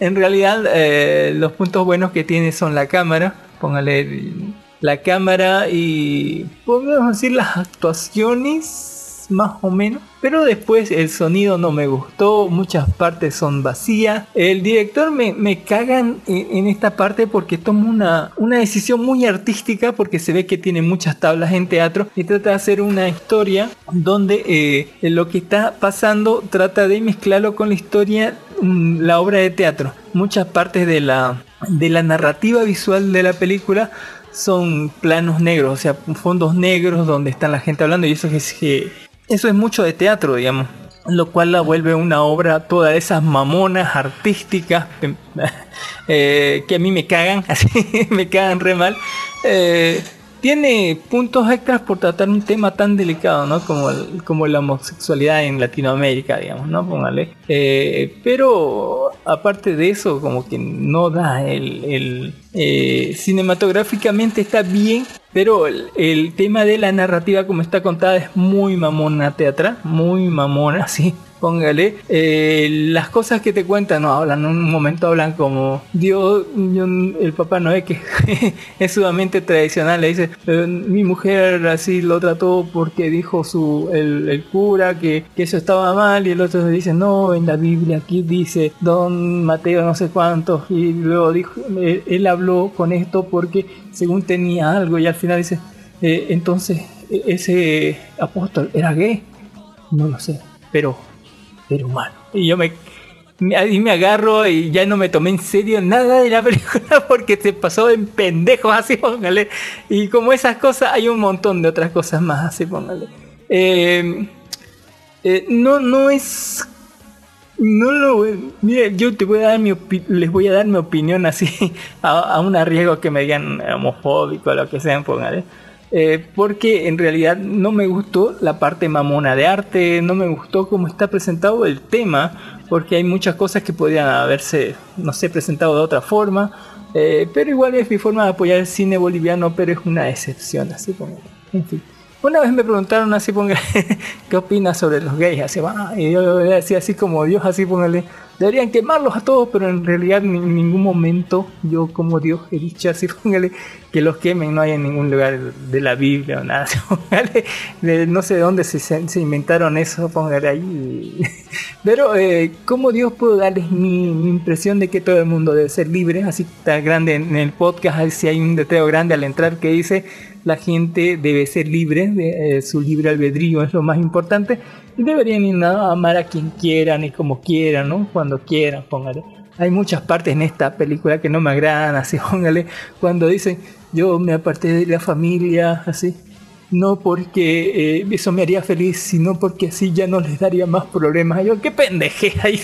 En realidad, eh, los puntos buenos que tiene son la cámara, póngale la cámara y podemos decir las actuaciones más o menos. Pero después el sonido no me gustó, muchas partes son vacías. El director me, me cagan en, esta parte porque toma una, una decisión muy artística porque se ve que tiene muchas tablas en teatro y trata de hacer una historia donde eh, lo que está pasando trata de mezclarlo con la historia, la obra de teatro. Muchas partes de la, de la narrativa visual de la película son planos negros, o sea, fondos negros donde está la gente hablando y eso es que eso es mucho de teatro, digamos. Lo cual la vuelve una obra, todas esas mamonas artísticas <laughs> eh, que a mí me cagan, <laughs> así me cagan re mal. Eh, tiene puntos extras por tratar un tema tan delicado, ¿no? Como, el- como la homosexualidad en Latinoamérica, digamos, ¿no? Póngale. Eh, pero aparte de eso, como que no da el... eh, cinematográficamente está bien, pero el tema de la narrativa como está contada es muy mamona teatral, muy mamona, <laughs> sí. Póngale, eh, las cosas que te cuentan, no hablan, en un momento hablan como Dios, el papá Noé que <laughs> es sumamente tradicional, le dice, "Eh, mi mujer así lo trató porque dijo su el, cura que, que eso estaba mal y el otro le dice, no, en la Biblia aquí dice Don Mateo no sé cuántos y luego dijo, él, él habló con esto porque según tenía algo y al final dice, "Eh, entonces e- ese apóstol era gay, no lo sé, pero era humano. Y yo me, me- agarro y ya no me tomé en serio nada de la <laughs> película porque se pasó en pendejos así, póngale. Y como esas cosas, hay un montón de otras cosas más así, póngale. Eh, eh, no, no es. No lo. Mire, yo te voy a dar mi les voy a dar mi opinión así, <laughs> a, a un arriesgo que me digan homofóbico o lo que sean, póngale. Eh, porque en realidad no me gustó la parte mamona de arte, no me gustó cómo está presentado el tema, porque hay muchas cosas que podrían haberse, no sé, presentado de otra forma, eh, pero igual es mi forma de apoyar el cine boliviano, pero es una excepción, así como, en fin. Una vez me preguntaron así, póngale, <laughs> ¿qué opinas sobre los gays? Así, "Ah", y yo decía así como Dios, así, póngale, deberían quemarlos a todos, pero en realidad en ningún momento yo como Dios he dicho así, <laughs> que los quemen, no hay en ningún lugar de la Biblia o nada, <laughs> no sé de dónde se, inventaron eso, póngale ahí. <laughs> Pero eh, como Dios puedo darles mi, mi impresión de que todo el mundo debe ser libre, así está grande en el podcast, sí hay un letrero grande al entrar que dice la gente debe ser libre, eh, su libre albedrío es lo más importante, deberían ir a amar a quien quieran y como quieran, ¿no? Cuando quieran, póngale. Hay muchas partes en esta película que no me agradan, así, <laughs> póngale, cuando dicen yo me aparté de la familia, así, no porque eh, eso me haría feliz, sino porque así ya no les daría más problemas. Yo, qué pendeje. <laughs> Hay,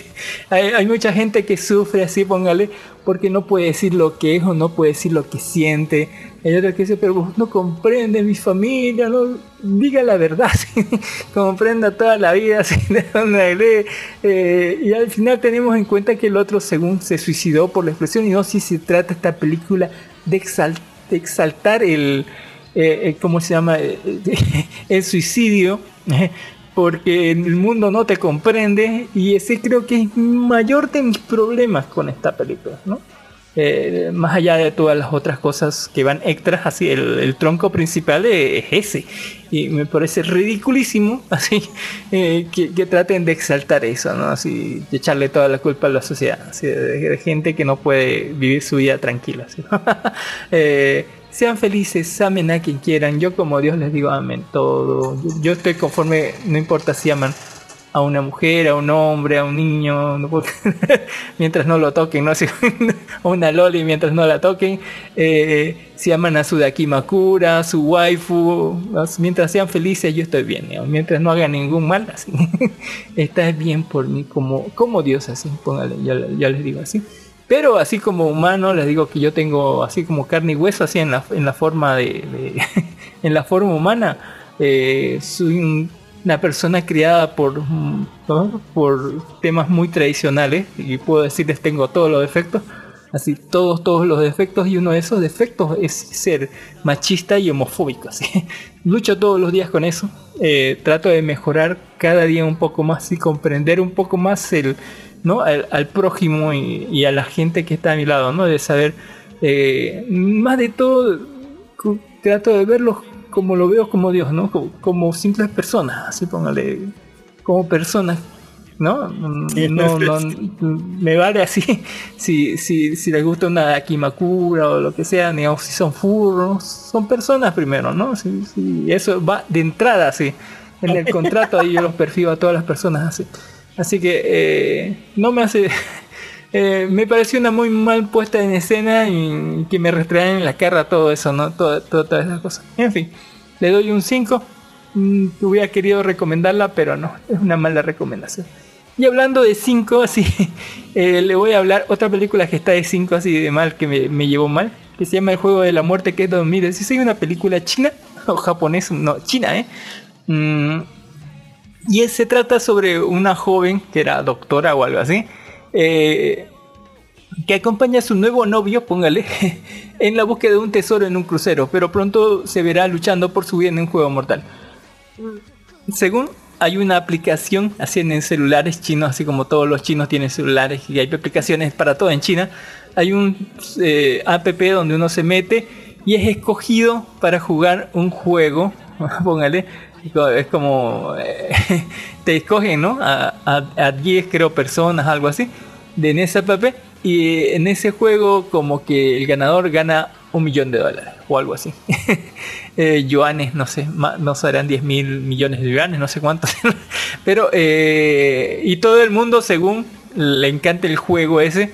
hay, mucha gente que sufre así, póngale, porque no puede decir lo que es o no puede decir lo que siente. Hay otra que dice, pero vos no comprendes mi familia, no diga la verdad, <laughs> comprenda toda la vida, <laughs> ¿sí? de donde. Eh, y al final tenemos en cuenta que el otro, según se suicidó por la expresión, y no si se trata esta película de, exal- de exaltar el, eh, eh, ¿cómo se llama? Eh, eh, <laughs> el suicidio, porque el mundo no te comprende y ese creo que es mayor de mis problemas con esta película, ¿no? Eh, más allá de todas las otras cosas que van extras, así el, el tronco principal es ese y me parece ridiculísimo <laughs> así eh, que, que traten de exaltar eso, ¿no? Así de echarle toda la culpa a la sociedad, así de, de gente que no puede vivir su vida tranquila. así. <laughs> Eh, sean felices, amen a quien quieran. Yo como Dios les digo, amen todo. Yo, yo estoy conforme, no importa si aman a una mujer, a un hombre, a un niño, <laughs> mientras no lo toquen, no a <laughs> una loli mientras no la toquen, eh, si aman a su Dakimakura, a su waifu, as- mientras sean felices yo estoy bien, mientras no hagan ningún mal, así, <laughs> está bien por mí como, como Dios, así, póngale, ya, ya les digo así. Pero así como humano, les digo que yo tengo así como carne y hueso, así en la, en la forma de, de- <laughs> en la forma humana. eh, soy un- una persona criada por, ¿no? por temas muy tradicionales y puedo decirles tengo todos los defectos. Así, todos, todos los defectos y uno de esos defectos es ser machista y homofóbico. Así. <laughs> Lucho todos los días con eso. eh, trato de mejorar cada día un poco más y comprender un poco más el, ¿no? al, al prójimo y, y a la gente que está a mi lado, ¿no? De saber, eh, más de todo, trato de verlos como lo veo como Dios, ¿no? Como, como simples personas, así póngale, como personas, ¿no? Mm, No, no, me vale así, <laughs> si, si, si les gusta una Akimakura o lo que sea, digamos, si son furros, son personas primero, ¿no? Si, si eso va de entrada así, en el contrato ahí yo los perfilo a todas las personas así. Así que eh, no me hace... <laughs> eh, me pareció una muy mal puesta en escena y que me retraen en la cara todo eso, ¿no? Todo, todo- todas esas cosas. En fin, le doy un 5. Mm, hubiera querido recomendarla, pero no, es una mala recomendación. Y hablando de 5, así, <laughs> eh, le voy a hablar otra película que está de 5 así de mal, que me, me llevó mal, que se llama El Juego de la Muerte, que es de 2016, una película china, <laughs> o japonesa, no, china, ¿eh? Mm, y se trata sobre una joven que era doctora o algo así, eh, que acompaña a su nuevo novio, póngale, <laughs> en la búsqueda de un tesoro en un crucero, pero pronto se verá luchando por su vida en un juego mortal. Según hay una aplicación así en celulares chinos, así como todos los chinos tienen celulares y hay aplicaciones para todo en China. Hay un eh, app donde uno se mete y es escogido para jugar un juego, <laughs> póngale, es como eh, <laughs> te escogen, ¿no? A, a, a 10 creo personas, algo así, de en esa app y en ese juego como que el ganador gana un millón de dólares o algo así. <laughs> eh, yuanes, no sé, no serán 10 mil millones de yuanes, no sé cuántos. <laughs> Pero, eh, y todo el mundo, según le encanta el juego ese,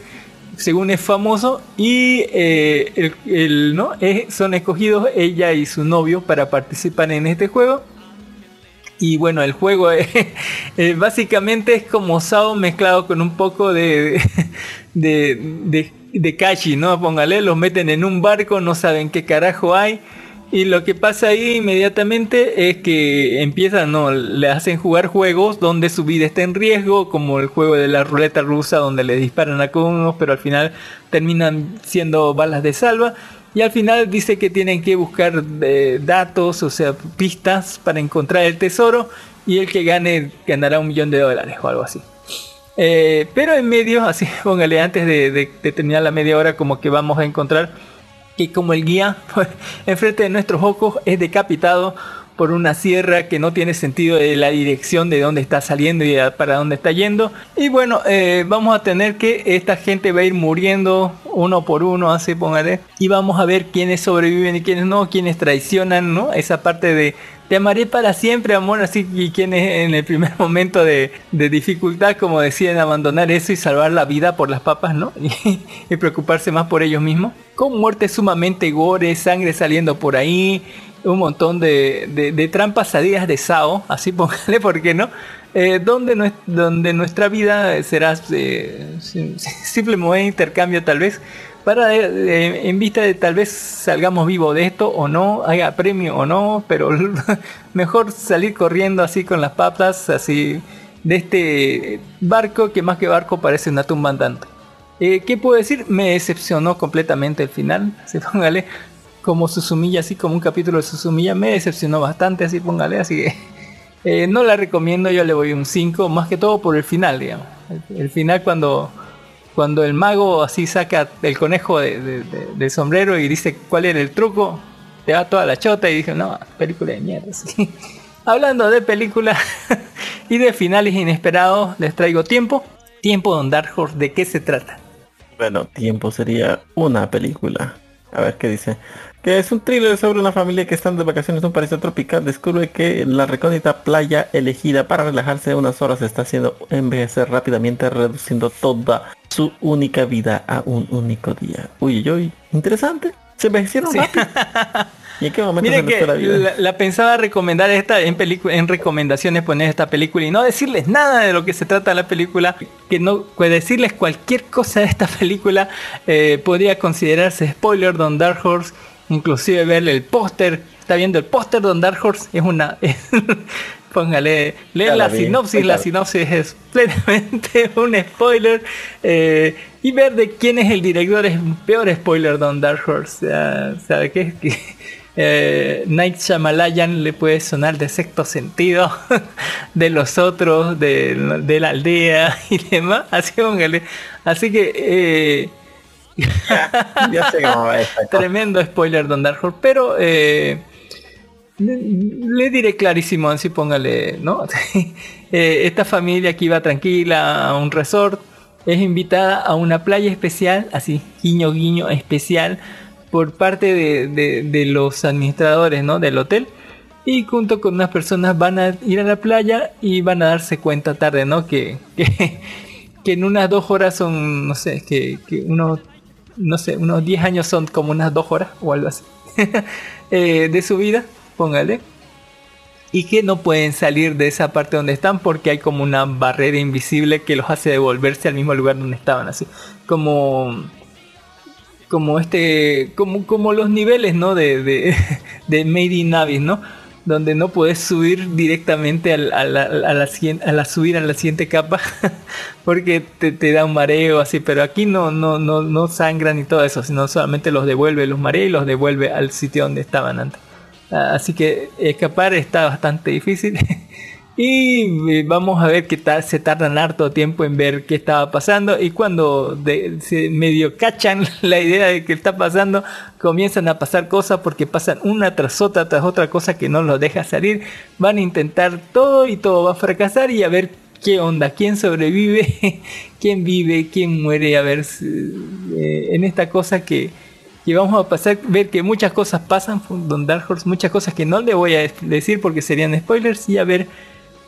según es famoso, y eh, el, ¿no? Son escogidos ella y su novio para participar en este juego. Y bueno, el juego <laughs> eh, eh, básicamente es como Sao mezclado con un poco de, de, de, de Kashi, ¿no? Póngale, los meten en un barco, no saben qué carajo hay. Y lo que pasa ahí inmediatamente es que empiezan, no, le hacen jugar juegos donde su vida está en riesgo, como el juego de la ruleta rusa donde le disparan a unos, pero al final terminan siendo balas de salva. Y al final dice que tienen que buscar eh, datos, o sea, pistas para encontrar el tesoro. Y el que gane ganará un millón de dólares o algo así. Eh, pero en medio, <laughs> así póngale antes de, de- terminar la media hora, como que vamos a encontrar que como el guía pues, <laughs> enfrente de nuestros ojos es decapitado por una sierra que no tiene sentido de la dirección de dónde está saliendo y para dónde está yendo. Y bueno, eh, vamos a tener que esta gente va a ir muriendo uno por uno, así póngale. Y vamos a ver quiénes sobreviven y quiénes no, quiénes traicionan, ¿no? Esa parte de te amaré para siempre, amor, así y quienes en el primer <laughs> momento de, dificultad, como deciden abandonar eso y salvar la vida por las papas, ¿no? <laughs> Y, y preocuparse más por ellos mismos. Con muertes sumamente gore, sangre saliendo por ahí, un montón de, de- de trampas salidas de Sao, así <laughs> póngale, ¿por qué no? Eh, donde, nues- donde nuestra vida será eh, sim- <laughs> simple moneda de intercambio tal vez para eh, eh, en vista de tal vez salgamos vivos de esto o no, haya premio o no, pero <laughs> mejor salir corriendo así con las papas, así de este barco que más que barco parece una tumba andante. Eh, ¿Qué puedo decir? Me decepcionó completamente el final, así póngale, como Susumilla, así como un capítulo de Susumilla, me decepcionó bastante, así póngale, así que <laughs> eh, no la recomiendo, yo le voy un 5, más que todo por el final, digamos. El, final cuando, cuando el mago así saca el conejo de- de- de- del sombrero y dice cuál era el truco, te va toda la chota y dice, no, película de mierda. <laughs> Hablando de películas <laughs> y de finales inesperados, les traigo tiempo. Tiempo Don Dark Horse, ¿de qué se trata? Bueno, tiempo sería una película. A ver qué dice. Que es un thriller sobre una familia que estando de vacaciones en un paraíso tropical descubre que la recóndita playa elegida para relajarse unas horas está haciendo envejecer rápidamente reduciendo toda su única vida a un único día. Uy, uy, uy. Interesante. Se envejecieron rápido. ¿Y en qué momento Miren que la vida? la, la pensaba recomendar esta en pelicu- en recomendaciones poner esta película y no decirles nada de lo que se trata la película, que no pues decirles cualquier cosa de esta película eh, podría considerarse spoiler Don Dark Horse, inclusive verle el póster, está viendo el póster Don Dark Horse es una <laughs> es- Póngale, leer la sinopsis, la sinopsis es plenamente <laughs> un spoiler. eh, y ver de quién es el director es un peor spoiler Don Dark Horse. Ya, ¿Sabe qué? Que, <laughs> eh, Night Shyamalan le puede sonar de sexto sentido de los otros, de, de la aldea y demás. Así, póngale. Así que... eh, <laughs> Ya sé cómo. Tremendo spoiler Don Dark pero eh, le, diré clarísimo, así póngale, ¿no? <laughs> Eh, esta familia que iba tranquila a un resort es invitada a una playa especial, así, guiño guiño especial, por parte de, los administradores, ¿no? Del hotel. Y junto con unas personas van a ir a la playa y van a darse cuenta tarde, ¿no? Que, que, <laughs> que en unas dos horas son, no sé, que, que unos, no sé, unos 10 años son como unas dos horas o algo así. <laughs> eh, de su vida, póngale. Y que no pueden salir de esa parte donde están porque hay como una barrera invisible que los hace devolverse al mismo lugar donde estaban, así. Como como este como como los niveles no de, de, <laughs> de Made in Navis no donde no puedes subir directamente a, la, a, la, la subir a la siguiente capa <laughs> porque te, te da un mareo así pero aquí no no no no sangran y todo eso sino solamente los devuelve los marea y los devuelve al sitio donde estaban antes. Ah, así que escapar está bastante difícil <laughs> Y eh, vamos a ver qué tal se tardan harto tiempo en ver qué estaba pasando. Y cuando se medio cachan <laughs> la idea de que está pasando, comienzan a pasar cosas porque pasan una tras otra tras otra cosa que no los deja salir. Van a intentar todo y todo va a fracasar y a ver qué onda, quién sobrevive, <laughs> quién vive, quién muere. A ver eh, en esta cosa que, que vamos a pasar, ver que muchas cosas pasan con Dark Horse, muchas cosas que no le voy a decir porque serían spoilers y a ver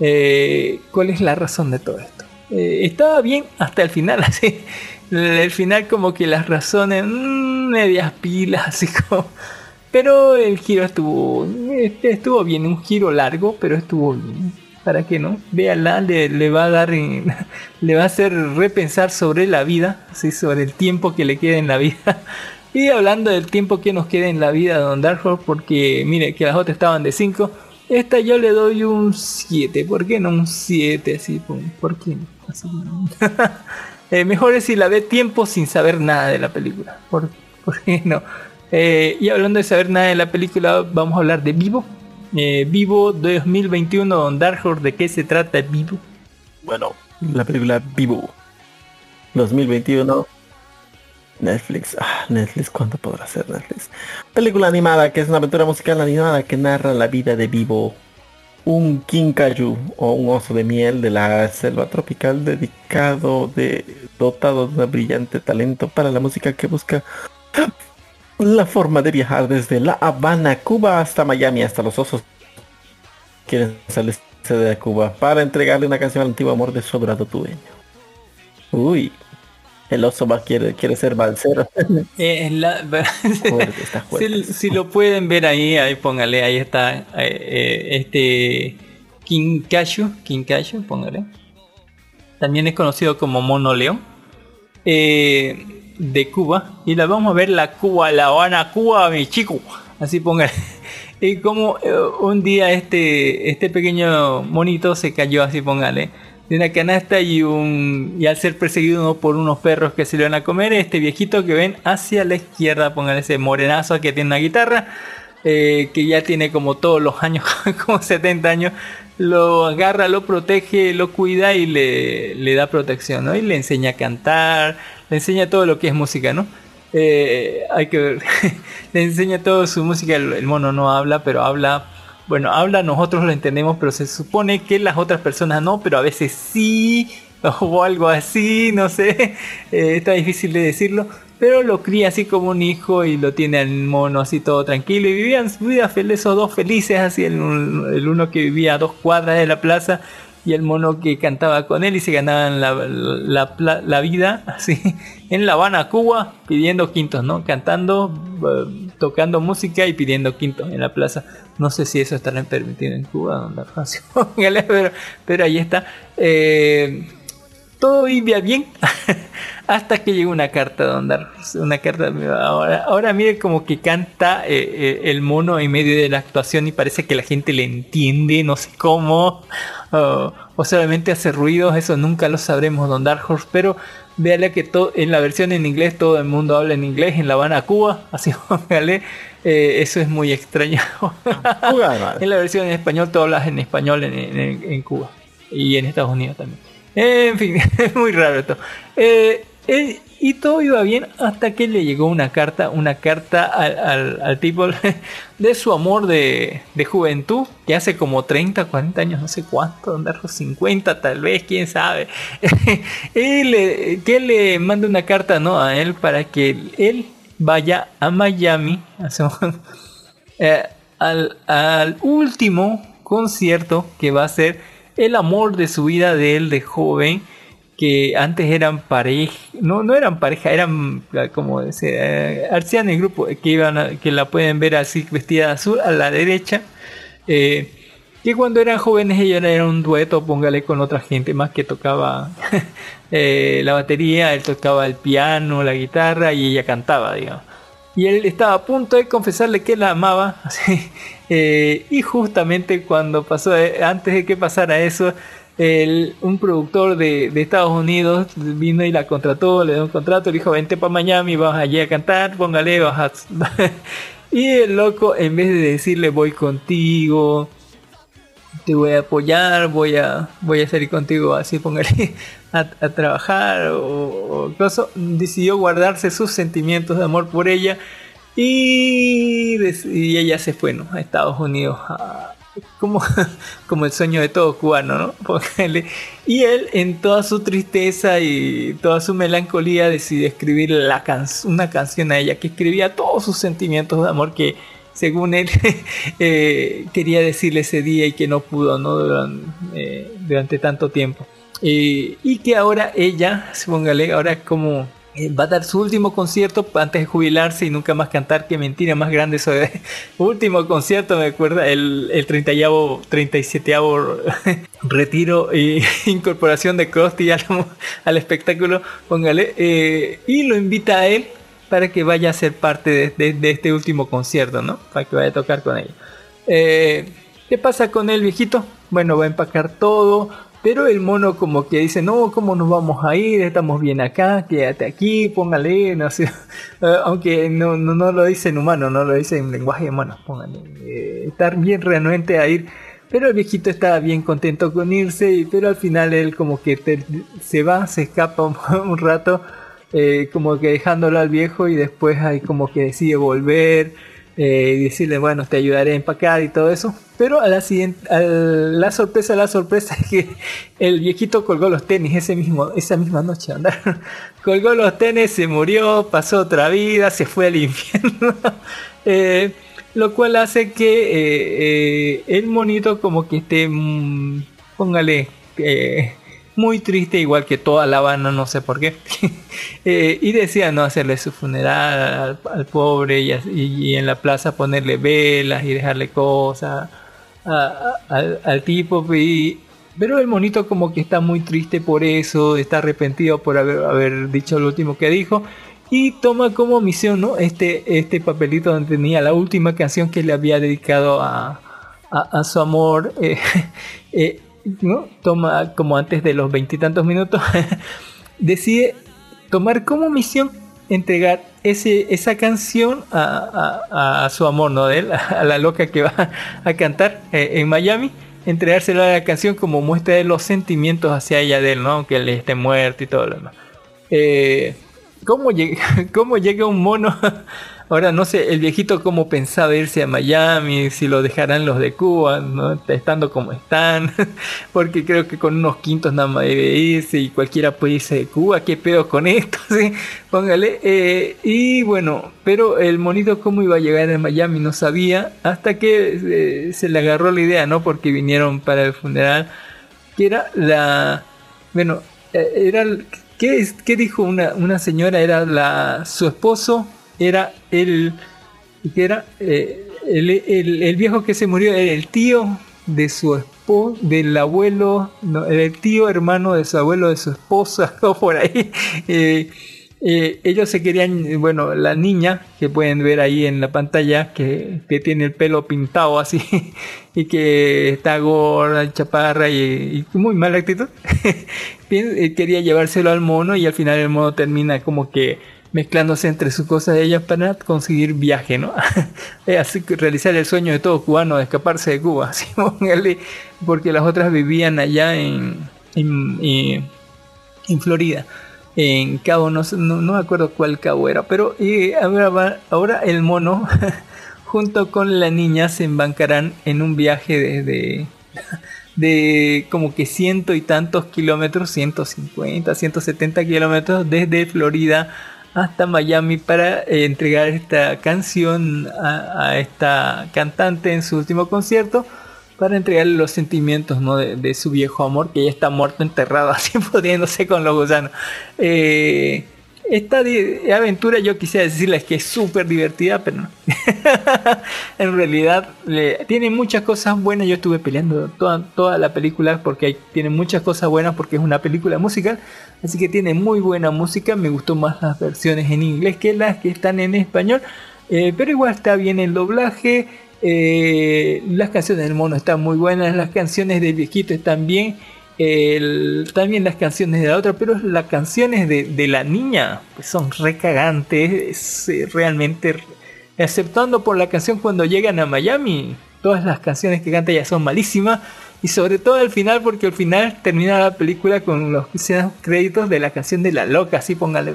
eh, cuál es la razón de todo esto. Eh, estaba bien hasta el final, <laughs> así. El final como que las razones, mm, medias pilas, así como... Pero el giro estuvo, este, estuvo bien, un giro largo, pero estuvo bien. ¿Para qué no? Véala, le, le va a dar, <laughs> le va a hacer repensar sobre la vida, así sobre el tiempo que le queda en la vida. <laughs> Y hablando del tiempo que nos queda en la vida de Don Dark Horse, porque mire que las otras estaban de 5, esta yo le doy un 7. ¿Por qué no un 7 así? ¿Por, por qué no? Así. <laughs> Eh, mejor es si la ve tiempo sin saber nada de la película. ¿Por, por qué no? Eh, y hablando de saber nada de la película, vamos a hablar de Vivo. Eh, Vivo 2021, Don Dark Horse, ¿de qué se trata Vivo? Bueno, la película Vivo 2021. Netflix, ah, Netflix, ¿cuándo podrá ser Netflix? Película animada, que es una aventura musical animada que narra la vida de Vivo, un kinkaju o un oso de miel de la selva tropical dedicado de dotado de un brillante talento para la música que busca la forma de viajar desde La Habana, Cuba hasta Miami, hasta los osos quieren salirse de Cuba para entregarle una canción al antiguo amor de su dueño. Uy, el oso va quiere, quiere ser balsero. <laughs> Eh, la- <laughs> Fuerte, está fuerte. si, si lo pueden ver ahí, ahí póngale, ahí está eh, eh, este Kinkashu, Kinkashu, póngale. También es conocido como Mono León. eh, de Cuba. Y la vamos a ver la Cuba, la Habana, Cuba, mi chico. Así póngale. <laughs> Y como un día este, este pequeño monito se cayó, así póngale, de una canasta y un y al ser perseguido por unos perros que se lo van a comer, este viejito que ven hacia la izquierda, póngale ese morenazo que tiene una guitarra, eh, que ya tiene como todos los años, <laughs> como 70 años, lo agarra, lo protege, lo cuida y le, le da protección, ¿no? Y le enseña a cantar, le enseña todo lo que es música, ¿no? Eh, hay que ver, <laughs> le enseña todo su música, el mono no habla, pero habla, bueno, habla, nosotros lo entendemos, pero se supone que las otras personas no, pero a veces sí, <laughs> o algo así, no sé, <laughs> eh, está difícil de decirlo, pero lo cría así como un hijo y lo tiene al mono así todo tranquilo y vivían su vida feliz, esos dos felices, así el, el uno que vivía a dos cuadras de la plaza y el mono que cantaba con él y se ganaban la, la, vida así en La Habana, Cuba, pidiendo quintos, ¿no? Cantando, eh, tocando música y pidiendo quintos en la plaza. No sé si eso estará permitido en Cuba, donde <laughs> pero, pero ahí está. Eh, todo iba bien <laughs> hasta que llegó una carta donde una carta ahora ahora mire como que canta eh, eh, el mono en medio de la actuación y parece que la gente le entiende no sé cómo o, o solamente hace ruidos eso nunca lo sabremos don Dark Horse pero véale que en la versión en inglés todo el mundo habla en inglés en La Habana Cuba <laughs> así véale eh, eso es muy extraño. <laughs> En la versión en español todo hablas en español en, en, en Cuba y en Estados Unidos también. En fin, <laughs> es muy raro esto. Eh, eh, y todo iba bien hasta que le llegó una carta, una carta al, al, tipo <laughs> de su amor de, de, juventud, que hace como 30, 40 años, no sé cuánto, 50 tal vez, quién sabe. <laughs> que le manda una carta ¿no? a él para que él vaya a Miami <laughs> eh, al, al último concierto que va a ser el amor de su vida de él de joven que antes eran pareja no no eran pareja eran como decir eh, Arciano y grupo que iban a, que la pueden ver así vestida de azul a la derecha eh, que cuando eran jóvenes ella era un dueto póngale con otra gente más que tocaba <laughs> eh, la batería él tocaba el piano la guitarra y ella cantaba digamos. Y él estaba a punto de confesarle que la amaba <laughs> así, eh, y justamente cuando pasó antes de que pasara eso un productor de, Estados Unidos vino y la contrató le dio un contrato le dijo vente para Miami vas allí a cantar póngale vas a... <laughs> y el loco en vez de decirle voy contigo te voy a apoyar, voy a, voy a salir contigo así, póngale <laughs> a, a trabajar o, o decidió guardarse sus sentimientos de amor por ella y, ella se fue ¿no? a Estados Unidos como, <laughs> como el sueño de todo cubano, ¿no? <laughs> Póngale. Y él, en toda su tristeza y toda su melancolía, decidió escribir la can- una canción a ella que escribía todos sus sentimientos de amor que, según él, <laughs> eh, quería decirle ese día y que no pudo, ¿no? Durante, eh, durante tanto tiempo. Eh, y que ahora ella, póngale, ahora como va a dar su último concierto antes de jubilarse y nunca más cantar. Qué mentira más grande eso de <laughs> último concierto, me acuerda, el, el 30 37 <laughs> retiro e <laughs> incorporación de Krusty al, espectáculo, póngale, eh, y lo invita a él para que vaya a ser parte de, este último concierto, ¿no? Para que vaya a tocar con ella. Eh, ¿Qué pasa con el viejito? Bueno, va a empacar todo, pero el mono como que dice, no, ¿cómo nos vamos a ir? Estamos bien acá, quédate aquí, póngale, no <laughs> sé. Eh, aunque no, no, no lo dice en humano, no lo dice en lenguaje humano, póngale. eh, estar bien renuente a ir. Pero el viejito estaba bien contento con irse, pero al final él como que se va, se escapa un, <laughs> un rato, eh, como que dejándolo al viejo y después ahí como que decide volver eh, y decirle, bueno, te ayudaré a empacar y todo eso. Pero a la siguiente, a la sorpresa, la sorpresa es que el viejito colgó los tenis ese mismo, esa misma noche. andar. <laughs> colgó los tenis, se murió, pasó otra vida, se fue al infierno. <laughs> Eh, lo cual hace que eh, el monito como que esté, mm, póngale, muy triste, igual que toda La Habana, no sé por qué. <laughs> Eh, y decía no hacerle su funeral al, pobre y, en la plaza ponerle velas y dejarle cosas al, al tipo. Y, pero el monito como que está muy triste por eso, está arrepentido por haber, dicho lo último que dijo. Y toma como misión ¿no? este, este papelito donde tenía la última canción que le había dedicado a, a, a su amor. <laughs> eh, eh, ¿no? Toma como antes de los veintitantos minutos. <laughs> decide tomar como misión entregar ese, esa canción a, a- su amor, ¿no? De él, <laughs> a la loca que va a cantar eh, en Miami, entregársela a la canción como muestra de los sentimientos hacia ella de él, ¿no? Aunque él esté muerto y todo lo demás. Eh, ¿cómo, <laughs> ¿Cómo llega un mono? Ahora no sé, el viejito cómo pensaba irse a Miami, si lo dejarán los de Cuba, ¿no? estando como están, <laughs> porque creo que con unos quintos nada más debe irse y cualquiera puede irse de Cuba, qué pedo con <laughs> esto, ¿sí? póngale. eh, y bueno, pero el monito cómo iba a llegar a Miami no sabía, hasta que eh, se le agarró la idea, ¿no? Porque vinieron para el funeral, que era la, bueno, eh, era, ¿qué, qué dijo una, una señora? Era la, su esposo, era el, que era eh, el, el- viejo que se murió, era el tío de su esposo, del abuelo, no, el tío hermano de su abuelo, de su esposa, <laughs> o por ahí. Eh, eh, ellos se querían, bueno, la niña que pueden ver ahí en la pantalla, que, que tiene el pelo pintado así <laughs> y que está gorda, chaparra y, muy mala actitud, <laughs> quería llevárselo al mono y al final el mono termina como que mezclándose entre sus cosas de ellas para conseguir viaje, ¿no? <laughs> Eh, así realizar el sueño de todo cubano de escaparse de Cuba, <laughs> póngale, porque las otras vivían allá en, en, Florida en Cabo, no, no, no me acuerdo cuál cabo era, pero ahora, ahora el mono <laughs> junto con la niña se embarcarán en un viaje de, de, de como que ciento y tantos kilómetros, 150, 170 kilómetros desde Florida hasta Miami para eh, entregar esta canción a, esta cantante en su último concierto para entregarle los sentimientos ¿no? de, su viejo amor que ya está muerto enterrado <laughs> así pudriéndose con los gusanos Eh, esta aventura yo quisiera decirles que es súper divertida pero <laughs> en realidad tiene muchas cosas buenas yo estuve peleando toda, toda la película porque tiene muchas cosas buenas porque es una película musical así que tiene muy buena música me gustó más las versiones en inglés que las que están en español eh, pero igual está bien el doblaje. eh, las canciones del mono están muy buenas. Las canciones del viejito están bien. También las canciones de la otra. Pero las canciones de, de la niña pues son recagantes. Es, eh, realmente. Exceptuando por la canción cuando llegan a Miami. todas las canciones que canta ya son malísimas. Y sobre todo al final, porque al final termina la película con los créditos de la canción de La Loca, así póngale.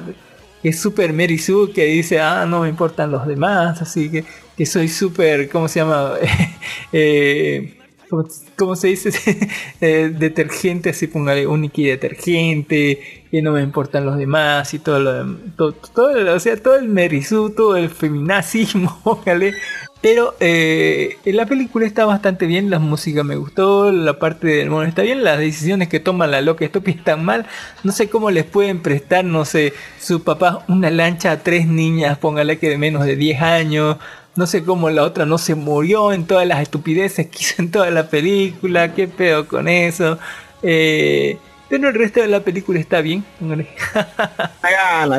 Que es súper Mary Sue, que dice, ah, no me importan los demás, así que, que soy súper, ¿cómo se llama? <laughs> eh, ¿cómo, cómo se dice? <laughs> Eh, detergente, así póngale, único detergente, que no me importan los demás y todo lo todo, todo, o sea, todo el merizú, todo el feminazismo, <laughs> póngale. Pero eh, la película está bastante bien, la música me gustó, la parte del mono está bien, las decisiones que toma la loca estúpida están mal. No sé cómo les pueden prestar, no sé, su papá una lancha a tres niñas, póngale que de menos de 10 años. No sé cómo la otra no se murió en todas las estupideces que <laughs> hizo en toda la película, qué pedo con eso. Eh, pero el resto de la película está bien. <laughs>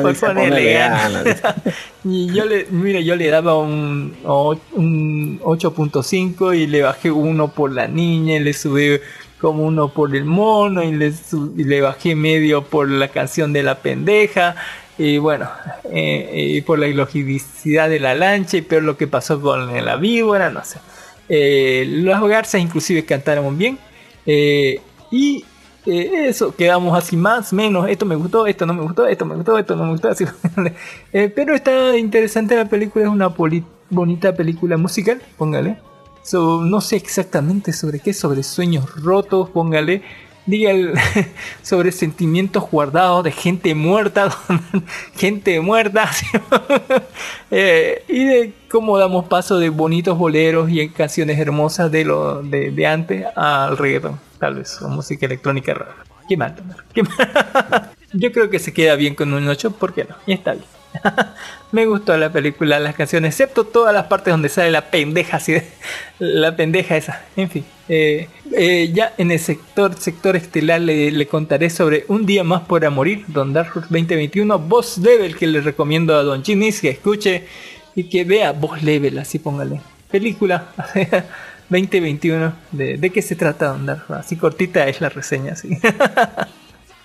Por ponerle ganas. <laughs> Y yo le, mira, yo le daba un, un 8.5 y le bajé uno por la niña, y le subí como uno por el mono y le, su- y le bajé medio por la canción de la pendeja. Y bueno, eh, y por la ilogicidad de la lancha y peor lo que pasó con la víbora, no sé. Eh, las inclusive cantaron bien. Eh, y eh, eso, quedamos así más, menos, esto me gustó, esto no me gustó, esto me gustó, esto no me gustó, así. <laughs> Eh, pero está interesante la película, es una bonita película musical, póngale. So, no sé exactamente sobre qué, sobre sueños rotos, póngale. Diga <laughs> sobre sentimientos guardados de gente muerta, <laughs> gente muerta. <laughs> Eh, y de cómo damos paso de bonitos boleros y canciones hermosas de lo de, antes al reggaeton, tal vez, o música electrónica rara. Qué mal. Yo creo que se queda bien con un 8, ¿por qué no? Y está bien. <laughs> Me gustó la película, las canciones, excepto todas las partes donde sale la pendeja, así de- <laughs> la pendeja esa. En fin, eh, eh, ya en el sector sector estelar le, le contaré sobre Un día más para morir, Don Dark Horse 2021, Boss Level, que le recomiendo a Don Chinis que escuche y que vea Boss Level, así póngale. Película <laughs> 2021, ¿de, de qué se trata Don Dark Horse? Así cortita es la reseña, así.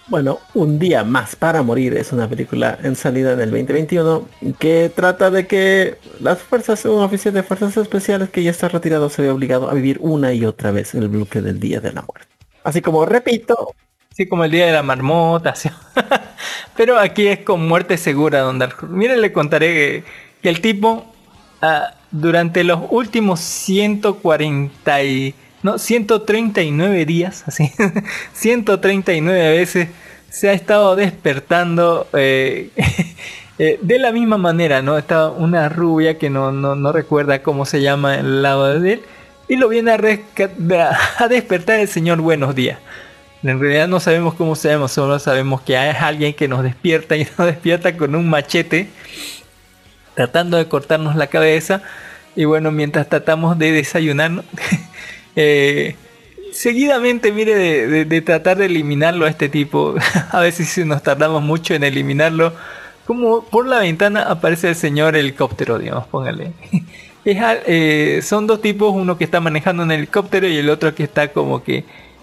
Bueno, Un día más para morir es una película en salida en el 2021 que trata de que las fuerzas, un oficial de fuerzas especiales que ya está retirado se ve obligado a vivir una y otra vez el bloque del día de la muerte. Así como repito, Sí, como el día de la marmota. así. <laughs> Pero aquí es con muerte segura, Don Dark. Miren, le contaré que, que el tipo ah, durante los últimos 140 y, no, 139 días, así, <laughs> 139 veces se ha estado despertando eh, <laughs> eh, de la misma manera, ¿no? Está una rubia que no, no, no recuerda cómo se llama el lado de él y lo viene a, a despertar el señor Buenos Días. En realidad no sabemos cómo se llama, solo sabemos que es alguien que nos despierta y <laughs> nos despierta con un machete tratando de cortarnos la cabeza. Y bueno, mientras tratamos de desayunar, eh, seguidamente, mire, de, tratar de eliminarlo a este tipo, <laughs> a veces nos tardamos mucho en eliminarlo. Como por la ventana aparece el señor helicóptero, digamos, póngale. <laughs> Es eh, son dos tipos, uno que está manejando un helicóptero y el otro que está como que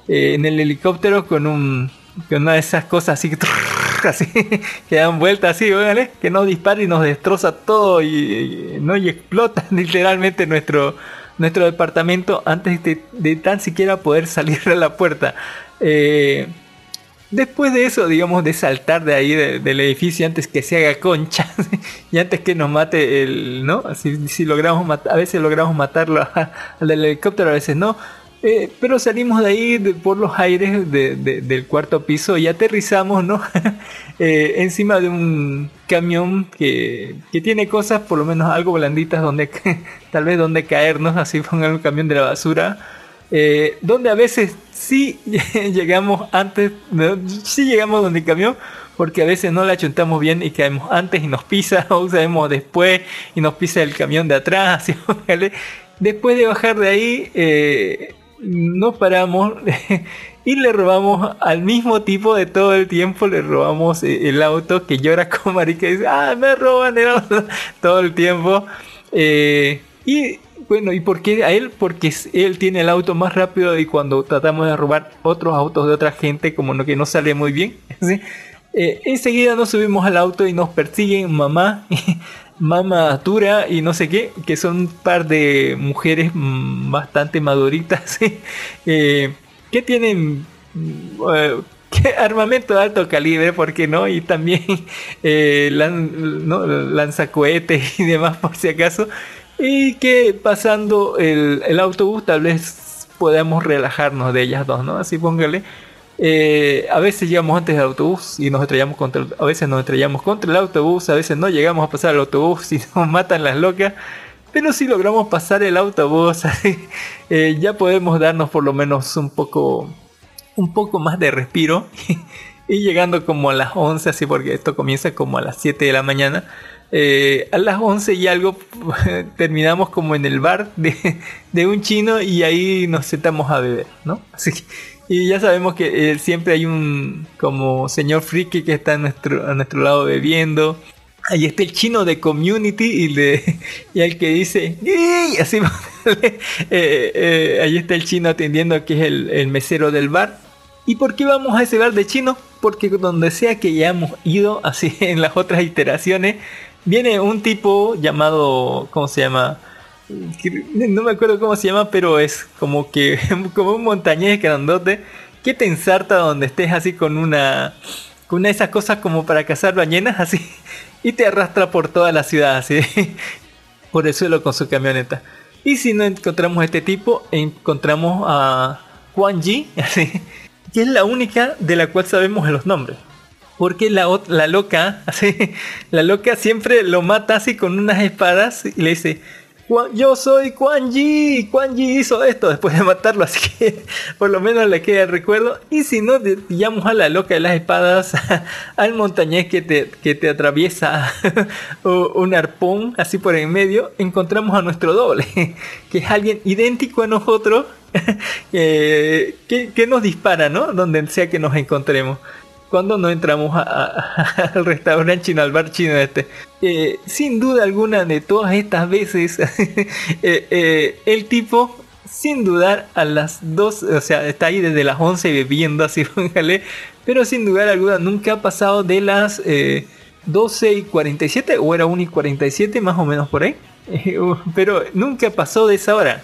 eh, en el helicóptero con un con una de esas cosas así <laughs> que dan vuelta así, que nos dispara y nos destroza todo y- no y explota literalmente nuestro nuestro departamento antes de, tan siquiera poder salir a la puerta. Eh, Después de eso, digamos, de saltar de ahí de- del edificio antes que se haga concha <laughs> y antes que nos mate el, ¿no? Si, si logramos a veces logramos matarlo <laughs> al helicóptero, a veces no. Eh, pero salimos de ahí de- por los aires de- de- del cuarto piso y aterrizamos, ¿no? <laughs> Eh, encima de un camión que, que tiene cosas, por lo menos algo blanditas, donde <laughs> tal vez donde caernos, así pongan un camión de la basura. Eh, donde a veces sí <laughs> llegamos antes, sí llegamos donde el camión, porque a veces no la chuntamos bien y caemos antes y nos pisa, o caemos después y nos pisa el camión de atrás. así. Después de bajar de ahí, eh, nos paramos <laughs> y le robamos al mismo tipo de todo el tiempo, le robamos eh, el auto que llora como <laughs> marica y dice, ah, me roban el auto <laughs> todo el tiempo. Eh, y bueno, ¿y por qué a él? Porque él tiene el auto más rápido y cuando tratamos de robar otros autos de otra gente, como no, que no sale muy bien, ¿sí? Eh, enseguida nos subimos al auto y nos persiguen mamá, Mama Tura y no sé qué, que son un par de mujeres bastante maduritas, <laughs> eh, que tienen mm, eh, <laughs> armamento de alto calibre, ¿por qué no? Y también <laughs> eh, ¿no? lanzacohetes y demás por si acaso. Y que pasando el, el autobús tal vez podamos relajarnos de ellas dos, ¿no? Así póngale. Eh, a veces llegamos antes del autobús y nos estrellamos contra a veces nos estrellamos contra el autobús, a veces no llegamos a pasar el autobús y <laughs> nos matan las locas. Pero si logramos pasar el autobús, <laughs> eh, ya podemos darnos por lo menos un poco un poco más de respiro <laughs> y llegando como a las 11, así porque esto comienza como a las 7 de la mañana. eh, a las 11 y algo terminamos como en el bar de, de un chino y ahí nos sentamos a beber, ¿no? Así que- y ya sabemos que eh, siempre hay un como señor friki que está a nuestro, a nuestro lado bebiendo. Ahí está el chino de community y, le, <laughs> y el que dice así <laughs> eh, eh, ahí está el chino atendiendo que es el, el mesero del bar. ¿Y por qué vamos a ese bar de chino? Porque donde sea que ya hemos ido, así <laughs> en las otras iteraciones, viene un tipo llamado, ¿cómo se llama? No me acuerdo cómo se llama, pero es como que <laughs> como un montañés grandote que te ensarta donde estés así con una con una de esas cosas como para cazar ballenas así <laughs> y te arrastra por toda la ciudad así <laughs> por el suelo con su camioneta. Y si no encontramos a este tipo, encontramos a Juan Ji, así, que es la única de la cual sabemos los nombres. Porque la, la loca, así, la loca siempre lo mata así con unas espadas y le dice, "Juan- yo soy Quan Ji, Quan Ji hizo esto después de matarlo, así que <laughs> por lo menos le queda el recuerdo. Y si no, pillamos a la loca de las espadas, <laughs> al montañés que te, que te atraviesa <laughs> un arpón así por en medio, encontramos a nuestro doble, que es alguien idéntico a nosotros, eh, que, que nos dispara, ¿no? Donde sea que nos encontremos cuando no entramos a- a- <laughs> al restaurante chino, al bar chino este. Eh, sin duda alguna de todas estas veces, <laughs> eh, eh, el tipo, sin dudar, a las 2, o sea, está ahí desde las 11 bebiendo, así <laughs> póngale, pero sin dudar alguna nunca ha pasado de las eh, 12 y 47, o era 1 y 47, más o menos por ahí. Eh, pero nunca pasó de esa hora.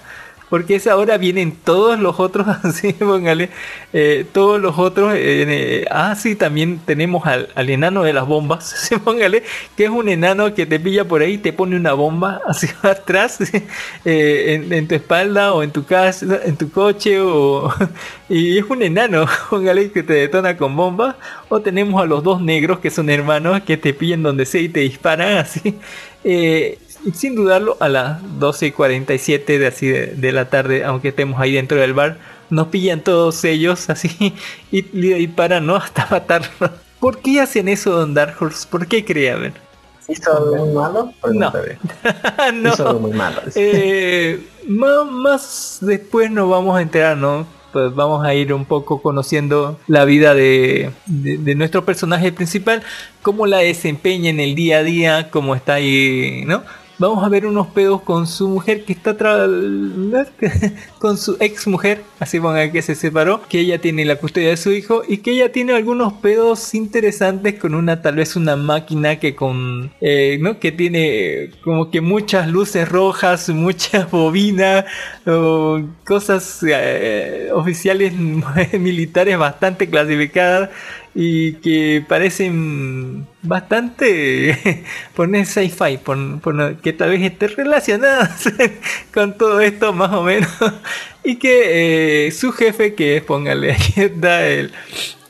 Porque esa hora vienen todos los otros, <laughs> así, póngale, eh, todos los otros. eh, eh, ah, sí, también tenemos al, al enano de las bombas, <laughs> póngale, que es un enano que te pilla por ahí y te pone una bomba <laughs> hacia atrás, eh, en, en tu espalda o en tu casa, en tu coche, o, y es un enano, póngale, que te detona con bombas. O tenemos a los dos negros que son hermanos que te pillan donde sea y te disparan, así. Sin dudarlo, a las 12 y 47 de, así de, de la tarde, aunque estemos ahí dentro del bar, nos pillan todos ellos así <laughs> y le disparan, ¿no? <laughs> Hasta matarlo. ¿Por qué hacen eso, Don Dark Horse? ¿Por qué ver. ¿Hizo algo muy malo? No. <laughs> no. Hizo algo muy malo. Eh, más después nos vamos a enterar, ¿no? Pues vamos a ir un poco conociendo la vida de, de- de nuestro personaje principal, cómo la desempeña en el día a día, cómo está ahí, ¿no? Vamos a ver unos pedos con su mujer que está tra- <laughs> con su ex mujer, así ponga que se separó, que ella tiene la custodia de su hijo y que ella tiene algunos pedos interesantes con una tal vez una máquina que con eh, no que tiene eh, como que muchas luces rojas, muchas <laughs> bobinas cosas eh, oficiales <laughs> militares bastante clasificadas y que parecen bastante <laughs> poner sci-fi, por- por- que tal vez estén relacionadas <laughs> con todo esto más o menos <laughs> y que eh, su jefe que es, póngale aquí está el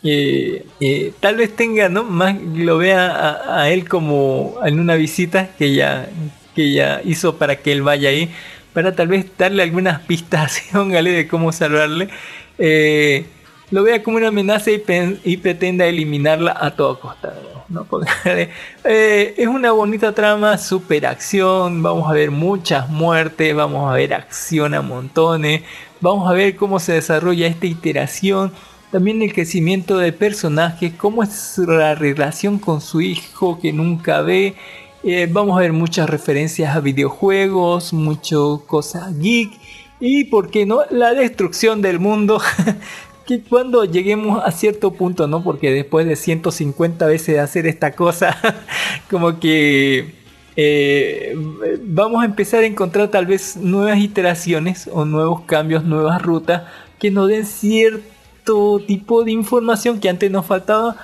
eh, tal vez tenga no más lo vea a, él como en una visita que ya que ya hizo para que él vaya ahí para tal vez darle algunas pistas póngale de cómo salvarle eh, lo vea como una amenaza y, pretenda eliminarla a todo costa. ¿no? Póngale, <laughs> eh, es una bonita trama, super acción, vamos a ver muchas muertes, vamos a ver acción a montones, vamos a ver cómo se desarrolla esta iteración, también el crecimiento de personajes, cómo es la relación con su hijo que nunca ve. Eh, vamos a ver muchas referencias a videojuegos, mucho cosas geek y, ¿por qué no?, la destrucción del mundo. <laughs> que cuando lleguemos a cierto punto, ¿no? Porque después de 150 veces de hacer esta cosa, <laughs> como que eh, vamos a empezar a encontrar tal vez nuevas iteraciones o nuevos cambios, nuevas rutas que nos den cierto tipo de información que antes nos faltaba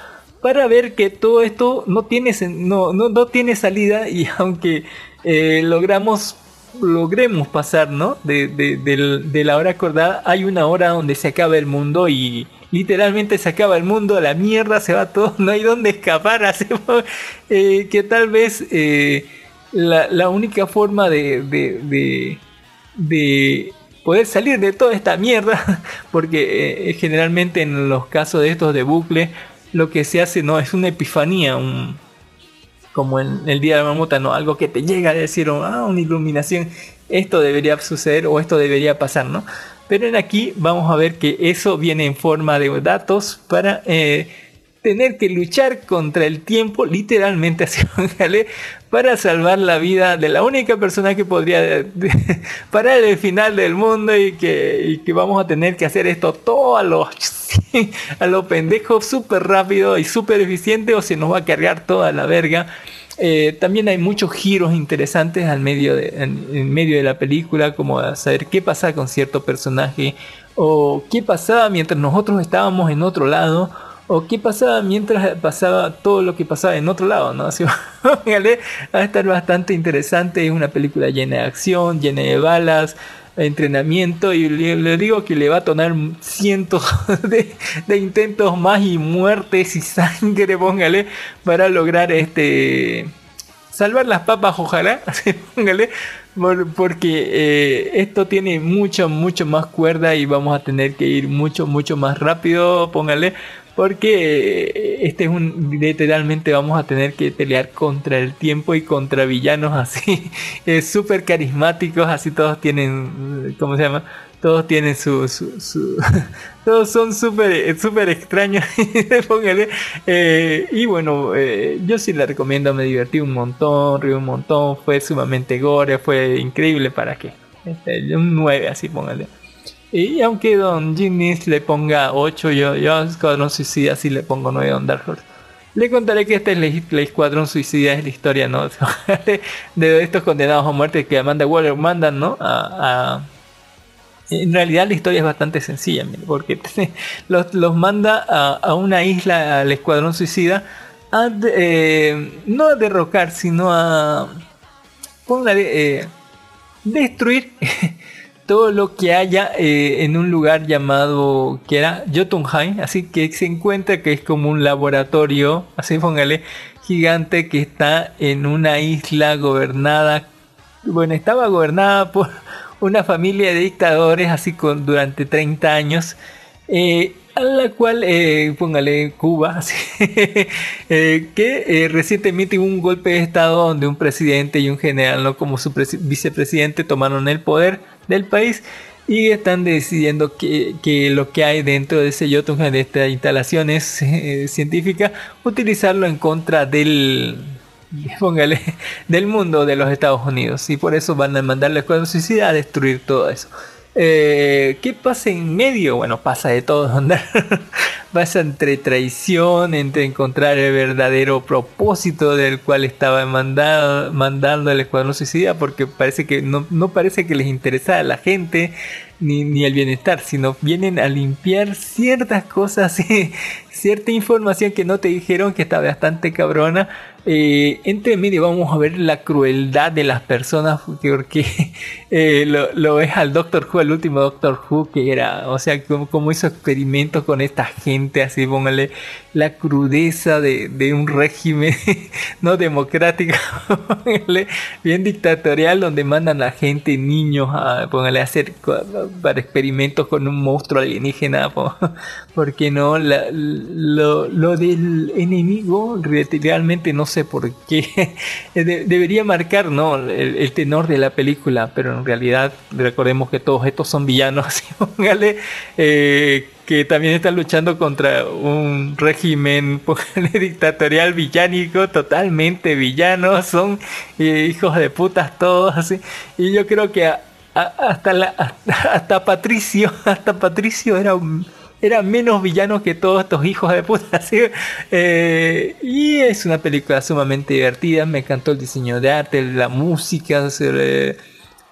para ver que todo esto no tiene, no, no, no tiene salida y <laughs> aunque eh, logramos logremos pasar ¿no? de, de- la hora acordada hay una hora donde se acaba el mundo y literalmente se acaba el mundo la mierda se va todo <laughs> no hay dónde escapar <laughs> hacemos eh, que tal vez eh, la, la única forma de- de poder salir de toda esta mierda, <laughs> porque eh, generalmente en los casos de estos de bucle, lo que se hace no es una epifanía, un, como en el día de la marmota, no, algo que te llega a decir, ah, una iluminación, esto debería suceder o esto debería pasar, ¿no? Pero en aquí vamos a ver que eso viene en forma de datos para eh, tener que luchar contra el tiempo, literalmente así, <laughs> póngale, para salvar la vida de la única persona que podría <laughs> parar el final del mundo y que, que vamos a tener que hacer esto todo a los <laughs> a lo pendejo súper rápido y súper eficiente o se nos va a cargar toda la verga. Eh, también hay muchos giros interesantes al medio de, en, en medio de la película, como saber qué pasa con cierto personaje, o qué pasaba mientras nosotros estábamos en otro lado, o qué pasaba mientras pasaba todo lo que pasaba en otro lado, ¿no? <laughs> Así, va a estar bastante interesante, es una película llena de acción, llena de balas, entrenamiento y le, digo que le va a tonar cientos <laughs> de, intentos más y muertes y sangre, póngale, para lograr este salvar las papas, ojalá, <laughs> póngale, por- porque eh, esto tiene mucho, mucho más cuerda y vamos a tener que ir mucho, mucho más rápido, póngale, porque eh, este es un, literalmente vamos a tener que pelear contra el tiempo y contra villanos así, <laughs> eh, súper carismáticos, así todos tienen, ¿cómo se llama? Todos tienen su, <laughs> todos son súper eh, súper extraños. <laughs> Eh, y bueno, eh, yo sí la recomiendo, me divertí un montón, río un montón, fue sumamente gore, fue increíble para que este, un 9 así póngale. Y aunque Don Ginnis le ponga 8, yo, yo a Escuadrón Suicida sí le pongo 9 Don Dark. Le contaré que este Escuadrón Suicida, es la historia, ¿no? <laughs> de estos condenados a muerte que Amanda Waller mandan, ¿no? A, a- en realidad la historia es bastante sencilla, mire, porque <laughs> los, los manda a, a una isla, al Escuadrón Suicida, a eh, no a derrocar, sino a... Póngale, eh, destruir <laughs> todo lo que haya eh, en un lugar llamado que era Jotunheim, así que se encuentra que es como un laboratorio, así póngale, gigante que está en una isla gobernada, bueno, estaba gobernada <laughs> por una familia de dictadores así con durante 30 años. eh, a la cual, eh, póngale Cuba, <laughs> eh, que recientemente hubo un golpe de estado donde un presidente y un general, ¿no? como su presi- vicepresidente, tomaron el poder del país y están decidiendo que, que lo que hay dentro de ese Jotunheim, de estas instalaciones <laughs> eh, científicas, utilizarlo en contra del, <laughs> póngale, del mundo de los Estados Unidos. Y por eso van a mandar la escuadrón suicida a destruir todo eso. Eh, ¿Qué pasa en medio? Bueno, pasa de todo. <laughs> ¿no? pasa entre traición, entre encontrar el verdadero propósito del cual estaba mandando el escuadrón suicida, porque parece que no, no parece que les interesa a la gente ni, ni el bienestar, sino vienen a limpiar ciertas cosas, <laughs> cierta información que no te dijeron que está bastante cabrona. Eh, entre medio vamos a ver la crueldad de las personas porque <laughs> eh, lo, lo ves al Doctor Who, al último Doctor Who que era, o sea, como, como hizo experimentos con esta gente, así póngale la crudeza de, de un régimen <laughs> no democrático, <laughs> póngale, bien dictatorial donde mandan a gente, niños, a póngale a hacer para experimentos con un monstruo alienígena, po- porque no, La- lo, lo del enemigo re- realmente no sé por qué. <laughs> De- debería marcar no el, tenor de la película, pero en realidad recordemos que todos estos son villanos, <laughs> póngale, eh, que también están luchando contra un régimen <laughs> dictatorial villánico, totalmente villanos, son eh, hijos de putas todos, así, y yo creo que a- a- hasta, la, hasta, hasta Patricio, hasta Patricio era un era menos villano que todos estos hijos de puta. <laughs> Eh, y es una película sumamente divertida. Me encantó el diseño de arte, la música, se-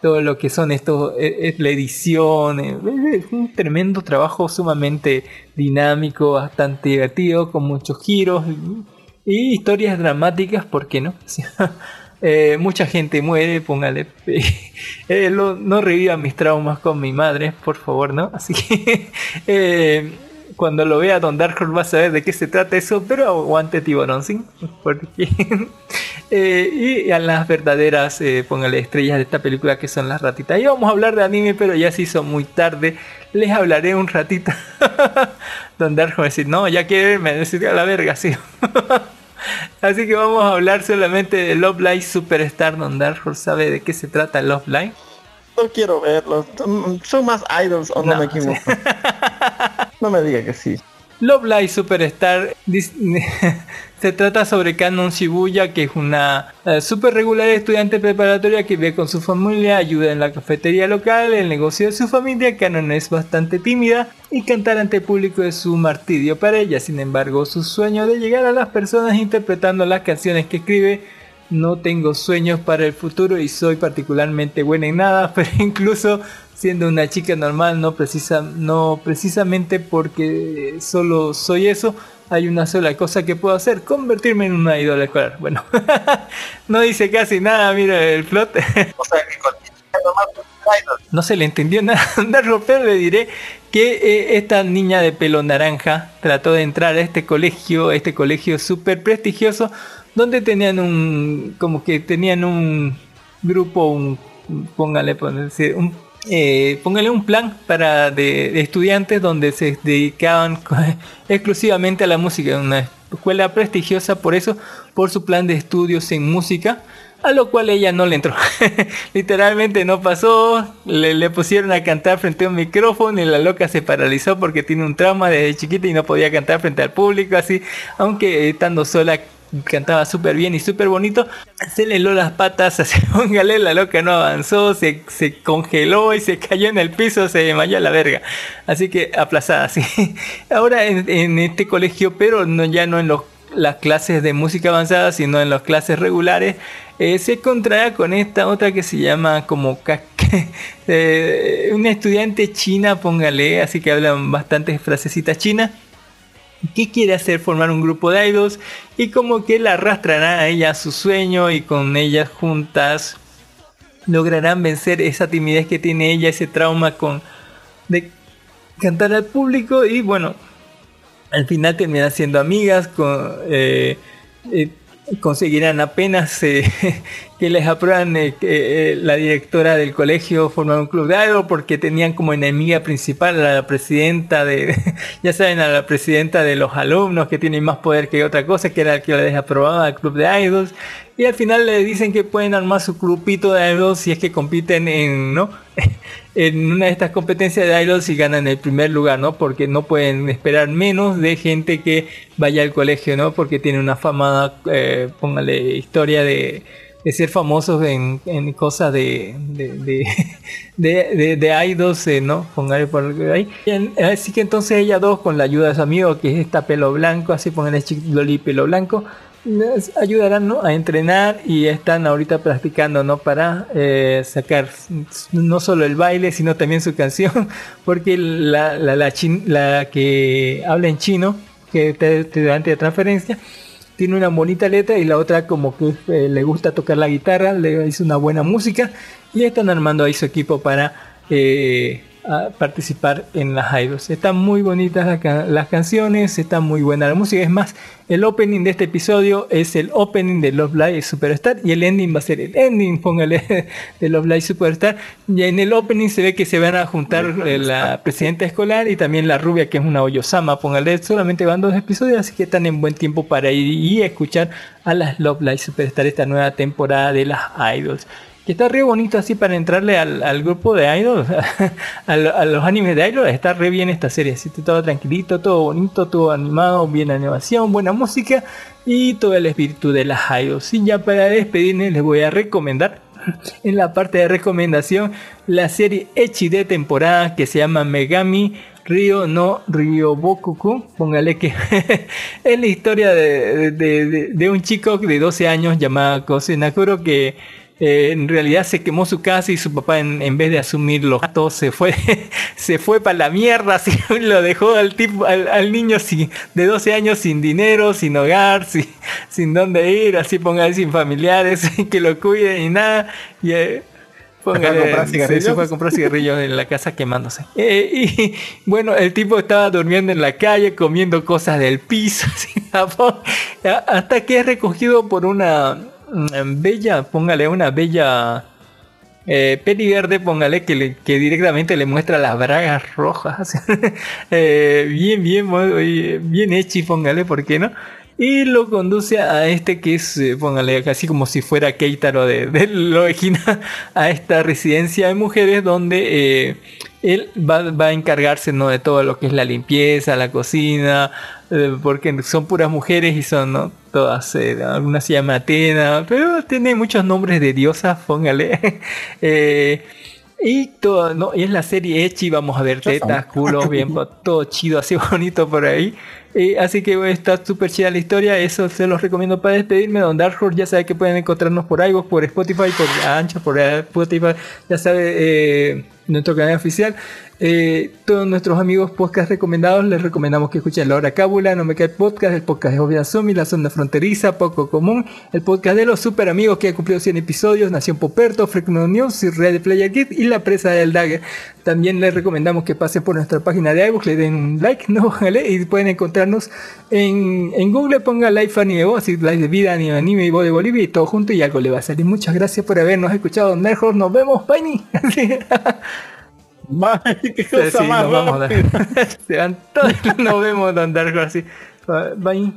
todo lo que son estos, eh, es la edición. eh, Es un tremendo trabajo sumamente dinámico, bastante divertido, con muchos giros y historias dramáticas, ¿por qué no? <laughs> Eh, mucha gente muere, póngale. <laughs> Eh, no revivan mis traumas con mi madre, por favor, ¿no? Así que <laughs> eh, cuando lo vea Don Dark Horse va a saber de qué se trata eso, pero aguante Tiburón, ¿sí? Porque, <laughs> y a las verdaderas, póngale estrellas de esta película que son las ratitas. Y vamos a hablar de anime, pero ya se hizo muy tarde. Les hablaré un ratito. Don Dark Horse va decir, no, ya quiere irme, decir a la verga, sí. <laughs> Así que vamos a hablar solamente de Love Live Superstar. Don Dark Horse sabe de qué se trata Love Live. No quiero verlos. Son- más idols o no, No. me <laughs> equivoco. no me diga que sí. Love Live Superstar <laughs> se trata sobre Canon Shibuya, que es una eh, super regular estudiante preparatoria que vive con su familia, ayuda en la cafetería local, el negocio de su familia. Canon es bastante tímida y cantar ante el público es un martirio para ella. Sin embargo, su sueño de llegar a las personas interpretando las canciones que escribe no tengo sueños para el futuro y soy particularmente buena en nada, <laughs> pero incluso siendo una chica normal, no, precisa, no precisamente porque solo soy eso, hay una sola cosa que puedo hacer, convertirme en una ídola escolar. Bueno, <laughs> no dice casi nada, mira el plot. <laughs> O sea que con No se le entendió nada <laughs> pero le diré que eh, esta niña de pelo naranja trató de entrar a este colegio, este colegio súper prestigioso, donde tenían un, como que tenían un grupo, un, póngale, póngale, un, eh, póngale un plan para de, estudiantes donde se dedicaban <laughs> exclusivamente a la música, una escuela prestigiosa por eso, por su plan de estudios en música a lo cual ella no le entró. <laughs> Literalmente no pasó, le, pusieron a cantar frente a un micrófono y la loca se paralizó porque tiene un trauma desde chiquita y no podía cantar frente al público, así, aunque estando sola cantaba súper bien y súper bonito, se le heló las patas, <laughs> así, póngale, la loca no avanzó, se, se, congeló y se cayó en el piso, se desmayó a la verga. Así que aplazada, <laughs> así. Ahora en, este colegio, pero no, ya no en los las clases de música avanzada, sino en las clases regulares, eh, se contrae con esta otra que se llama como <laughs> eh, una estudiante china, póngale, así que hablan bastantes frasecitas chinas, que quiere hacer formar un grupo de idols y como que la arrastrará a ella a su sueño y con ellas juntas lograrán vencer esa timidez que tiene ella, ese trauma con de cantar al público y bueno, al final terminan siendo amigas, con, eh, eh, conseguirán apenas eh, <laughs> que les aprueban que la directora del colegio formar un club de idol porque tenían como enemiga principal a la presidenta de, <laughs> ya saben, a la presidenta de los alumnos que tienen más poder que otra cosa, que era el que les aprobaba al club de idols. Y al final le dicen que pueden armar su grupito de idols si es que compiten en, ¿no? <laughs> en una de estas competencias de idols y ganan el primer lugar, ¿no? Porque no pueden esperar menos de gente que vaya al colegio, ¿no? Porque tiene una famada, eh, póngale, historia de, ser famosos en, en cosas de, de, de, <laughs> idols, eh, ¿no? Póngale por ahí. Así que entonces ella dos, con la ayuda de su amigo, que es esta pelo blanco, así póngale Loli pelo blanco, ayudarán ¿no? a entrenar y están ahorita practicando no para eh, sacar no solo el baile sino también su canción <laughs> porque la, la, la, chin, la que habla en chino que estudiante de transferencia tiene una bonita letra y la otra como que eh, le gusta tocar la guitarra le hizo una buena música y están armando ahí su equipo para eh, a participar en las idols. Están muy bonitas las, las, canciones, está muy buena la música. Es más, el opening de este episodio es el opening de Love Live Superstar y el ending va a ser el ending, <laughs> póngale, de Love Live Superstar. Y en el opening se ve que se van a juntar la presidenta escolar y también la rubia que es una Oyosama, póngale, solamente van dos episodios, así que están en buen tiempo para ir y escuchar a las Love Live Superstar esta nueva temporada de las idols que está re bonito así para entrarle al, al grupo de idols, <laughs> a, los animes de idols, está re bien esta serie, así todo tranquilito, todo bonito, todo animado, bien animación, buena música y todo el espíritu de las idols. Y ya para despedirme les voy a recomendar <laughs> en la parte de recomendación la serie Echi de temporada que se llama Megami Río no Ryobokuku, póngale que <laughs> es la historia de, de- un chico de 12 años llamado Kosenakuro que eh, en realidad se quemó su casa y su papá en, en vez de asumir los gastos se fue <laughs> se fue para la mierda, <laughs> así, lo dejó al tipo al, al niño sin, de 12 años sin dinero, sin hogar, sin, sin dónde ir, así póngale sin familiares <laughs> que lo cuiden y nada. Y, eh, Póngale, se- se fue a comprar cigarrillos en la casa quemándose. Eh, y bueno, el tipo estaba durmiendo en la calle, comiendo cosas del piso, hasta que es recogido por una bella, póngale una bella eh, peli verde, póngale que, directamente le muestra las bragas rojas. <laughs> Eh, bien, bien, bien hechi, póngale, ¿por qué no? Y lo conduce a este que es, eh, póngale, casi como si fuera Keitaro de, de lo original, <laughs> a esta residencia de mujeres donde eh, él va, va a encargarse ¿no? de todo lo que es la limpieza, la cocina, eh, porque son puras mujeres y son ¿no? todas, eh, alguna se llama Atena, pero tiene muchos nombres de diosas, póngale. <laughs> Eh, y todo, ¿no? Y es la serie Echi, vamos a ver tetas, culos, <laughs> bien, todo chido, así <laughs> bonito por ahí. Eh, así que bueno, está súper chida la historia, eso se los recomiendo para despedirme. Don Dark Horse ya sabe que pueden encontrarnos por iVoox, por Spotify, por Ancha, por Spotify, ya sabe, eh, nuestro canal oficial. Eh, todos nuestros amigos podcast recomendados les recomendamos que escuchen La Hora Cábula, No Me Cae Podcast, el podcast de Obvia Zombie, La Zona Fronteriza, Poco Común, el podcast de los super amigos que ha cumplido 100 episodios, Nación Poperto, Freakno News Red Player Kit y La Presa del Dagger. También les recomendamos que pasen por nuestra página de iBooks, le den un like, <laughs> ¿no? ¿Vale? Y pueden encontrarnos en, en Google, ponga Life Anime Voz, Life de Vida, Anime, Anime y Voz de Bolivia y todo junto y algo le va a salir. Muchas gracias por habernos escuchado, Nerjos. Nos vemos, Bye. <laughs> Qué cosa sí, más nos vamos a rápida. <laughs> Se van todos, nos vemos, Don así. Bye.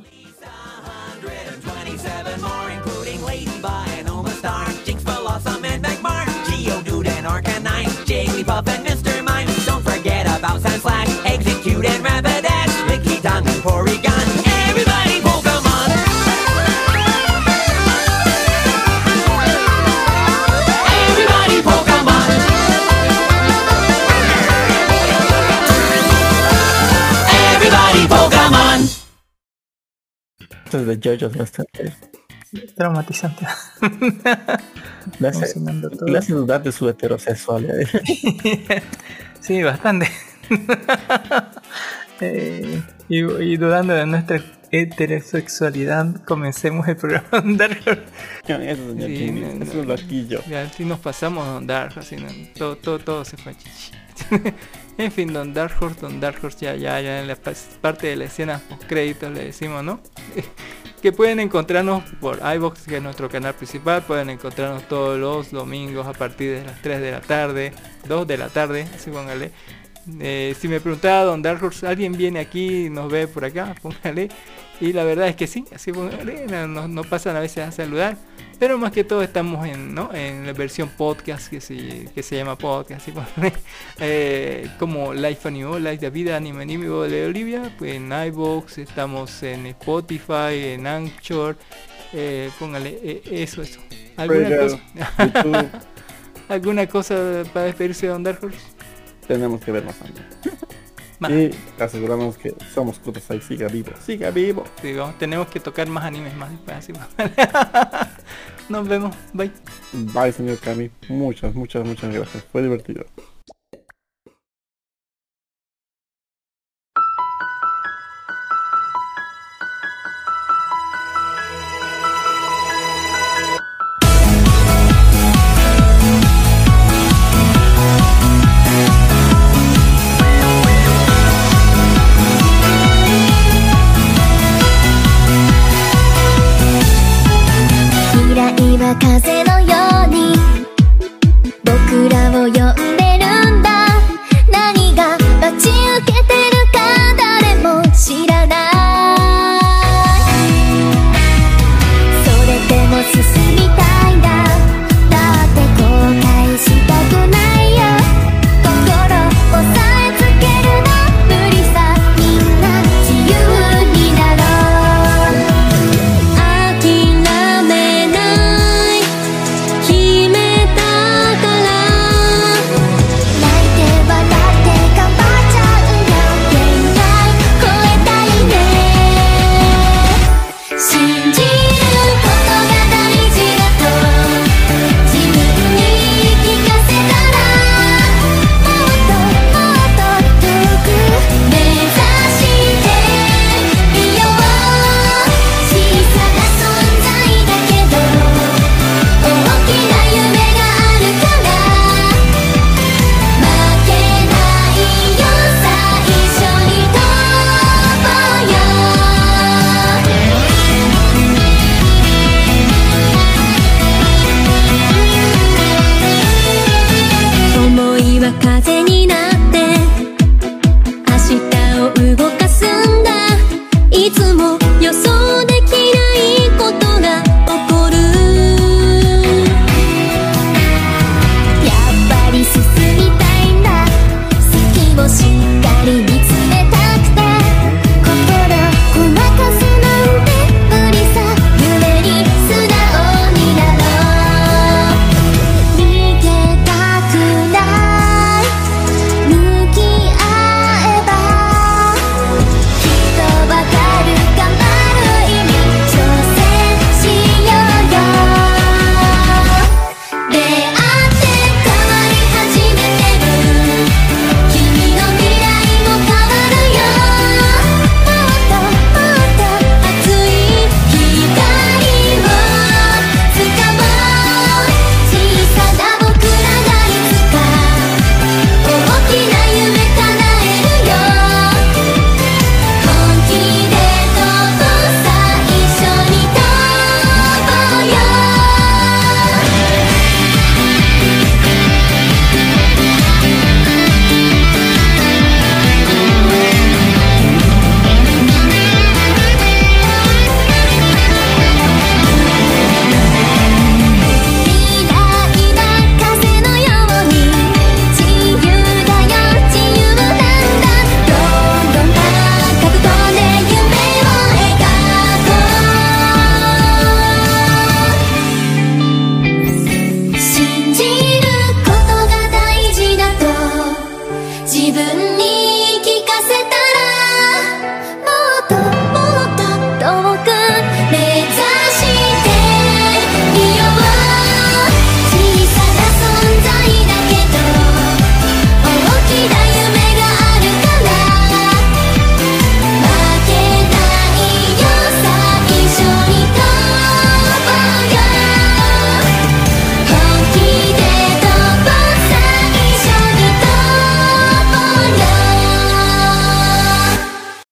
Esto es de JoJo's bastante. Traumatizante. <laughs> Le hace, le hace dudar de su heterosexualidad. <laughs> Sí, bastante. <laughs> Eh, y, y dudando de nuestra heterosexualidad, comencemos el programa Don Dark Horse. Eso, señor Sí, Jimmy, no, es no, un loquillo. Ya, así nos pasamos Don Dark así, no, todo, todo, todo se fue a chichi. <laughs> en fin, Don Dark Horse, Don Dark Horse, ya, ya, ya en la parte de la escena créditos le decimos, ¿no? <laughs> que pueden encontrarnos por iBox, que es nuestro canal principal, pueden encontrarnos todos los domingos a partir de las 3 de la tarde, 2 de la tarde, así póngale. Eh, si me preguntaba Don Dark Horse, ¿alguien viene aquí y nos ve por acá? <laughs> Póngale. Y la verdad es que sí, así nos, nos pasan a veces a saludar. Pero más que todo estamos en, ¿no? en la versión podcast que se, que se llama podcast, póngale. <laughs> Eh, como Life Anime, Life de Vida, Anime Anime de Olivia, pues en iVoox, estamos en Spotify, en Anchor, eh, póngale eh, eso, eso. ¿Alguna cosa? <laughs> ¿Alguna cosa para despedirse de Don Dark Horse? Tenemos que ver más años. Y aseguramos que somos Kudasai siga vivo. Siga vivo. Digo, tenemos que tocar más animes más después, así. <laughs> Nos vemos, bye. Bye, señor Kami. Muchas, muchas, muchas gracias. Fue divertido. は風